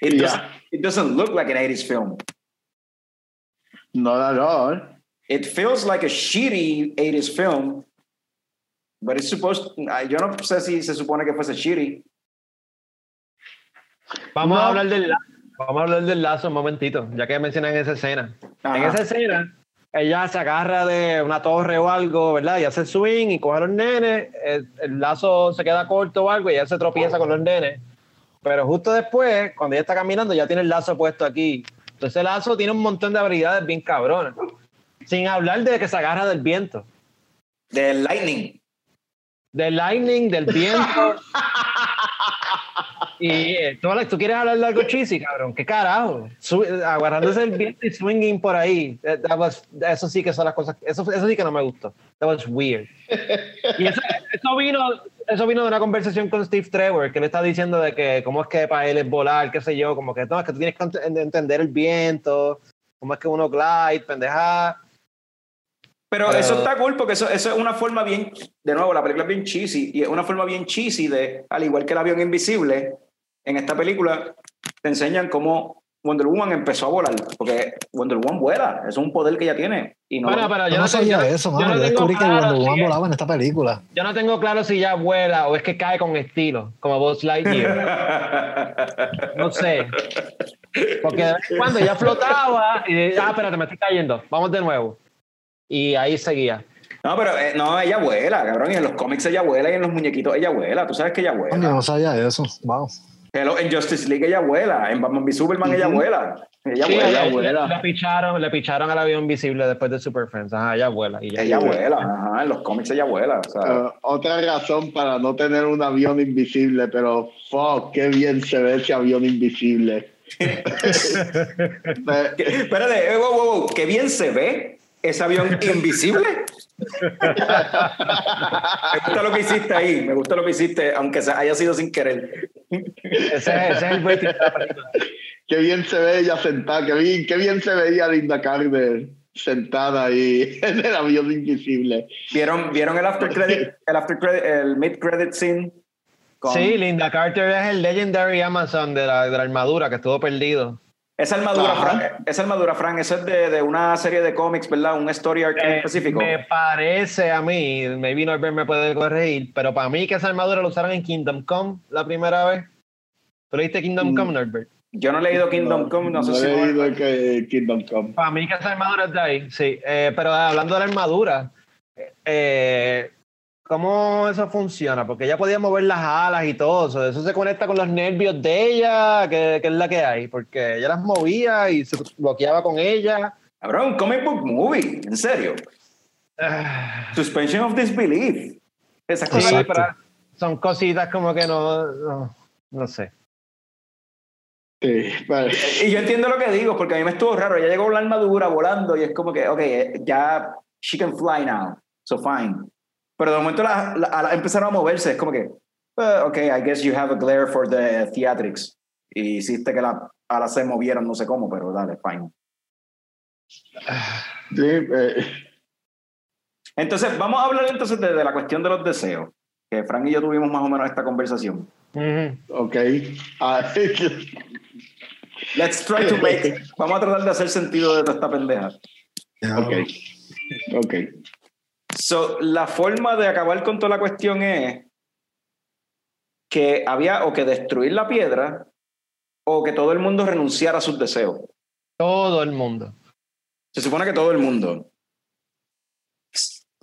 It, Yeah. doesn't, it doesn't look like an 80s film. Not at all. It feels like a shitty 80s film, but it's supposed ah, yo no sé si se supone que fuese shitty. Vamos No. a hablar del. Vamos a hablar del lazo un momentito, ya que mencionan esa escena. Ajá. En esa escena, ella se agarra de una torre o algo, ¿verdad? Y hace el swing y coge a los nenes, el, el lazo se queda corto o algo y ella se tropieza con los nenes. Pero justo después, cuando ella está caminando, ya tiene el lazo puesto aquí. Entonces el lazo tiene un montón de habilidades bien cabronas. Sin hablar de que se agarra del viento. Del Lightning. Del lightning, del viento. y eh, tú, Alex, ¿tú quieres hablar de algo cheesy, cabrón? ¿Qué carajo? Su- agarrándose el viento y swinging por ahí. That- that was- eso sí que son las cosas. Eso, eso sí que no me gustó. That was weird. Y eso, eso vino, eso vino de una conversación con Steve Trevor, que le está diciendo de que cómo es que para él es volar, qué sé yo, como que no, es que tú tienes que ent- entender el viento, cómo es que uno glide, pendeja. Pero Pero- eso está cool porque eso, eso es una forma bien, de nuevo, la película es bien cheesy y es una forma bien cheesy de, al igual que el avión invisible, en esta película te enseñan cómo Wonder Woman empezó a volar, porque Wonder Woman vuela, es un poder que ella tiene. Y no, Bueno, pero Yo yo no sabía yo- eso, yo mano. no Yo tengo descubrí que claro Wonder Woman si- volaba en esta película. Yo no tengo claro si ya vuela o es que cae con estilo, como Buzz Lightyear. No sé. Porque de vez en cuando ya flotaba y ah, espérate, me estoy cayendo. Vamos de nuevo. Y ahí seguía. No, pero eh, no, ella vuela, cabrón. Y en los cómics ella vuela y en los muñequitos ella vuela. Tú sabes que ella vuela. no sabía eso. Wow. Hello, en Justice League ella vuela. En Batman v Superman ella vuela. Ella Sí, vuela. ella le- vuela. Le, picharon, le picharon al avión invisible después de Super Friends. Ajá, ella vuela. Y ya. Ella vuela. Ajá, en los cómics ella vuela. O sea, Eh, otra razón para no tener un avión invisible, pero fuck, qué bien se ve ese avión invisible. Espérate, eh, wow, wow, wow, qué bien se ve ese avión invisible. me gusta lo que hiciste ahí. Me gusta lo que hiciste, aunque haya sido sin querer. Ese, ese es el película. qué bien se ve ella sentada, qué bien, qué bien se veía Linda Carter sentada ahí en el avión invisible. ¿Vieron, ¿vieron el after credit, el after credit, el mid credit scene? Con- Sí, Linda Carter es el legendary Amazon de la, de la armadura que estuvo perdido. Esa armadura, Ajá. Fran, esa armadura, Fran, esa es de, de una serie de cómics, ¿verdad? Un story arc Eh, específico. Me parece a mí, maybe Norbert me puede corregir, pero para mí que esa armadura la usaron en Kingdom Come la primera vez. ¿Tú leíste Kingdom Mm. Come, Norbert? Yo no he leído Kingdom Come, no, sé si... he leído que Kingdom Come. Para mí que esa armadura es de ahí, sí. Eh, pero hablando de la armadura, eh, ¿cómo eso funciona? Porque ella podía mover las alas y todo eso. Eso se conecta con los nervios de ella, que, que es la que hay. Porque ella las movía y se bloqueaba con ella. Cabrón, un comic book movie, en serio. Ah, Suspension of disbelief. Esas cosas. Son cositas como que no, no, no sé. Sí, pero- Y yo entiendo lo que digo, porque a mí me estuvo raro. Ella llegó con la armadura volando y es como que, ok, ya she can fly now, so fine. Pero de momento la, la- la- empezaron a moverse, es como que, eh, ok, I guess you have a glare for the theatrics. Y hiciste que las alas se movieran, no sé cómo, pero dale, fine. sí, eh, Entonces, vamos a hablar entonces de, de la cuestión de los deseos, que Frank y yo tuvimos más o menos esta conversación. Ujú. ok. Ah, Let's try to make, vamos a tratar de hacer sentido de toda esta pendeja. ok. Ok. So, la forma de acabar con toda la cuestión es que había o que destruir la piedra o que todo el mundo renunciara a sus deseos. Todo el mundo. Se supone que todo el mundo.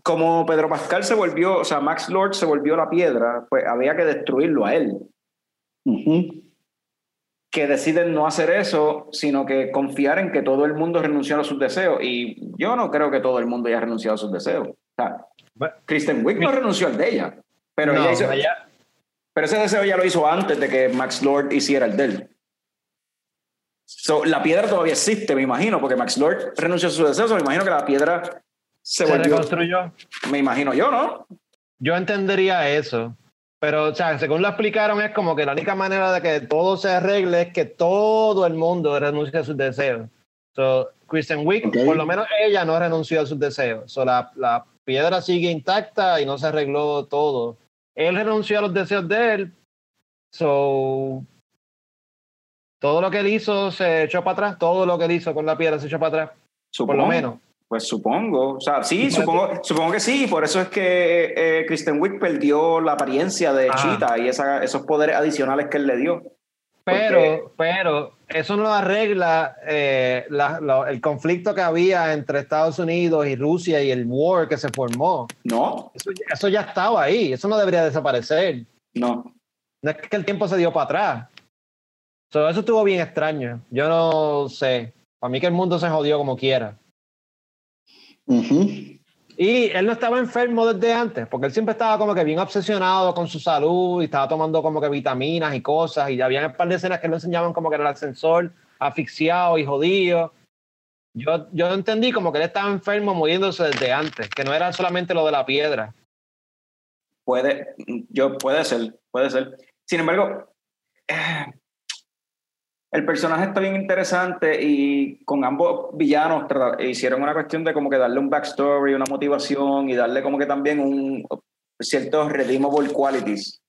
Como Pedro Pascal se volvió, o sea, Max Lord se volvió la piedra, pues había que destruirlo a él. Que deciden no hacer eso, sino que confiar en que todo el mundo renunció a sus deseos. Y yo no creo que todo el mundo haya renunciado a sus deseos. Sea, Kristen Wiig no renunció al de ella. Pero, no, ella hizo- ella- pero ese deseo ya lo hizo antes de que Max Lord hiciera el de él. So, la piedra todavía existe, me imagino, porque Max Lord renunció a su deseo. so me imagino que la piedra se, se reconstruyó. Me imagino yo, ¿no? Yo entendería eso. Pero, o sea, según lo explicaron, es como que la única manera de que todo se arregle es que todo el mundo renuncie a sus deseos. So, Kristen Wiig, Ok. por lo menos ella no renunció a sus deseos. So, la, la piedra sigue intacta y no se arregló todo. Él renunció a los deseos de él. So, todo lo que él hizo se echó para atrás. Todo lo que él hizo con la piedra se echó para atrás. Por lo menos. Pues supongo. O sea, sí, supongo, supongo que sí. Por eso es que eh, Kristen Wiig perdió la apariencia de Ah. Cheetah y esa- esos poderes adicionales que él le dio. Pero, pero eso no arregla eh, la- el conflicto que había entre Estados Unidos y Rusia y el war que se formó. No, Eso, eso ya estaba ahí, eso no debería desaparecer. no. No es que el tiempo se dio para atrás. So, eso estuvo bien extraño. Yo no sé. Para mí que el mundo se jodió como quiera. Ujú. Y él no estaba enfermo desde antes, porque él siempre estaba como que bien obsesionado con su salud y estaba tomando como que vitaminas y cosas. Y había un par de escenas que lo enseñaban como que en el ascensor, asfixiado y jodido. Yo, yo entendí como que él estaba enfermo muriéndose desde antes, que no era solamente lo de la piedra. Puede, yo, puede ser, puede ser. Sin embargo, eh, el personaje está bien interesante y con ambos villanos hicieron una cuestión de como que darle un backstory, una motivación y darle como que también un ciertos redeemable qualities.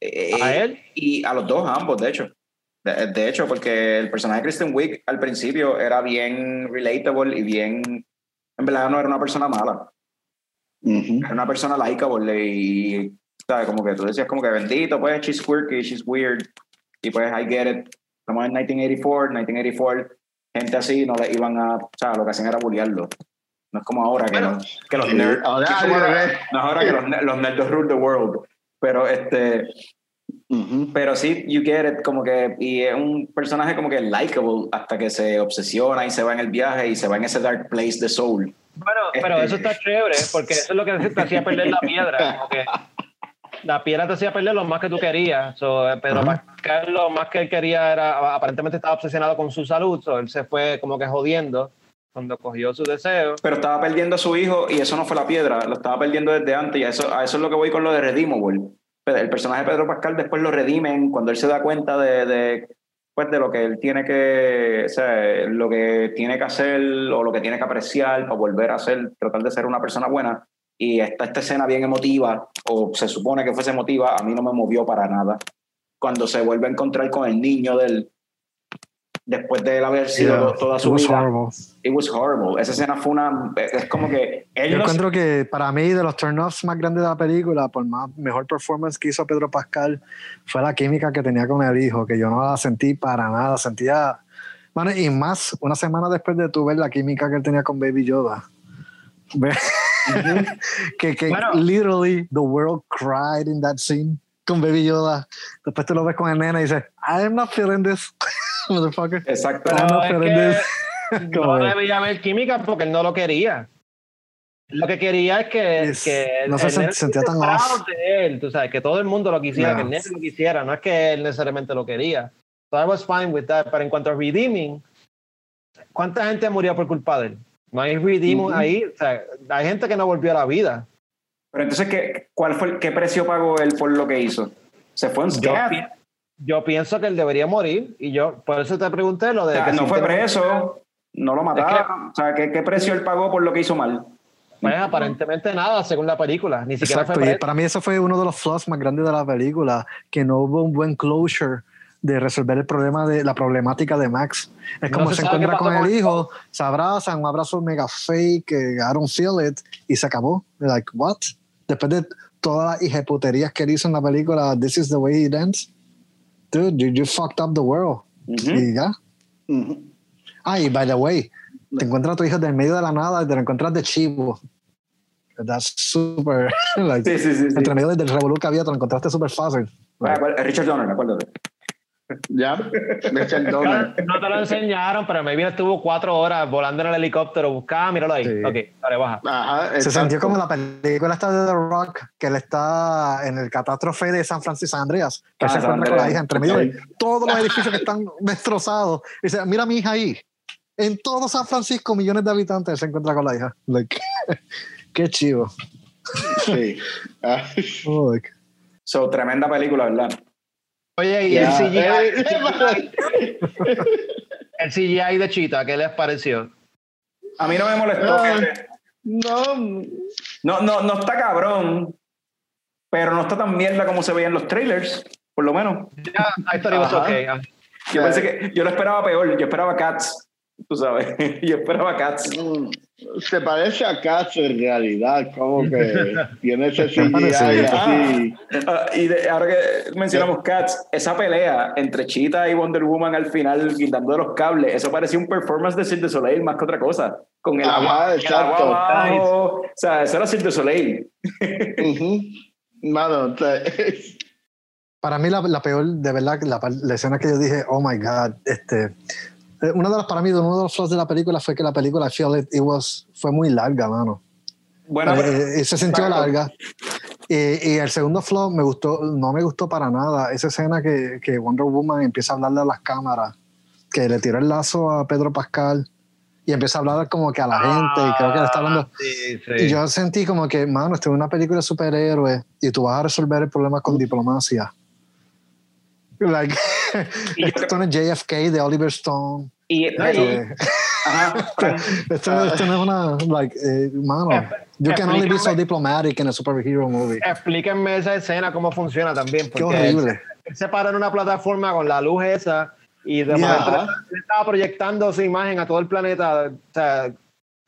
Eh, ¿A él? Y a los dos, a ambos, de hecho. De, de hecho, porque el personaje de Kristen Wiig al principio era bien relatable y bien. En verdad, no era una persona mala. Ujú. Era una persona likeable y. ¿Sabes? Como que tú decías, como que bendito, pues, she's quirky, she's weird. Y pues, I get it. Estamos en 1984, 1984. Gente así no le iban a. O sea, lo que hacían era bullearlo. No es como ahora que, los, que los nerds. no es ahora que los, los nerds rule the world. Pero este. Ujú. Pero sí, you get it, como que, y es un personaje como que likable hasta que se obsesiona y se va en el viaje y se va en ese dark place de soul. Bueno, pero Este- eso está chévere, porque eso es lo que te hacía perder la piedra. Como que la piedra te hacía perder lo más que tú querías. So, eh, Pedro Ajá. Pascal lo más que él quería era, aparentemente estaba obsesionado con su salud, so, él se fue como que jodiendo cuando cogió su deseo. Pero estaba perdiendo a su hijo y eso no fue la piedra, lo estaba perdiendo desde antes y a eso, a eso es lo que voy con lo de Redeemable. El personaje de Pedro Pascal después lo redimen cuando él se da cuenta de, de, pues, de lo que él tiene que, o sea, lo que tiene que hacer o lo que tiene que apreciar para volver a ser, tratar de ser una persona buena. Y esta, esta escena bien emotiva, o se supone que fuese emotiva, a mí no me movió para nada. Cuando se vuelve a encontrar con el niño del después de él haber sido Yeah, to- toda it su was vida. horrible. It was horrible. Esa escena fue una. Es como que. Él Yo no- encuentro que para mí de los turn-offs más grandes de la película, por más mejor performance que hizo Pedro Pascal, fue la química que tenía con el hijo, que yo no la sentí para nada. Sentía. Bueno, y más una semana después de tu ver la química que él tenía con Baby Yoda. Que que Bueno. literally the world cried in that scene con Baby Yoda. Después tú lo ves con el nene y dices, I'm not feeling this, motherfucker. Exacto. No, Pero pero es es que no debía haber química porque él no lo quería. Lo que quería es que, Es- que no se sentía tan off. de él, tú sabes, que todo el mundo lo quisiera, Yeah. que el nene lo quisiera, no es que él necesariamente lo quería. So I was fine with that, pero en cuanto a redeeming, ¿cuánta gente murió por culpa de él? No hay redeeming Ujú. ahí, o sea, hay gente que no volvió a la vida. Pero entonces, ¿qué, cuál fue, el- ¿qué precio pagó él por lo que hizo? Se fue en Yo, yo pienso que él debería morir y yo por eso te pregunté lo O de sea, que no si fue preso, no lo mataron. o sea, ¿qué, ¿qué precio él pagó por lo que hizo mal? Pues aparentemente nada, según la película, ni siquiera Exacto, fue y preso. para mí eso fue uno de los flaws más grandes de la película, que no hubo un buen closure de resolver el problema de la problemática de Max. Es No como se se, encuentra con el hijo, se abrazan, un abrazo mega fake, que I don't feel it, y se acabó. Like, what? Después de todas las hijeputerías que él hizo en la película, This is the way it ends. Dude, you, you fucked up the world. Ujú. Y ya. Ujú. Ah, y by the way, te encuentras a tu hijo del medio de la nada y te lo encuentras de chivo. That's super. like, Sí, sí, sí. sí. entre medio del revolú que había, te lo encontraste súper fácil. Ah, Richard Donner, acuérdate. Ya, Richard Donner. No te lo enseñaron, pero maybe estuvo cuatro horas volando en el helicóptero, buscaba, míralo ahí. Sí. Ok, dale, baja. Ajá, Se sintió como la película esta de The Rock, que él está en el catástrofe de San Francisco Andreas, que Ah, se encuentra con la hija entre medio de todos los edificios que están destrozados. Y dice, mira a mi hija ahí. En todo San Francisco, millones de habitantes, él se encuentra con la hija. Like, qué chivo. Sí. Ah, Oh, like, So, tremenda película, ¿verdad? Oye, y el CGI, Eh, el CGI de Chita, ¿qué les pareció? A mí no me molestó. No, No, no, no está cabrón, pero no está tan mierda como se veía en los trailers, por lo menos. Ya, I thought it was Ajá. okay. Ah, Yo pensé que yo lo esperaba peor, yo esperaba Cats, tú sabes, yo esperaba Cats. Mm, Se parece a Cats en realidad, como que tiene ese CGI así. Ah, y de- ahora que mencionamos Cats, esa pelea entre Cheetah y Wonder Woman al final, guindando de los cables, eso parecía un performance de Cirque du Soleil más que otra cosa. Con el Ajá, agua, el exacto. agua abajo. O sea, eso era Cirque du Soleil. Ujú. Mano, o sea, Para mí la, la peor, de verdad, la, la escena que yo dije, oh my God, este, una de las, para mí, uno de los flaws de la película fue que la película, I feel it, it was, fue muy larga, mano. Bueno, Eh, eh, se sintió Exacto. larga. Y, y el segundo flaw me gustó, no me gustó para nada. Esa escena que, que Wonder Woman empieza a hablarle a las cámaras, que le tiró el lazo a Pedro Pascal y empieza a hablar como que a la gente, y creo que le está hablando. Sí, sí. Y yo sentí como que, mano, esto es una película de superhéroes y tú vas a resolver el problema con diplomacia. Like, esto no es JFK de Oliver Stone. y, No, y- Eh, ajá, Fran, esto, esto no es una, like, eh, mano, you can only be so diplomatic in a superhero movie. Explíquenme esa escena, cómo funciona también. Qué horrible. él se para en una plataforma con la luz esa y de Yeah. momento él estaba proyectando su imagen a todo el planeta. O sea,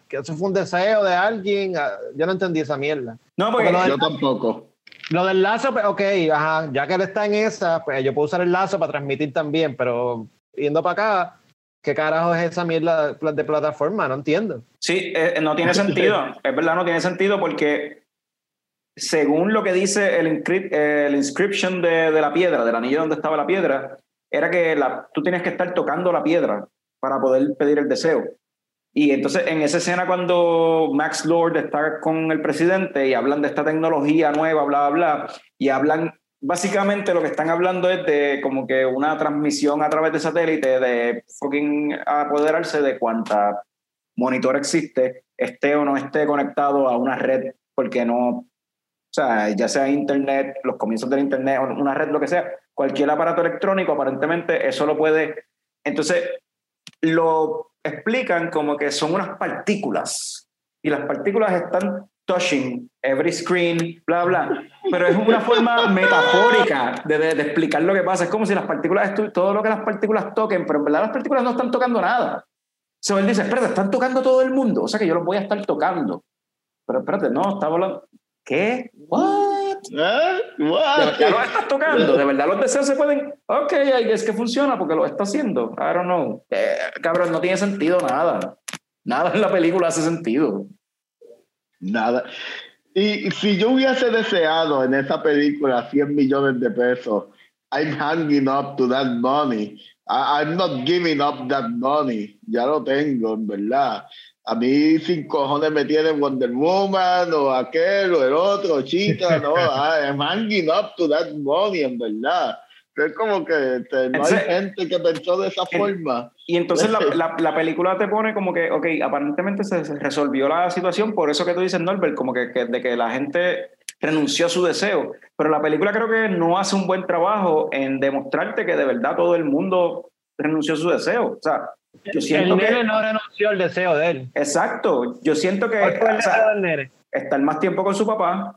que eso fue un deseo de alguien. ah, Yo no entendí esa mierda. No, porque Porque Yo tampoco. Lo del lazo, pues, ok, ajá, ya que él está en esa, pues yo puedo usar el lazo para transmitir también, pero yendo para acá, ¿qué carajo es esa mierda de plataforma? No entiendo. Sí, eh, no tiene sentido. Es verdad, no tiene sentido porque según lo que dice el, inscrip- el inscription de, de la piedra, del anillo donde estaba la piedra, era que la, tú tienes que estar tocando la piedra para poder pedir el deseo. Y entonces en esa escena cuando Max Lord está con el presidente y hablan de esta tecnología nueva, bla, bla, bla, y hablan, básicamente lo que están hablando es de como que una transmisión a través de satélite de fucking apoderarse de cuánta monitor existe, esté o no esté conectado a una red, porque no, o sea, ya sea internet, los comienzos del internet, una red, lo que sea, cualquier aparato electrónico, aparentemente eso lo puede. Entonces, lo explican como que son unas partículas, y las partículas están touching every screen, bla, bla, pero es una forma metafórica de, de- de explicar lo que pasa. Es como si las partículas, todo lo que las partículas toquen, pero en verdad las partículas no están tocando nada. So, él dice, espérate, están tocando todo el mundo, o sea que yo los voy a estar tocando. Pero espérate, no, estaba hablando... ¿Qué? ¿What? ¿Eh? ¿De What? verdad los estás tocando? ¿De verdad los deseos se pueden...? Ok, es que funciona porque lo está haciendo. I don't know. Eh, cabrón, no tiene sentido nada. Nada en la película hace sentido. Nada. Y si yo hubiese deseado en esa película 100 millones de pesos, I'm hanging up to that money. I- I'm not giving up that money. Ya lo tengo, en verdad. A mí sin cojones me tiene Wonder Woman o aquel o el otro, chica, no. I'm hanging up to that money, en verdad. Es como que este, no hay Ese- gente que pensó de esa el- forma. Y entonces la, la- la película te pone como que, ok, aparentemente se, se resolvió la situación, por eso que tú dices, Norbert, como que, que- de que la gente renunció a su deseo. Pero la película creo que no hace un buen trabajo en demostrarte que de verdad todo el mundo renunció a su deseo. O sea, yo El siento nene que... no renunció al deseo de él. Exacto, yo siento que ¿Cuál fue el o sea, estar más tiempo con su papá,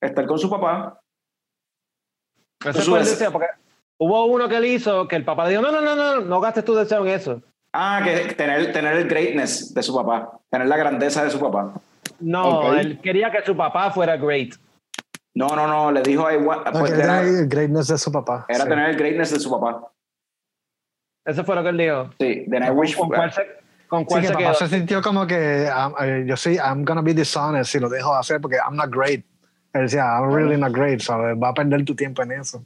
estar con su papá, Ese Su fue el deseo. deseo, porque hubo uno que él hizo que el papá le dijo, no, no, no, no, no gastes tu deseo en eso. Ah, que tener, tener el greatness de su papá, tener la grandeza de su papá. No, él quería que su papá fuera great. No, no, no, le dijo a igual, No, pues, era, era el greatness de su papá. era sí. tener el greatness de su papá. Eso fue lo que él dijo. Sí, then I wish ¿Con cuál se, con Sí, cuál que se papá quedó? se sintió como que um, eh, yo sí, I'm gonna be dishonest si lo dejo hacer porque I'm not great. Él decía, I'm really not great, so va a perder tu tiempo en eso.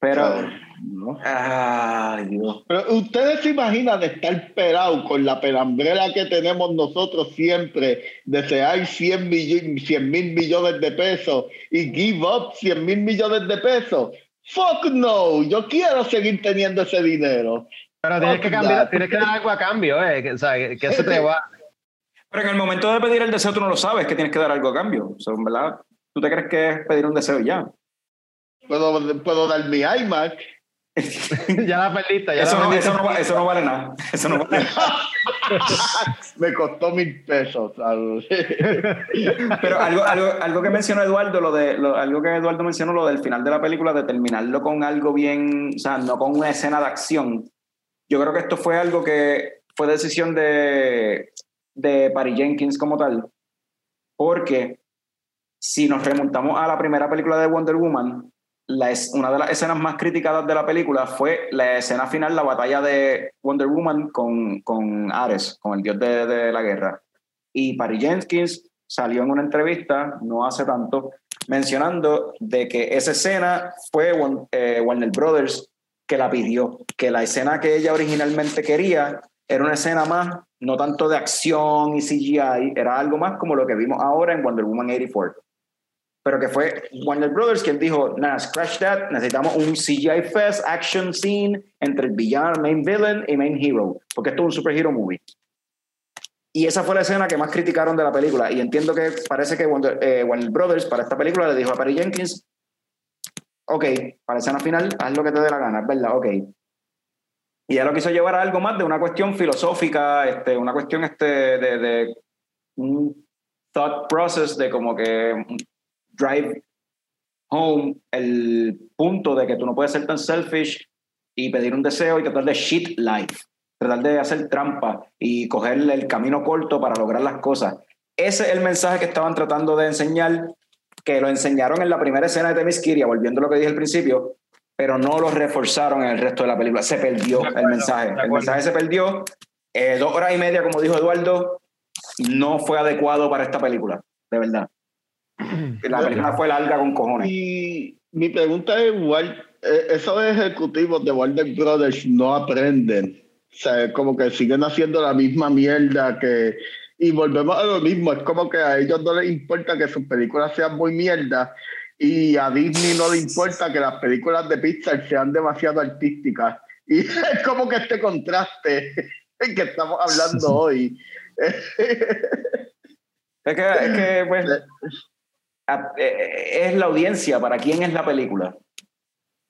Pero, ¿no? ay, Dios. Pero ustedes se imaginan estar pelado con la pelambrera que tenemos nosotros siempre, desear 100 mil millones de pesos y give up 100 mil millones de pesos. Fuck no, yo quiero seguir teniendo ese dinero. Pero tienes que cambiar, that. tienes que dar algo a cambio, eh, que, o sea, que, que eso te va. Pero en el momento de pedir el deseo tú no lo sabes, que tienes que dar algo a cambio. O sea, verdad, tú te crees que es pedir un deseo y ya. Puedo, puedo dar mi iMac. ya la perdiste, ya Eso la no, perdiste. eso, no, eso no vale nada. Eso no vale nada. Me costó mil pesos. Pero algo, algo, algo que mencionó Eduardo, lo de, lo- algo que Eduardo mencionó, lo del final de la película, de terminarlo con algo bien, o sea, no con una escena de acción. Yo creo que esto fue algo que fue decisión de, de Patty Jenkins como tal. Porque si nos remontamos a la primera película de Wonder Woman, una de las escenas más criticadas de la película fue la escena final, la batalla de Wonder Woman con, con Ares, con el dios de, la guerra. Y Patty Jenkins salió en una entrevista, no hace tanto, mencionando de que esa escena fue eh, Warner Brothers que la pidió, que la escena que ella originalmente quería era una escena más, no tanto de acción y CGI, era algo más como lo que vimos ahora en Wonder Woman 84 pero que fue Warner Brothers quien dijo, nada, scratch that, necesitamos un CGI fest, action scene entre el villano, main villain y main hero, porque esto es un superhero movie. Y esa fue la escena que más criticaron de la película, y entiendo que parece que Wonder- eh, Warner Brothers para esta película le dijo a Patty Jenkins, ok, para la escena final, haz lo que te dé la gana, verdad, ok. Y ella lo quiso llevar a algo más de una cuestión filosófica, este, una cuestión este, de, de un thought process de como que drive home el punto de que tú no puedes ser tan selfish y pedir un deseo y tratar de shit life, tratar de hacer trampa y coger el camino corto para lograr las cosas. Ese es el mensaje que estaban tratando de enseñar, que lo enseñaron en la primera escena de Temiskiria, volviendo a lo que dije al principio, pero no lo reforzaron en el resto de la película. Se perdió el mensaje. El mensaje se perdió. Eh, dos horas y media, como dijo Eduardo, no fue adecuado para esta película, de verdad. La película fue larga con cojones. Y mi pregunta es igual, eh, esos ejecutivos de Warner Brothers no aprenden. O sea, como que siguen haciendo la misma mierda que... Y volvemos a lo mismo, es como que a ellos no les importa que sus películas sean muy mierda y a Disney no le importa que las películas de Pixar sean demasiado artísticas. Y es como que este contraste que estamos hablando hoy. Es que, es que, pues, eh, es la audiencia, para quién es la película,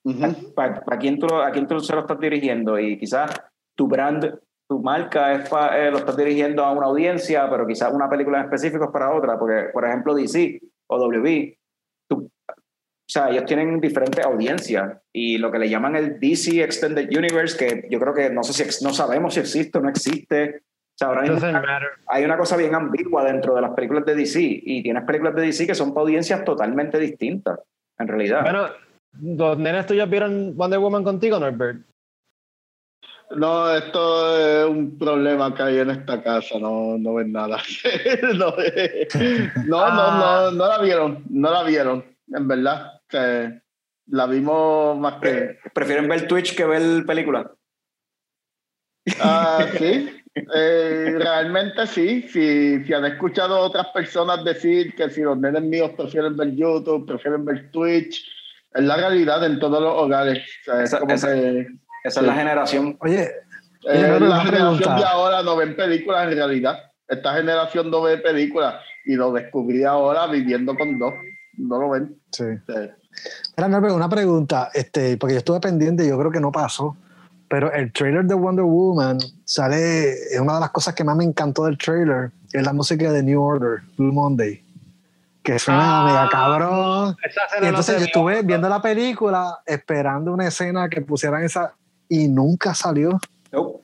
Ujú. para, para quién tú, a quién tú se lo estás dirigiendo y quizás tu brand, tu marca es pa- eh, lo estás dirigiendo a una audiencia, pero quizás una película en específico es para otra, porque por ejemplo DC o WB, tú- o sea, ellos tienen diferentes audiencias y lo que le llaman el DC Extended Universe, que yo creo que no sé si no sabemos si existe o no existe. O sea, ahora mismo Doesn't matter. hay una cosa bien ambigua dentro de las películas de DC y tienes películas de DC que son para audiencias totalmente distintas, en realidad. Bueno, los nenes tuyos vieron Wonder Woman contigo, Norbert. No, esto es un problema que hay en esta casa, no, no ven nada. no, no, Ah. no, no, no la vieron, no la vieron, en verdad. Que la vimos más que... Pre- Prefieren ver Twitch que ver películas. Ah, sí, eh, realmente sí. Si, si han escuchado otras personas decir que si los nenes míos prefieren ver YouTube, prefieren ver Twitch, es la realidad en todos los hogares. O sea, es Esa- como esa- que... Esa Sí. es la generación. Oye, Eh, la generación pregunta. de ahora no ven películas en realidad. Esta generación no ve películas y lo descubrí ahora viviendo con dos. No lo ven. sí. Mira, Norbert, una pregunta, este, porque yo estuve pendiente y yo creo que no pasó, pero el trailer de Wonder Woman sale, es una de las cosas que más me encantó del trailer, es la música de New Order, Blue Monday, que suena Ah. mega cabrón. Y entonces yo estuve viendo la película, esperando una escena que pusieran esa, y nunca salió. Nope.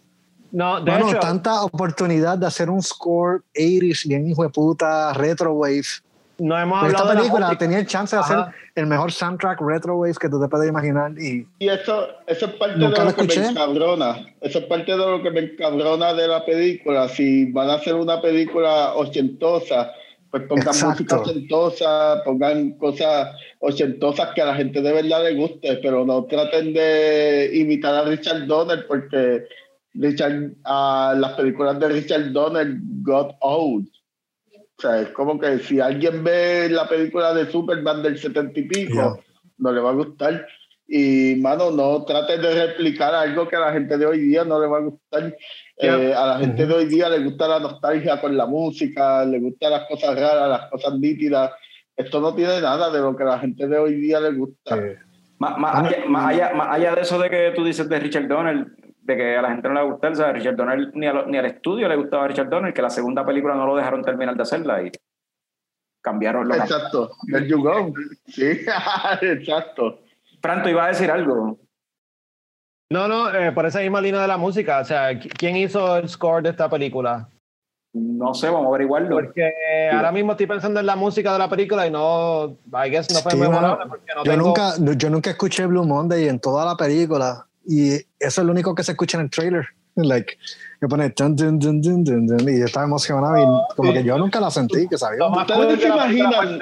No, de Bueno, hecho, tanta oportunidad de hacer un score 80s, bien hijo de puta, retro wave. No hemos hablado esta de la película tenía el chance de hacer Ajá. el mejor soundtrack retro wave que tú te puedes imaginar y Y eso, eso es parte de lo lo que me encabrona. Eso es parte de lo que me encabrona de la película. Si van a hacer una película ochentosa, pues pongan Exacto. música ochentosa, pongan cosas ochentosas que a la gente de verdad le guste, pero no traten de imitar a Richard Donner porque Richard, ah, las películas de Richard Donner got old. O sea, es como que si alguien ve la película de Superman del setenta y pico, no le va a gustar. Y, mano, no trates de replicar algo que a la gente de hoy día no le va a gustar. Eh, a la gente de hoy día le gusta la nostalgia con la música, le gustan las cosas raras, las cosas nítidas. Esto no tiene nada de lo que a la gente de hoy día le gusta. Más, más allá, más, allá, más allá de eso de que tú dices de Richard Donner, de que a la gente no le gusta, o sea, Richard Donner ni, a lo- ni al estudio le gustaba a Richard Donner, que la segunda película no lo dejaron terminar de hacerla y cambiaron lo Exacto. There you go. Sí, exacto. Pronto iba a decir algo. No, no, eh, por esa misma línea de la música. O sea, ¿qui- ¿quién hizo el score de esta película? No sé, vamos a averiguarlo. Porque ahora mismo estoy pensando en la música de la película y no, I guess no fue Sí, porque no yo, tengo... nunca, yo nunca escuché Blue Monday en toda la película y eso es lo único que se escucha en el trailer. Like, me pone dun, dun, dun, dun, dun, dun, y yo estaba emocionado y como que yo nunca la sentí que sabía. ¿Ustedes se imaginan?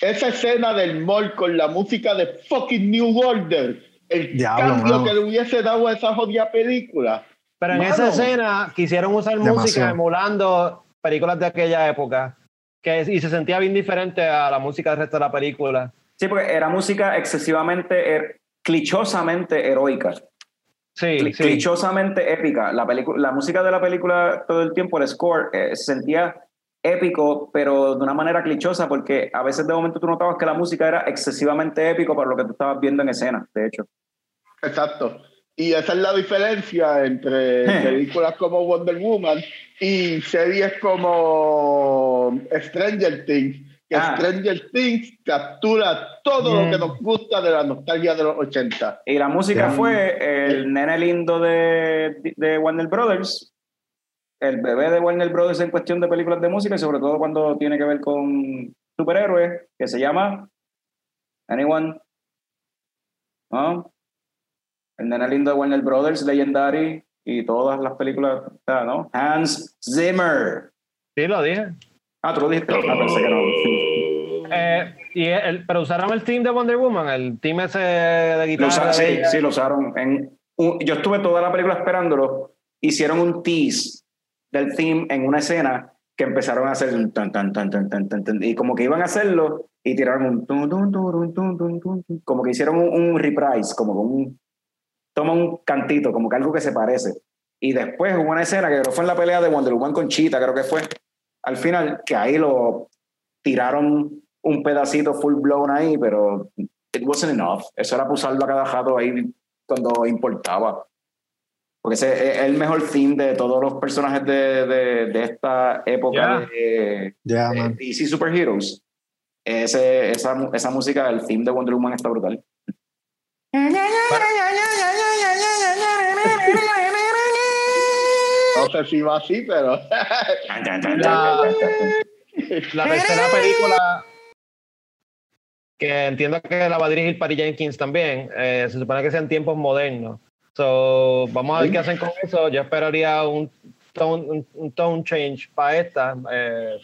Esa escena del mall con la música de fucking New Order. El Diablo, cambio mano. que le hubiese dado a esa jodida película. Pero en Mano. esa escena quisieron usar música Demasiado. emulando películas de aquella época. Que, y se sentía bien diferente a la música del resto de la película. Sí, porque era música excesivamente, er- clichosamente heroica. Sí, Cli- sí. clichosamente épica. La, la música de la película todo el tiempo, el score, eh, se sentía épico, pero de una manera clichosa, porque a veces de momento tú notabas que la música era excesivamente épico para lo que tú estabas viendo en escena, de hecho. Exacto. Y esa es la diferencia entre Eh. películas como Wonder Woman y series como Stranger Things, que Ah. Stranger Things captura todo lo que nos gusta de la nostalgia de los 80. Y la música fue el nene lindo de, de Warner Brothers, el bebé de Warner Brothers en cuestión de películas de música y sobre todo cuando tiene que ver con superhéroes, que se llama Anyone? ¿No? El nene lindo de Warner Brothers, Legendary y todas las películas, ¿no? Hans Zimmer. Sí, lo dije. Ah, tú lo dijiste. Ah, pensé que no. Eh, y el, pero usaron el team de Wonder Woman, el team ese de Lo guitarra. usaron, de sí, sí, lo usaron. En un- yo estuve toda la película esperándolo. Hicieron un tease del theme en una escena que empezaron a hacer un tan, tan, tan, tan, tan, tan, tan, y como que iban a hacerlo y tiraron un como que hicieron un, un reprise, como un toma un cantito, como que algo que se parece. Y después hubo una escena que creo fue en la pelea de Wonder Woman con Cheetah, creo que fue, al final, que ahí lo tiraron un pedacito full blown ahí, pero it wasn't enough. Eso era usarlo a cada jato ahí cuando importaba. Porque ese es el mejor theme de todos los personajes de, de, de esta época Ya. de, Ya, de. DC Superheroes. Ese, esa, esa música, el theme de Wonder Woman está brutal. No sé si va así, pero La tercera película que entiendo que la va a dirigir Patty Jenkins también, eh, se supone que sea en tiempos modernos. So, vamos a ver qué hacen con eso. Yo esperaría un tone, un, un tone change para esta. Eh,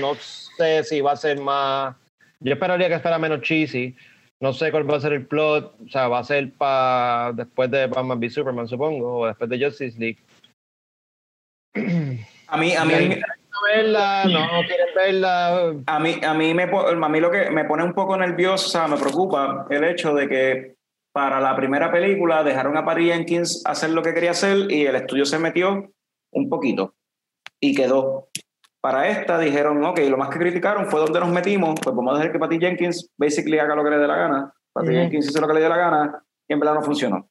no sé si va a ser más. Yo esperaría que fuera menos cheesy. No sé cuál va a ser el plot. O sea, va a ser para después de Batman v Superman, supongo, o después de Justice League. A mí, a mí, verla, no verla. A mí, a mí, me, a mí lo que me pone un poco nervioso, o sea, me preocupa el hecho de que para la primera película dejaron a Patty Jenkins hacer lo que quería hacer y el estudio se metió un poquito y quedó. Para esta dijeron, ok, lo más que criticaron fue donde nos metimos, pues vamos a dejar que Patty Jenkins basically haga lo que le dé la gana. Patty. Jenkins hizo lo que le dio la gana y en verdad no funcionó.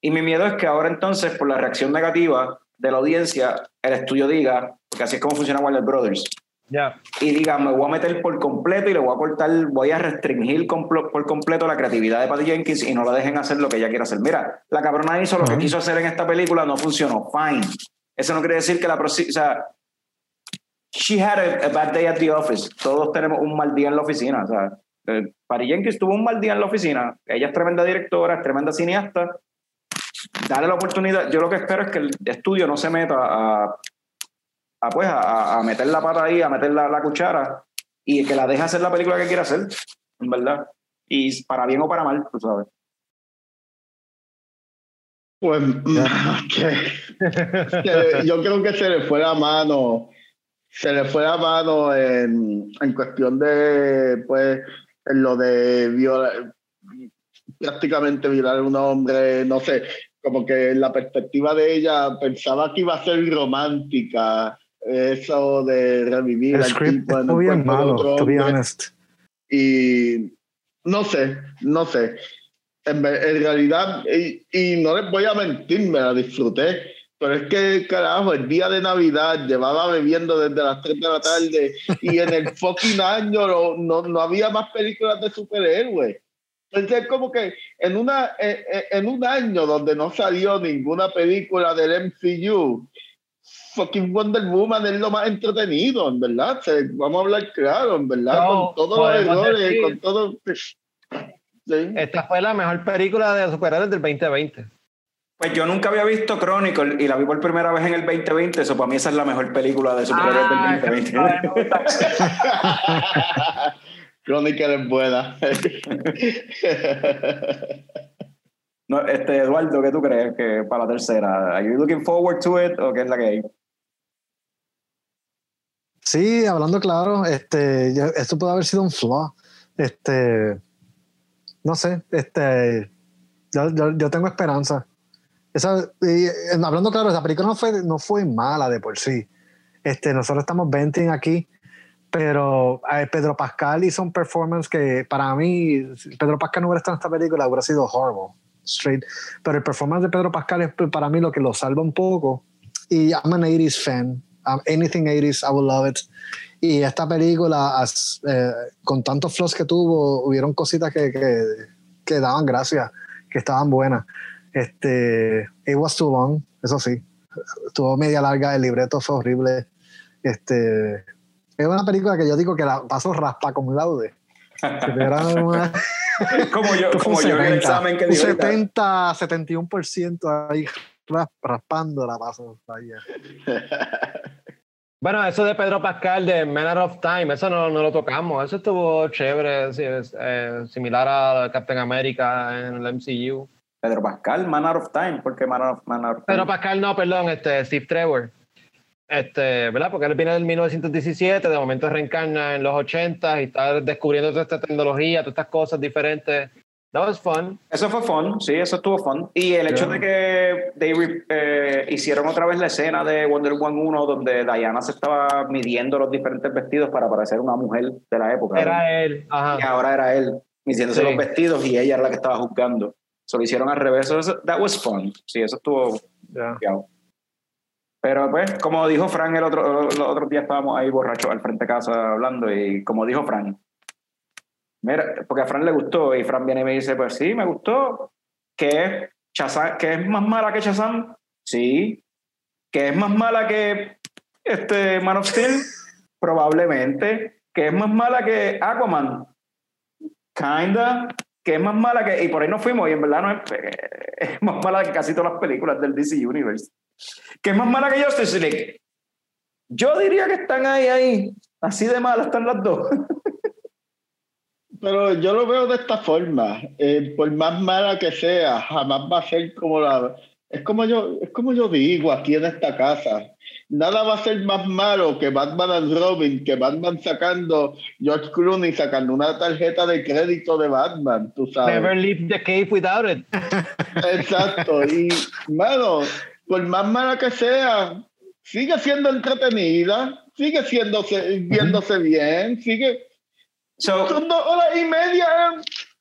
Y mi miedo es que ahora entonces, por la reacción negativa de la audiencia, el estudio diga, porque así es como funciona Warner Brothers, Ya. y diga, me voy a meter por completo y le voy a cortar, voy a restringir complo- por completo la creatividad de Patty Jenkins y no la dejen hacer lo que ella quiere hacer. Mira, la cabrona hizo lo que Ajá. quiso hacer en esta película, no funcionó, fine. Eso no quiere decir que la próxima, o sea, she had a, a bad day at the office. Todos tenemos un mal día en la oficina, o sea, eh, Patty Jenkins tuvo un mal día en la oficina. Ella es tremenda directora, es tremenda cineasta. Dale la oportunidad. Yo lo que espero es que el estudio no se meta a, a, pues, a, a meter la pata ahí, a meter la, la cuchara y que la deje hacer la película que quiere hacer, en verdad. Y para bien o para mal, tú sabes. Pues que- que yo creo que se le fue la mano, se le fue la mano en, en cuestión de, pues, en lo de violar, prácticamente violar a un hombre, no sé, como que en la perspectiva de ella pensaba que iba a ser romántica, eso de revivir El al tipo en estuvo el bien malo, otro to be honest. Y no sé, no sé. En, en realidad, y, y no les voy a mentir, me la disfruté. Pero es que, carajo, el día de Navidad llevaba bebiendo desde las 3 de la tarde y en el fucking año no, no, no había más películas de superhéroes. Entonces, como que en, una, en, en un año donde no salió ninguna película del MCU, fucking Wonder Woman es lo más entretenido, en verdad. Se- vamos a hablar claro, en verdad, No, con todos los errores, decir- con todo. Sí. Esta fue la mejor película de superhéroes del 2020. Pues yo nunca había visto Chronicle y la vi por primera vez en el 2020, eso para mí esa es la mejor película de superhéroes Ah, del 2020. Chronicle es buena. No, este, Eduardo, ¿qué tú crees que para la tercera? ¿Are you looking forward to it o qué es la que hay? Sí, hablando claro, este, yo- esto puede haber sido un flaw. Este, no sé, este, yo, yo- yo tengo esperanza. Esa, y, hablando claro, esa película no fue, no fue mala de por sí. Este, nosotros estamos venting aquí, pero eh, Pedro Pascal hizo un performance que para mí, Pedro Pascal no hubiera estado en esta película, hubiera sido horrible, straight. Pero el performance de Pedro Pascal es para mí lo que lo salva un poco. Y I'm an 80s fan. Um, anything 80s, I will love it. Y esta película, eh, con tantos flaws que tuvo, hubieron cositas que, que, que daban gracias, que estaban buenas. Este, it was too long, eso sí. Estuvo media larga, el libreto fue horrible. Este, es una película que yo digo que la paso raspa con laude. Una- Como yo, como yo en el 70, examen que un di ahorita. 70, 71% ahí ras- raspando la paso. Bueno, eso de Pedro Pascal de Manner of Time, eso no, no lo tocamos. Eso estuvo chévere, sí, es, eh, similar a Captain America en el MCU. Pedro Pascal, Man Out of Time, porque Man Out of, Man Out of Time. Pedro Pascal, no, perdón, este, Steve Trevor. Este, ¿verdad? Porque él viene del 1917, de momento reencarna en los 80 y está descubriendo toda esta tecnología, todas estas cosas diferentes. That was fun. Eso fue fun, sí, eso estuvo fun. Y el hecho Yeah. de que David eh, hicieron otra vez la escena de Wonder Woman 1 donde Diana se estaba midiendo los diferentes vestidos para parecer una mujer de la época. Era él. Y Ajá. ahora era él midiéndose Sí. los vestidos y ella era la que estaba juzgando. Se lo hicieron al revés. Eso, that was fun. Sí, eso estuvo Ya. gufiado. Pero pues, como dijo Fran el otro, los otros días estábamos ahí borrachos al frente de casa hablando y como dijo Fran, mira, porque a Fran le gustó y Fran viene y me dice, pues sí, me gustó. ¿Que es, más mala que Shazam? Sí. ¿Que es más mala que este Man of Steel? Probablemente. ¿Que es más mala que Aquaman? Kinda. ¿Que es más mala que...? Y por ahí nos fuimos y en verdad no es, es más mala que casi todas las películas del DC Universe. ¿Que es más mala que Justice League? Yo diría que están ahí, ahí. Así de malas están las dos. Pero yo lo veo de esta forma. eh, por más mala que sea, jamás va a ser como la. Es como yo, es como yo digo aquí en esta casa. Nada va a ser más malo que Batman and Robin, que Batman sacando, George Clooney sacando una tarjeta de crédito de Batman, tú sabes. Never leave the cave without it. Exacto. Y, mano, por más mala que sea, sigue siendo entretenida, sigue siendo, viéndose bien, sigue. So, Son dos horas y media.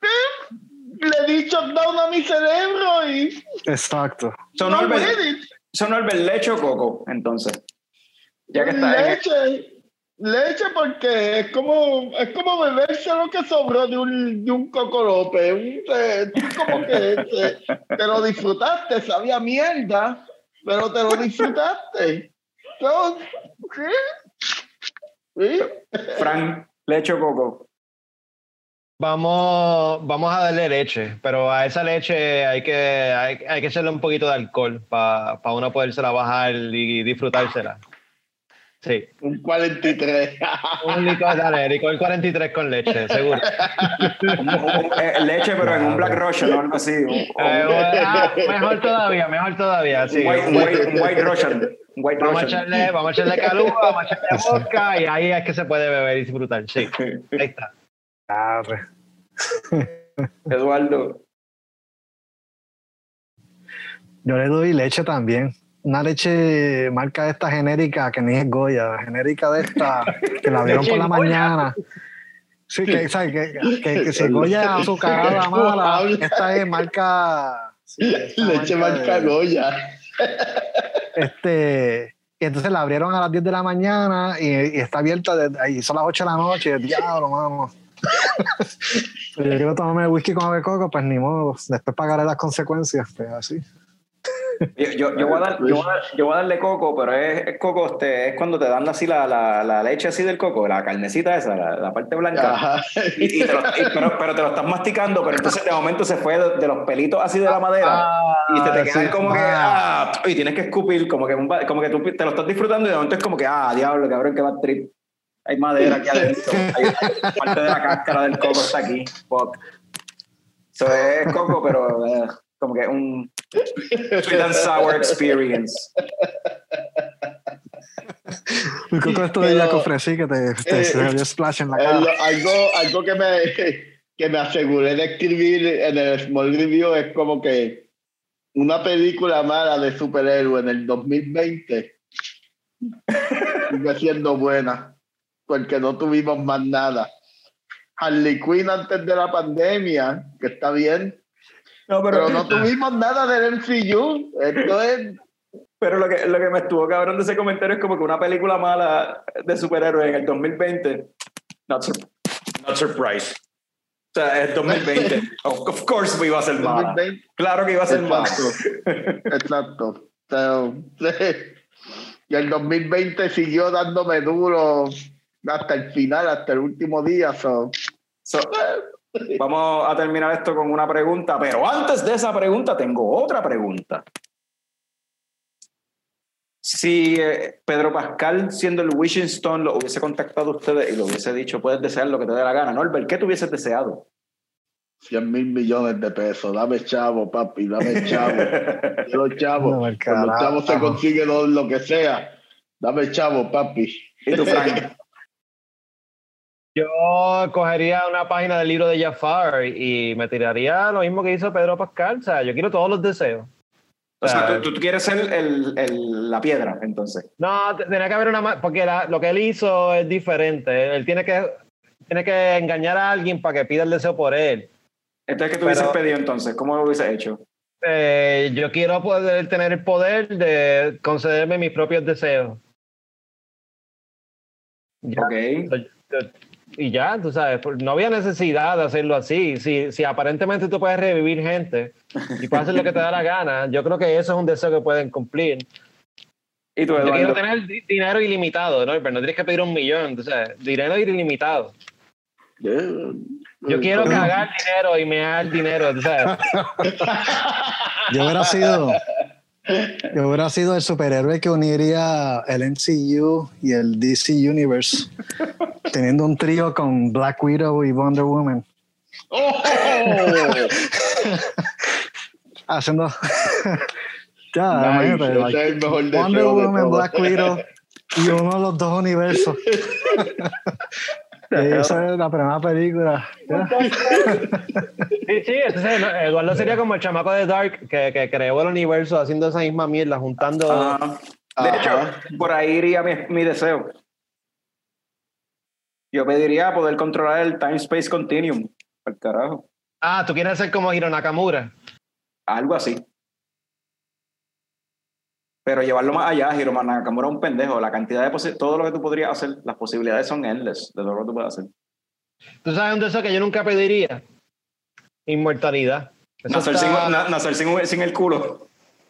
eh, Le di shutdown a mi cerebro y. Exacto. so no Norbert, so Norbert, leche o coco, entonces. Ya que está en leche. Leche porque es como, es como beberse lo que sobró de un, de un cocolope. Un- eh, tú como que te, te lo disfrutaste, sabía mierda, pero te lo disfrutaste. ¿sí? ¿Sí? Fran, leche o coco. Vamos, vamos a darle leche, pero a esa leche hay que, hay, hay que echarle un poquito de alcohol para uno podérsela bajar y disfrutársela. Sí. Un 43. Un licor, dale, licor 43 con leche, seguro. Eh, leche, pero en un Black Russian o algo así. Eh, ah, mejor todavía, mejor todavía, sí. un white, Russian. Vamos a echarle, vamos a echarle calúa, vamos a echarle vodka y ahí es que se puede beber y disfrutar. Sí, ahí está. Arre. Eduardo. Yo le doy leche también. Una leche marca esta genérica que ni es Goya, genérica de esta que la vieron por la Goya. mañana. Sí, que, ¿sabes? que, que, que si Goya azucarada mala, esta es marca. sí, esta Leche marca de- Goya. Este, y entonces la abrieron a las 10 de la mañana y, y está abierta desde ahí, son las 8 de la noche, diablo. Pues yo quiero tomarme whisky con ave coco, pues ni modo, después pagaré las consecuencias, pues así. Yo, yo, yo voy a dar- yo voy a dar- yo voy a darle coco, pero es, es coco, este, es cuando te dan así la, la, la leche así del coco, la carnecita esa, la, la parte blanca. Ajá. Y, y te lo- y- pero, pero te lo estás masticando, pero entonces de momento se fue de, de los pelitos así de la madera y te, te quedan sí. como que, Ah. ah, y tienes que escupir, como que, un como que tú te lo estás disfrutando y de momento es como que, ah, diablo, cabrón, que va a trip. Hay madera aquí adentro, hay, hay parte de la cáscara del coco está aquí, fuck. Eso es coco, pero eh, como que un sweet and sour experience. El coco esto de Pero- ella que te, te eh, se dio splash en la Eh, cara. lo- algo, algo que me que me aseguré de escribir en el Small Review es como que una película mala de superhéroe en el 2020 sigue siendo buena porque no tuvimos más nada. Harley Quinn antes de la pandemia, que está bien, No, pero no tuvimos nada del MCU. Esto es Pero lo que, lo que me estuvo cabrón de ese comentario es como que una película mala de superhéroes en el 2020. Not, sur- not surprise. O sea, es 2020. of, of course iba a ser mala. 2020. Claro que iba a ser mala. Exacto. Y el 2020 siguió dándome duro hasta el final, hasta el último día. so, So, vamos a terminar esto con una pregunta, pero antes de esa pregunta tengo otra pregunta. Si eh, Pedro Pascal, siendo el Wishing Stone, lo hubiese contactado a ustedes y lo hubiese dicho, puedes desear lo que te dé la gana, Norbert, ¿qué te hubieses deseado? 100 mil millones de pesos. Dame chavo, papi, dame chavo. Quiero chavo. No, los chavos se consigue lo, lo que sea. Dame chavo, papi. ¿Y tú, Frank? Yo cogería una página del libro de Jafar y me tiraría lo mismo que hizo Pedro Pascal. O sea, yo quiero todos los deseos. O sea, tú, tú quieres ser el, el- la piedra, entonces. No, tenía que haber una más, porque la- lo que él hizo es diferente. Él tiene que, tiene que engañar a alguien para que pida el deseo por él. Entonces, ¿qué tú hubieses pedido entonces? ¿Cómo lo hubieses hecho? Eh, yo quiero poder tener el poder de concederme mis propios deseos. Ok. Y ya, tú sabes, pues, no había necesidad de hacerlo así. Si, si aparentemente tú puedes revivir gente y puedes hacer lo que te da la gana, yo creo que eso es un deseo que pueden cumplir. ¿Y tú, Yo quiero tener di- dinero ilimitado, ¿no? Pero no tienes que pedir un millón, tú sabes, dinero ilimitado. Yo quiero cagar dinero y mear dinero, tú sabes. Yo hubiera sido. Yo hubiera sido el superhéroe que uniría el MCU y el DC Universe, teniendo un trío con Black Widow y Wonder Woman, ¡Oh! haciendo. ya, Nice, imagínate, ese like, es el mejor Wonder de Woman. Black Widow y uno de los dos universos. Esa es la primera película. Sí, sí, entonces Eduardo sería como el chamaco de Dark que, que creó el universo haciendo esa misma mierda, juntando. Ah, de hecho, por ahí iría mi, mi deseo. Yo pediría poder controlar el Time Space Continuum. Al carajo. Ah, tú quieres ser como Hiro Nakamura. Algo así. Pero llevarlo más allá, Hiroman Nakamura es un pendejo. La cantidad de todo lo que tú podrías hacer, las posibilidades son endless de todo lo que tú puedes hacer. Tú sabes un deseo que yo nunca pediría. Inmortalidad. Nacer, está- sin, na- nacer sin, sin el culo.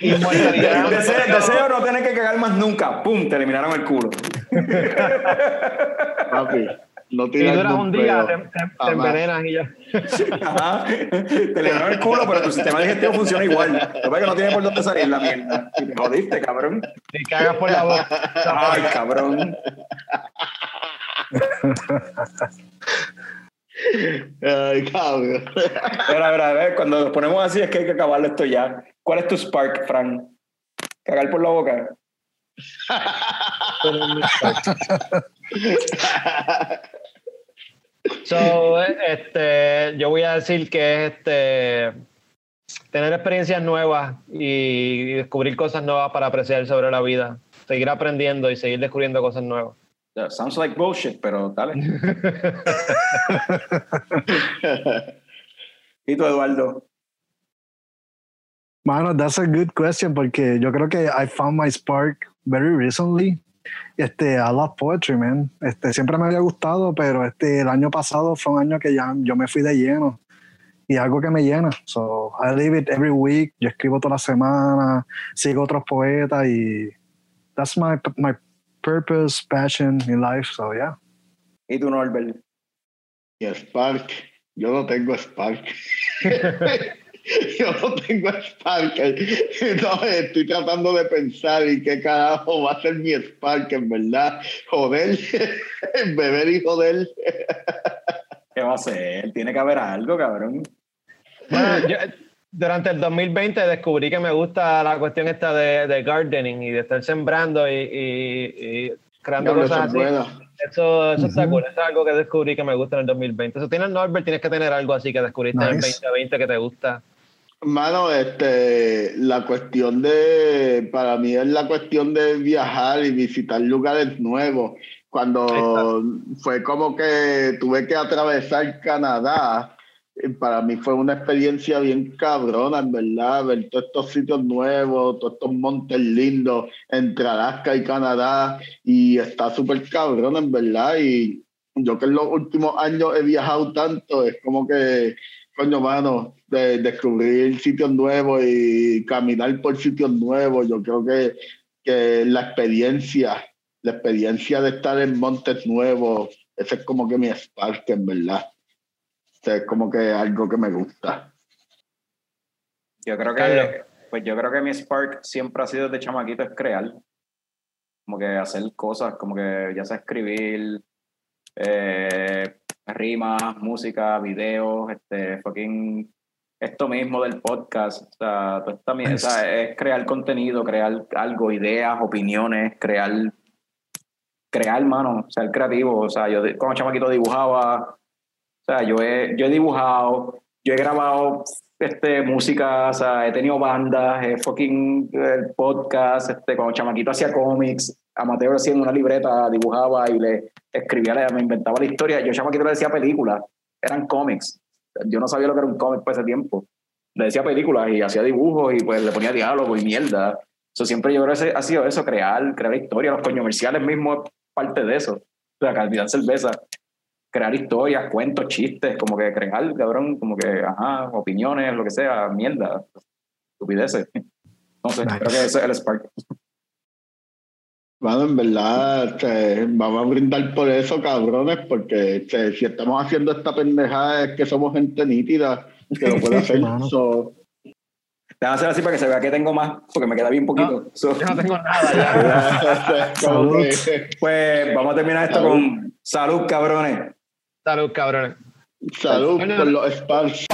Inmortalidad. Deseo, deseo no tener que cagar más nunca. ¡Pum! Te eliminaron el culo. Papi, no Y tiras duras un día, te, te- te envenenas y ya. Ajá. Te eliminaron el culo, pero tu sistema digestivo funciona igual. Lo que pasa es que no tiene por dónde salir la mierda. Y te jodiste, cabrón. Y cagas por la boca. Ay, cabrón. Ay, cabrón. Mira, mira, a ver, cuando nos ponemos así es que hay que acabarlo esto ya. ¿Cuál es tu spark, Frank? ¿Cagar por la boca? So, este, yo voy a decir que es este, tener experiencias nuevas y descubrir cosas nuevas para apreciar sobre la vida. Seguir aprendiendo y seguir descubriendo cosas nuevas. Yeah, sounds like bullshit, pero dale. ¿Y tú, Eduardo? Mano, that's a good question porque yo creo que I found my spark very recently. Este, I love poetry, man. Este, siempre me había gustado, pero este, el año pasado fue un año que ya yo me fui de lleno y algo que me llena. So, I live it every week. Yo escribo toda la semana, sigo otros poetas y that's my, my purpose, passion in life. So, yeah. ¿Y tú, Norbert? Y Spark, yo no tengo Spark. yo no tengo Spark. No, estoy tratando de pensar y qué carajo va a ser mi Spark, en verdad. Joder, beber y joder. ¿Qué va a hacer? Tiene que haber algo, cabrón. Bueno, yo, durante el 2020 descubrí que me gusta la cuestión esta de, de gardening y de estar sembrando y, y- y creando cosas eso es así. Eso, eso está cool. Eso es algo que descubrí que me gusta en el 2020. Eso tienes Norbert, tienes que tener algo así que descubriste en el Nice. 2020 que te gusta. Mano, este, la cuestión de, para mí es la cuestión de viajar y visitar lugares nuevos. Cuando fue como que tuve que atravesar Canadá eh, para mí fue una experiencia bien cabrona, en verdad, ver todos estos sitios nuevos, todos estos montes lindos entre Alaska y Canadá, y está súper cabrón, en verdad, y yo que en los últimos años he viajado tanto, es como que, coño, mano, de descubrir sitios nuevos y caminar por sitios nuevos, yo creo que, que la experiencia, la experiencia de estar en montes nuevos, ese es como que mi spark, en verdad. O sea, es como que algo que me gusta. Yo creo que, Carlos. pues yo creo que mi spark siempre ha sido de chamaquito es crear. Como que hacer cosas, como que ya sea escribir, eh, rimas, música, videos, este, fucking, esto mismo del podcast, o sea, toda esta mierda, o sea, es crear contenido, crear algo, ideas, opiniones, crear, crear, mano, ser creativo, o sea, yo como chamaquito dibujaba, o sea, yo he, yo he dibujado, yo he grabado este, música, o sea, he tenido bandas, he fucking eh, podcast, este, cuando chamaquito hacía cómics, amateur haciendo una libreta, dibujaba y le escribía, le- me inventaba la historia. Yo chamaquito le decía películas, eran cómics. Yo no sabía lo que era un cómic por ese tiempo. Le decía películas y hacía dibujos y pues le ponía diálogo y mierda. Eso siempre yo creo que ha sido eso, crear, crear historia. Los comerciales mismos es parte de eso. O sea, calidad cerveza crear historias, cuentos, chistes, como que crear, cabrón, como que, ajá, opiniones, lo que sea, mierda, estupideces. No sé, Nice. creo que ese es el Spark. Bueno, en verdad, este, vamos a brindar por eso, cabrones, porque este, si estamos haciendo esta pendejada es que somos gente nítida que lo puede hacer. So, Déjame hacer así para que se vea que tengo más, porque me queda bien poquito. So, Yo no tengo nada ya. como que- pues vamos a terminar esto con salud, cabrones. Salud, cabrones. salud por los spams.